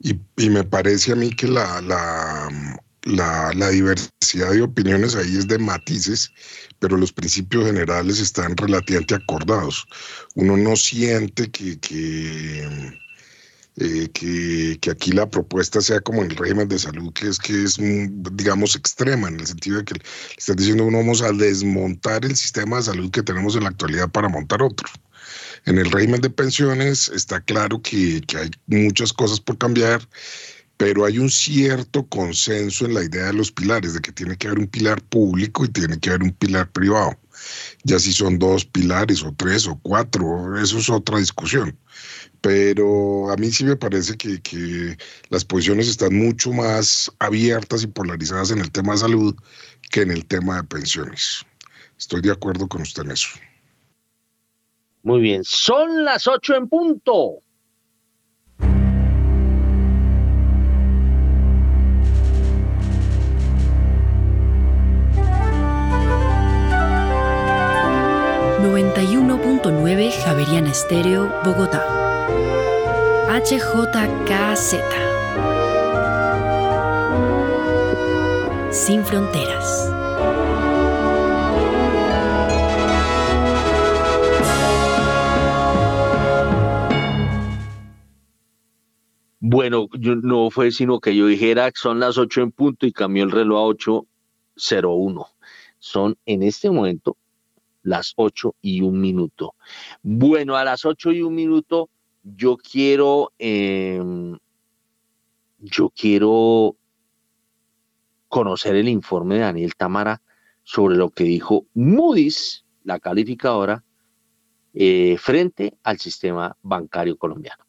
Y, me parece a mí que la, la, la, diversidad de opiniones ahí es de matices, pero los principios generales están relativamente acordados. Uno no siente que, que, eh, que, aquí la propuesta sea como en el régimen de salud, que es que es, digamos, extrema, en el sentido de que le están diciendo uno vamos a desmontar el sistema de salud que tenemos en la actualidad para montar otro. En el régimen de pensiones está claro que, que hay muchas cosas por cambiar, pero hay un cierto consenso en la idea de los pilares, de que tiene que haber un pilar público y tiene que haber un pilar privado. Ya si son dos pilares o tres o cuatro, eso es otra discusión. Pero a mí sí me parece que, que las posiciones están mucho más abiertas y polarizadas en el tema de salud que en el tema de pensiones. Estoy de acuerdo con usted en eso. Muy bien, son las ocho en punto. .9 Javeriana Estéreo, Bogotá. HJKZ. Sin fronteras. Bueno, no fue sino que yo dijera son las 8 en punto y cambió el reloj a 8.01. Son en este momento las 8 y un minuto. Bueno, a las 8 y un minuto yo quiero, em, yo quiero conocer el informe de Daniel Tamara sobre lo que dijo Moody's, la calificadora, eh, frente al sistema bancario colombiano.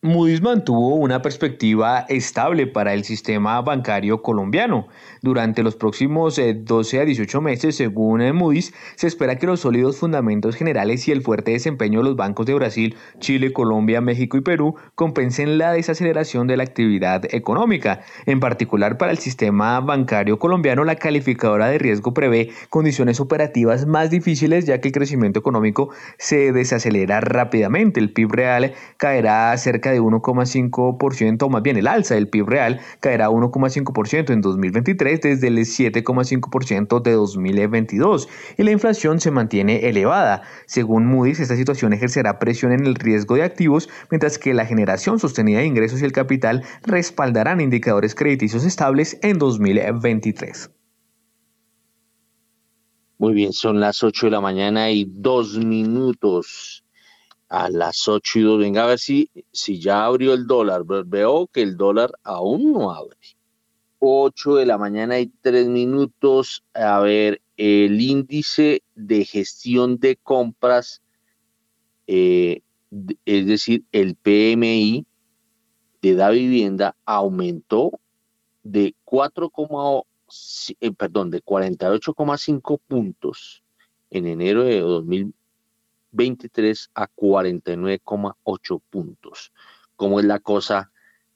Moody's mantuvo una perspectiva estable para el sistema bancario colombiano. Durante los próximos 12 eh, a 18 meses, según eh, Moody's, se espera que los sólidos fundamentos generales y el fuerte desempeño de los bancos de Brasil, Chile, Colombia, México y Perú compensen la desaceleración de la actividad económica. En particular, para el sistema bancario colombiano, la calificadora de riesgo prevé condiciones operativas más difíciles ya que el crecimiento económico se desacelera rápidamente. El PIB real caerá cerca de 1,5%, o más bien el alza del PIB real caerá a 1,5% en 2023 desde el 7,5% de 2022 y la inflación se mantiene elevada. Según Moody's, esta situación ejercerá presión en el riesgo de activos, mientras que la generación sostenida de ingresos y el capital respaldarán indicadores crediticios estables en 2023. Muy bien, son las 8 de la mañana y dos minutos a las 8 y 2. Venga a ver si, si ya abrió el dólar. Veo que el dólar aún no abre. 8 de la mañana y 3 minutos. A ver, el índice de gestión de compras, eh, es decir, el PMI de la vivienda aumentó de 4, eh, perdón, de 48,5 puntos en enero de 2020 23 a 49,8 puntos. ¿Cómo es la cosa,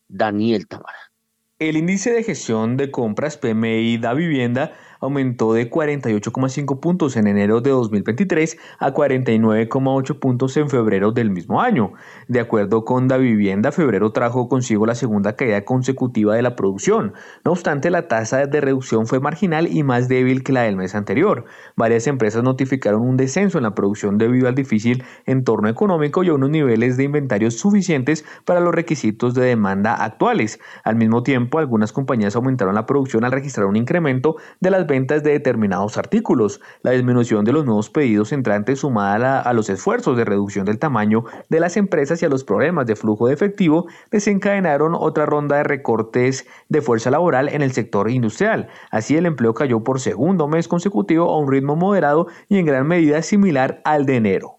Daniel Tamara? El índice de gestión de compras PMI da vivienda aumentó de 48,5 puntos en enero de 2023 a 49,8 puntos en febrero del mismo año. De acuerdo con Da Vivienda, febrero trajo consigo la segunda caída consecutiva de la producción. No obstante, la tasa de reducción fue marginal y más débil que la del mes anterior. Varias empresas notificaron un descenso en la producción debido al difícil entorno económico y a unos niveles de inventarios suficientes para los requisitos de demanda actuales. Al mismo tiempo, algunas compañías aumentaron la producción al registrar un incremento de las ventas de determinados artículos. La disminución de los nuevos pedidos entrantes sumada a, los esfuerzos de reducción del tamaño de las empresas y a los problemas de flujo de efectivo desencadenaron otra ronda de recortes de fuerza laboral en el sector industrial. Así el empleo cayó por segundo mes consecutivo a un ritmo moderado y en gran medida similar al de enero.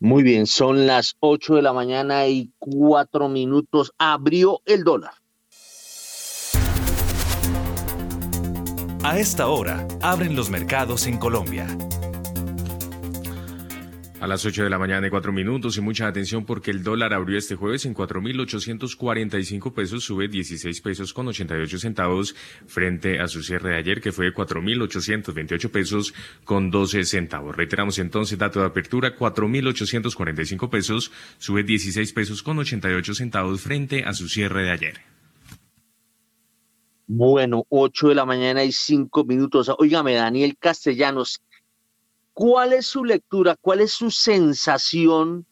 Muy bien, son las 8 de la mañana y 4 minutos. Abrió el dólar. A esta hora, abren los mercados en Colombia. A las 8 de la mañana y 4 minutos y mucha atención porque el dólar abrió este jueves en 4.845 pesos, sube 16 pesos con 88 centavos frente a su cierre de ayer que fue 4.828 pesos con 12 centavos. Reiteramos entonces dato de apertura 4.845 pesos, sube 16 pesos con 88 centavos frente a su cierre de ayer. Bueno, 8 de la mañana y 5 minutos. Óigame, Daniel Castellanos, ¿Cuál es su lectura? ¿Cuál es su sensación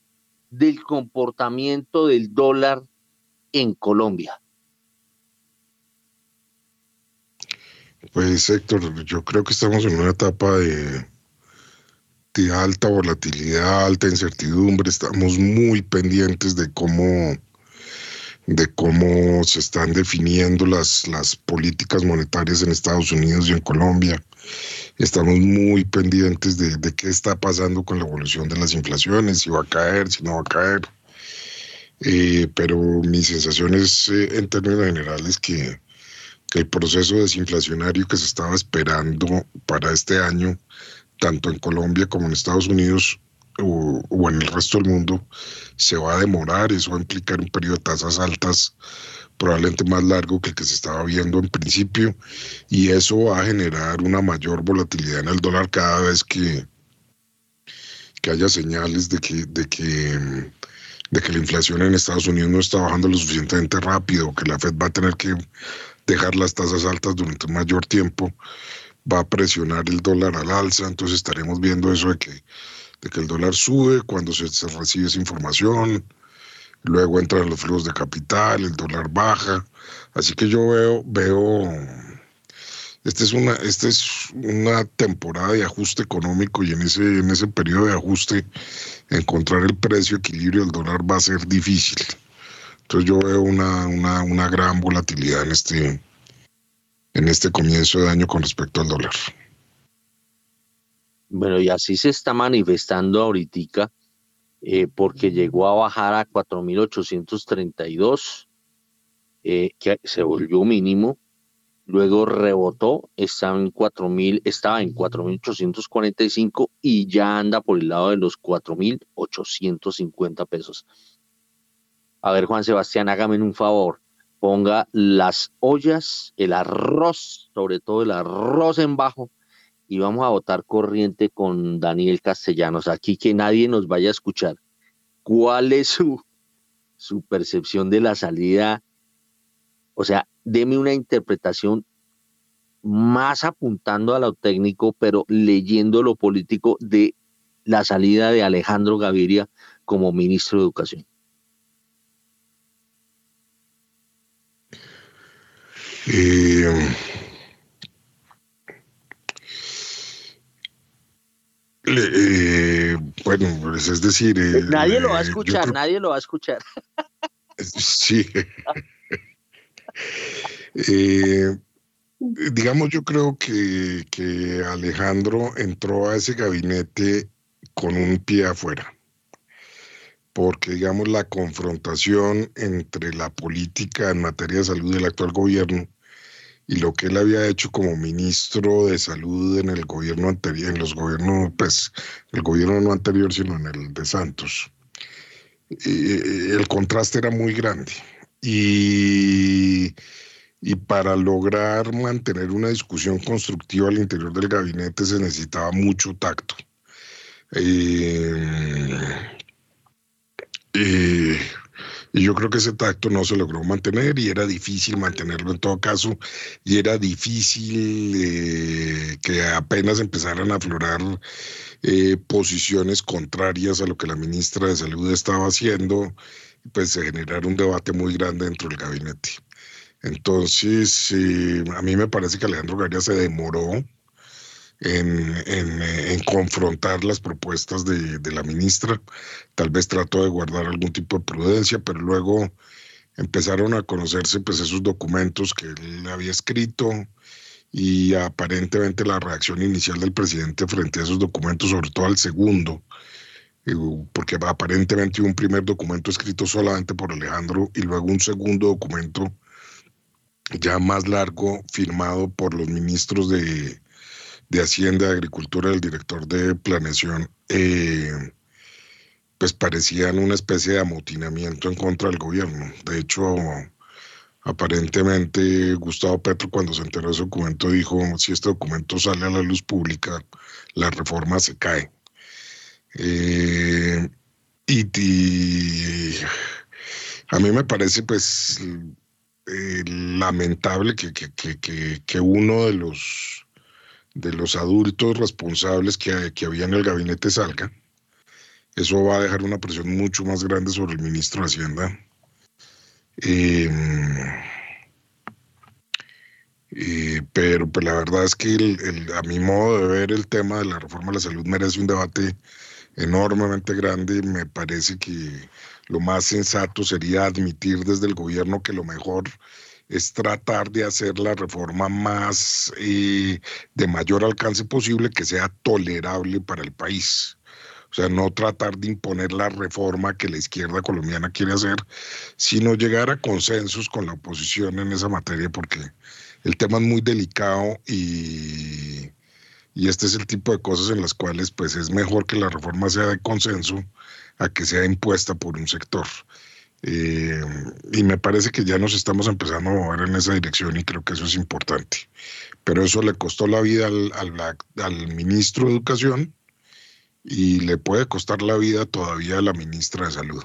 del comportamiento del dólar en Colombia? Pues Héctor, yo creo que estamos en una etapa de, de alta volatilidad, alta incertidumbre. Estamos muy pendientes de cómo de cómo se están definiendo las, las políticas monetarias en Estados Unidos y en Colombia. Estamos muy pendientes de, de, qué está pasando con la evolución de las inflaciones, si va a caer, si no va a caer. Eh, pero mi sensación es, eh, en términos generales, que, que el proceso desinflacionario que se estaba esperando para este año, tanto en Colombia como en Estados Unidos, o, en el resto del mundo se va a demorar, eso va a implicar un periodo de tasas altas probablemente más largo que el que se estaba viendo en principio y eso va a generar una mayor volatilidad en el dólar cada vez que, que haya señales de que, de que de que la inflación en Estados Unidos no está bajando lo suficientemente rápido, que la Fed va a tener que dejar las tasas altas durante un mayor tiempo, va a presionar el dólar al alza, entonces estaremos viendo eso de que de que el dólar sube cuando se, recibe esa información, luego entran los flujos de capital, el dólar baja. Así que yo veo, veo, esta es una, esta es una temporada de ajuste económico y en ese, en ese periodo de ajuste encontrar el precio equilibrio del dólar va a ser difícil. Entonces yo veo una, una, una gran volatilidad en este, en este comienzo de año con respecto al dólar. Bueno, y así se está manifestando ahorita, eh, porque llegó a bajar a 4.832, eh, que se volvió mínimo, luego rebotó, estaba en 4.000, estaba en 4.845 y ya anda por el lado de los 4.850 pesos. A ver, Juan Sebastián, hágame un favor, ponga las ollas, el arroz, sobre todo el arroz en bajo, y vamos a votar corriente con Daniel Castellanos. Aquí que nadie nos vaya a escuchar. ¿Cuál es su, su percepción de la salida? O sea, deme una interpretación más apuntando a lo técnico, pero leyendo lo político de la salida de Alejandro Gaviria como ministro de Educación. Eh, Eh, bueno, pues es decir... Eh, nadie lo va a eh, escuchar, nadie lo va a escuchar. Sí. digamos, yo creo que, que Alejandro entró a ese gabinete con un pie afuera porque digamos la confrontación entre la política en materia de salud del actual gobierno y lo que él había hecho como ministro de salud en el gobierno anterior, en los gobiernos, pues, el gobierno no anterior, sino en el de Santos. el contraste era muy grande. Y, y para lograr mantener una discusión constructiva al interior del gabinete se necesitaba mucho tacto. Eh, eh, y yo creo que ese tacto no se logró mantener y era difícil mantenerlo en todo caso y era difícil eh, que apenas empezaran a aflorar eh, posiciones contrarias a lo que la ministra de Salud estaba haciendo, pues se generara un debate muy grande dentro del gabinete. Entonces, eh, a mí me parece que Alejandro Garia se demoró en, confrontar las propuestas de, la ministra. Tal vez trató de guardar algún tipo de prudencia, pero luego empezaron a conocerse pues esos documentos que él había escrito y aparentemente la reacción inicial del presidente frente a esos documentos, sobre todo al segundo, eh, porque aparentemente un primer documento escrito solamente por Alejandro y luego un segundo documento ya más largo firmado por los ministros de, de Hacienda, Agricultura, el director de Planeación, eh, pues parecían una especie de amotinamiento en contra del gobierno. De hecho, aparentemente Gustavo Petro cuando se enteró de ese documento dijo, si este documento sale a la luz pública, la reforma se cae. Eh, y, a mí me parece pues eh, lamentable que, que, uno de los, de los adultos responsables que, que había en el gabinete salga. Eso va a dejar una presión mucho más grande sobre el ministro de Hacienda. Eh, pero pues, la verdad es que a mi modo de ver el tema de la reforma de la salud merece un debate enormemente grande. Me parece que lo más sensato sería admitir desde el gobierno que lo mejor es tratar de hacer la reforma más eh, de mayor alcance posible que sea tolerable para el país. O sea, no tratar de imponer la reforma que la izquierda colombiana quiere hacer, sino llegar a consensos con la oposición en esa materia, porque el tema es muy delicado y, y este es el tipo de cosas en las cuales pues es mejor que la reforma sea de consenso a que sea impuesta por un sector. Eh, y me parece que ya nos estamos empezando a mover en esa dirección y creo que eso es importante. Pero eso le costó la vida al, al ministro de Educación, y le puede costar la vida todavía a la ministra de Salud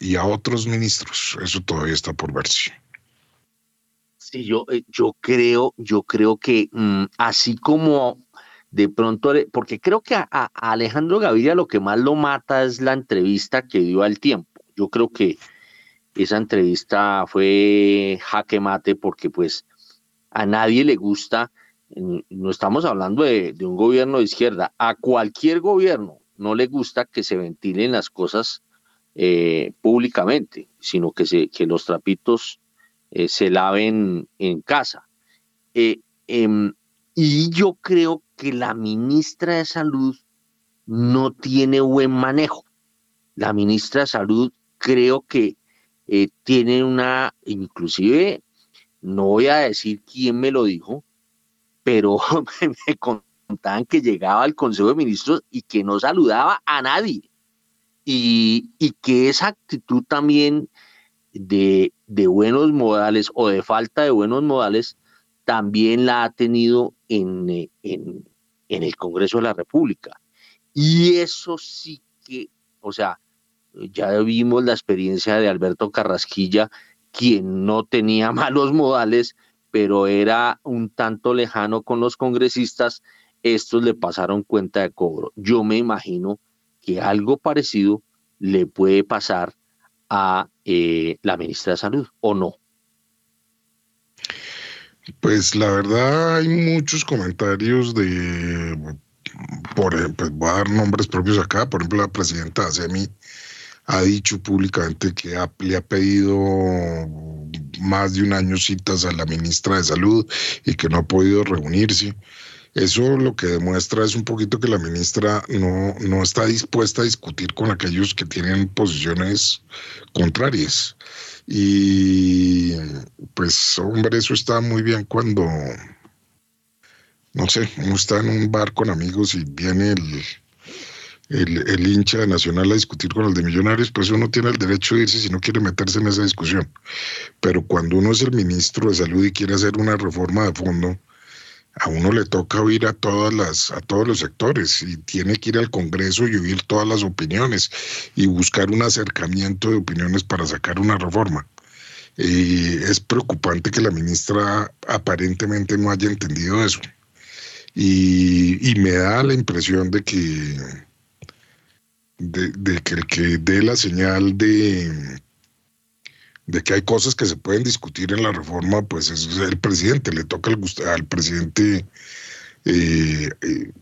y a otros ministros. Eso todavía está por verse. Sí, yo, eh, yo creo, yo creo que mm, así como de pronto, porque creo que a, Alejandro Gaviria lo que más lo mata es la entrevista que dio al tiempo. Yo creo que esa entrevista fue jaque mate porque pues a nadie le gusta no estamos hablando de, un gobierno de izquierda, a cualquier gobierno no le gusta que se ventilen las cosas eh, públicamente, sino que, se, que los trapitos eh, se laven en casa. Eh, em, y yo creo que la ministra de Salud no tiene buen manejo. La ministra de Salud creo que tiene una, inclusive, no voy a decir quién me lo dijo, pero me contaban que llegaba al Consejo de Ministros y que no saludaba a nadie. Y, que esa actitud también de, buenos modales o de falta de buenos modales también la ha tenido en, en, en el Congreso de la República. Y eso sí que, o sea, ya vimos la experiencia de Alberto Carrasquilla, quien no tenía malos modales, pero era un tanto lejano con los congresistas, estos le pasaron cuenta de cobro. Yo me imagino que algo parecido le puede pasar a eh, la ministra de Salud, ¿o no? Pues la verdad hay muchos comentarios de, por pues voy a dar nombres propios acá, por ejemplo la presidenta ASEMI ha dicho públicamente que le ha pedido más de un año citas a la ministra de Salud y que no ha podido reunirse. Eso lo que demuestra es un poquito que la ministra no, no está dispuesta a discutir con aquellos que tienen posiciones contrarias. Y pues, hombre, eso está muy bien cuando, no sé, uno está en un bar con amigos y viene el, el, hincha de Nacional a discutir con el de Millonarios, pues uno tiene el derecho de irse si no quiere meterse en esa discusión. Pero cuando uno es el ministro de Salud y quiere hacer una reforma de fondo, a uno le toca oír a todas las a todos los sectores y tiene que ir al Congreso y oír todas las opiniones y buscar un acercamiento de opiniones para sacar una reforma. Y es preocupante que la ministra aparentemente no haya entendido eso. y me da la impresión de que de, que el que dé la señal de, de que hay cosas que se pueden discutir en la reforma, pues es el presidente, le toca al, al presidente eh, eh,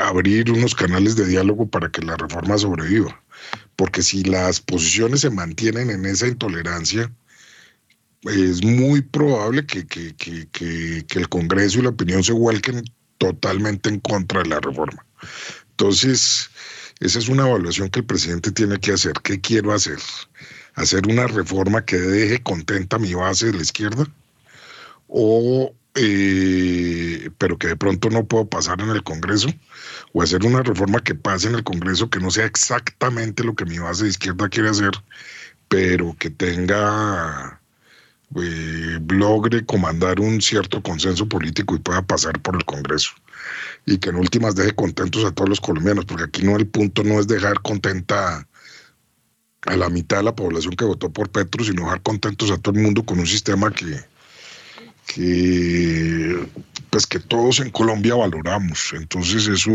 abrir unos canales de diálogo para que la reforma sobreviva. Porque si las posiciones se mantienen en esa intolerancia, es muy probable que, que, que, que, el Congreso y la opinión se vuelquen totalmente en contra de la reforma. Entonces, esa es una evaluación que el presidente tiene que hacer. ¿Qué quiero hacer? ¿Hacer una reforma que deje contenta mi base de la izquierda? ¿O eh, pero que de pronto no puedo pasar en el Congreso, o hacer una reforma que pase en el Congreso que no sea exactamente lo que mi base de izquierda quiere hacer, pero que tenga, eh, logre comandar un cierto consenso político y pueda pasar por el Congreso. Y que en últimas deje contentos a todos los colombianos, porque aquí no el punto no es dejar contenta a la mitad de la población que votó por Petro, sino dejar contentos a todo el mundo con un sistema que, que pues que todos en Colombia valoramos. Entonces eso,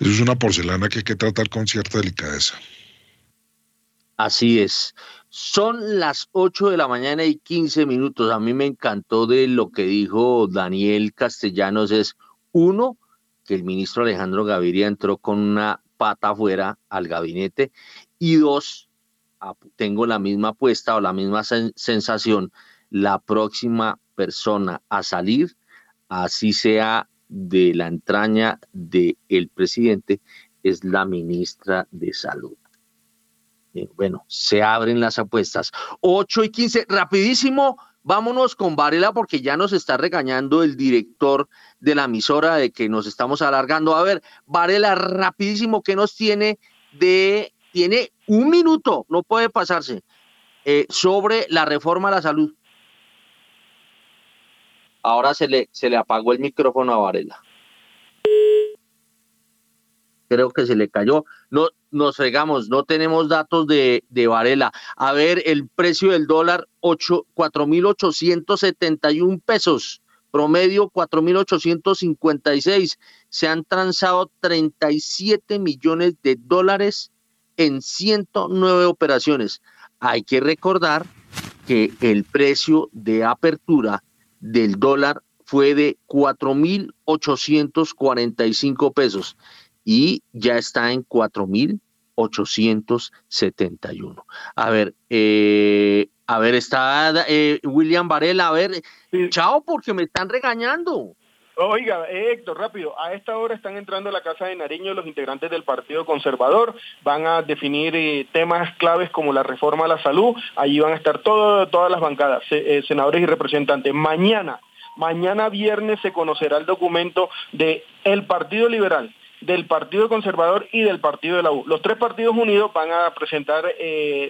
eso es una porcelana que hay que tratar con cierta delicadeza. Así es. Son las 8 de la mañana y 15 minutos. A mí me encantó de lo que dijo Daniel Castellanos. Es uno, que el ministro Alejandro Gaviria entró con una pata afuera al gabinete. Y dos, tengo la misma apuesta o la misma sensación. La próxima persona a salir, así sea de la entraña del el presidente, es la ministra de Salud. Eh, bueno, se abren las apuestas. 8 y 15, rapidísimo, vámonos con Varela porque ya nos está regañando el director de la emisora de que nos estamos alargando. A ver, Varela, rapidísimo, ¿qué nos tiene de... Tiene un minuto, no puede pasarse, eh, sobre la reforma a la salud. Ahora se le, se le apagó el micrófono a Varela. Creo que se le cayó. No, nos fregamos, no tenemos datos de, de Varela. A ver, el precio del dólar, 4.871 pesos. Promedio 4.856. Se han transado 37 millones de dólares en 109 operaciones. Hay que recordar que el precio de apertura del dólar fue de 4.845 pesos y ya está en 4.871. A ver, eh, a ver, está eh, William Varela, a ver, chao porque me están regañando. Oiga, Héctor, rápido. A esta hora están entrando a la Casa de Nariño los integrantes del Partido Conservador. Van a definir eh, temas claves como la reforma a la salud. Allí van a estar todas las bancadas, eh, senadores y representantes. Mañana, mañana viernes se conocerá el documento del el Partido Liberal, del Partido Conservador y del Partido de la U. Los tres partidos unidos van a presentar eh,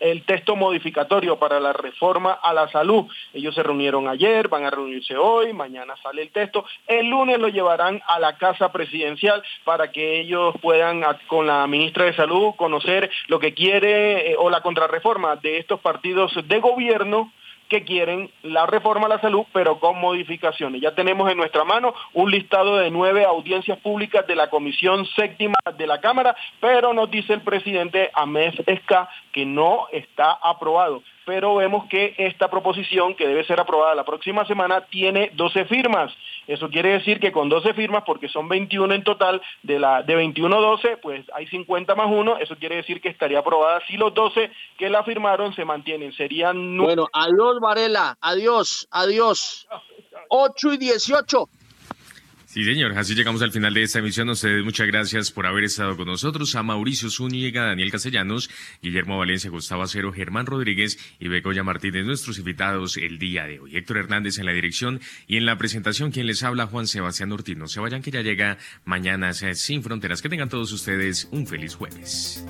el texto modificatorio para la reforma a la salud. Ellos se reunieron ayer, van a reunirse hoy, mañana sale el texto. El lunes lo llevarán a la Casa Presidencial para que ellos puedan, con la ministra de Salud, conocer lo que quiere eh, o la contrarreforma de estos partidos de gobierno que quieren la reforma a la salud, pero con modificaciones. Ya tenemos en nuestra mano un listado de nueve audiencias públicas de la Comisión Séptima de la Cámara, pero nos dice el presidente Amés Esca que no está aprobado pero vemos que esta proposición, que debe ser aprobada la próxima semana, tiene 12 firmas. Eso quiere decir que con 12 firmas, porque son 21 en total, de, la, de 21 12, pues hay 50 más 1, eso quiere decir que estaría aprobada si los 12 que la firmaron se mantienen. Serían... Bueno, adiós Varela, adiós, adiós. 8 y 18. Sí, señor. Así llegamos al final de esta emisión. Ustedes muchas gracias por haber estado con nosotros. A Mauricio Zúñiga, Daniel Castellanos, Guillermo Valencia, Gustavo Acero, Germán Rodríguez y Begoya Martínez, nuestros invitados el día de hoy. Héctor Hernández en la dirección y en la presentación, quien les habla, Juan Sebastián Ortiz. No se vayan que ya llega mañana Sin Fronteras. Que tengan todos ustedes un feliz jueves.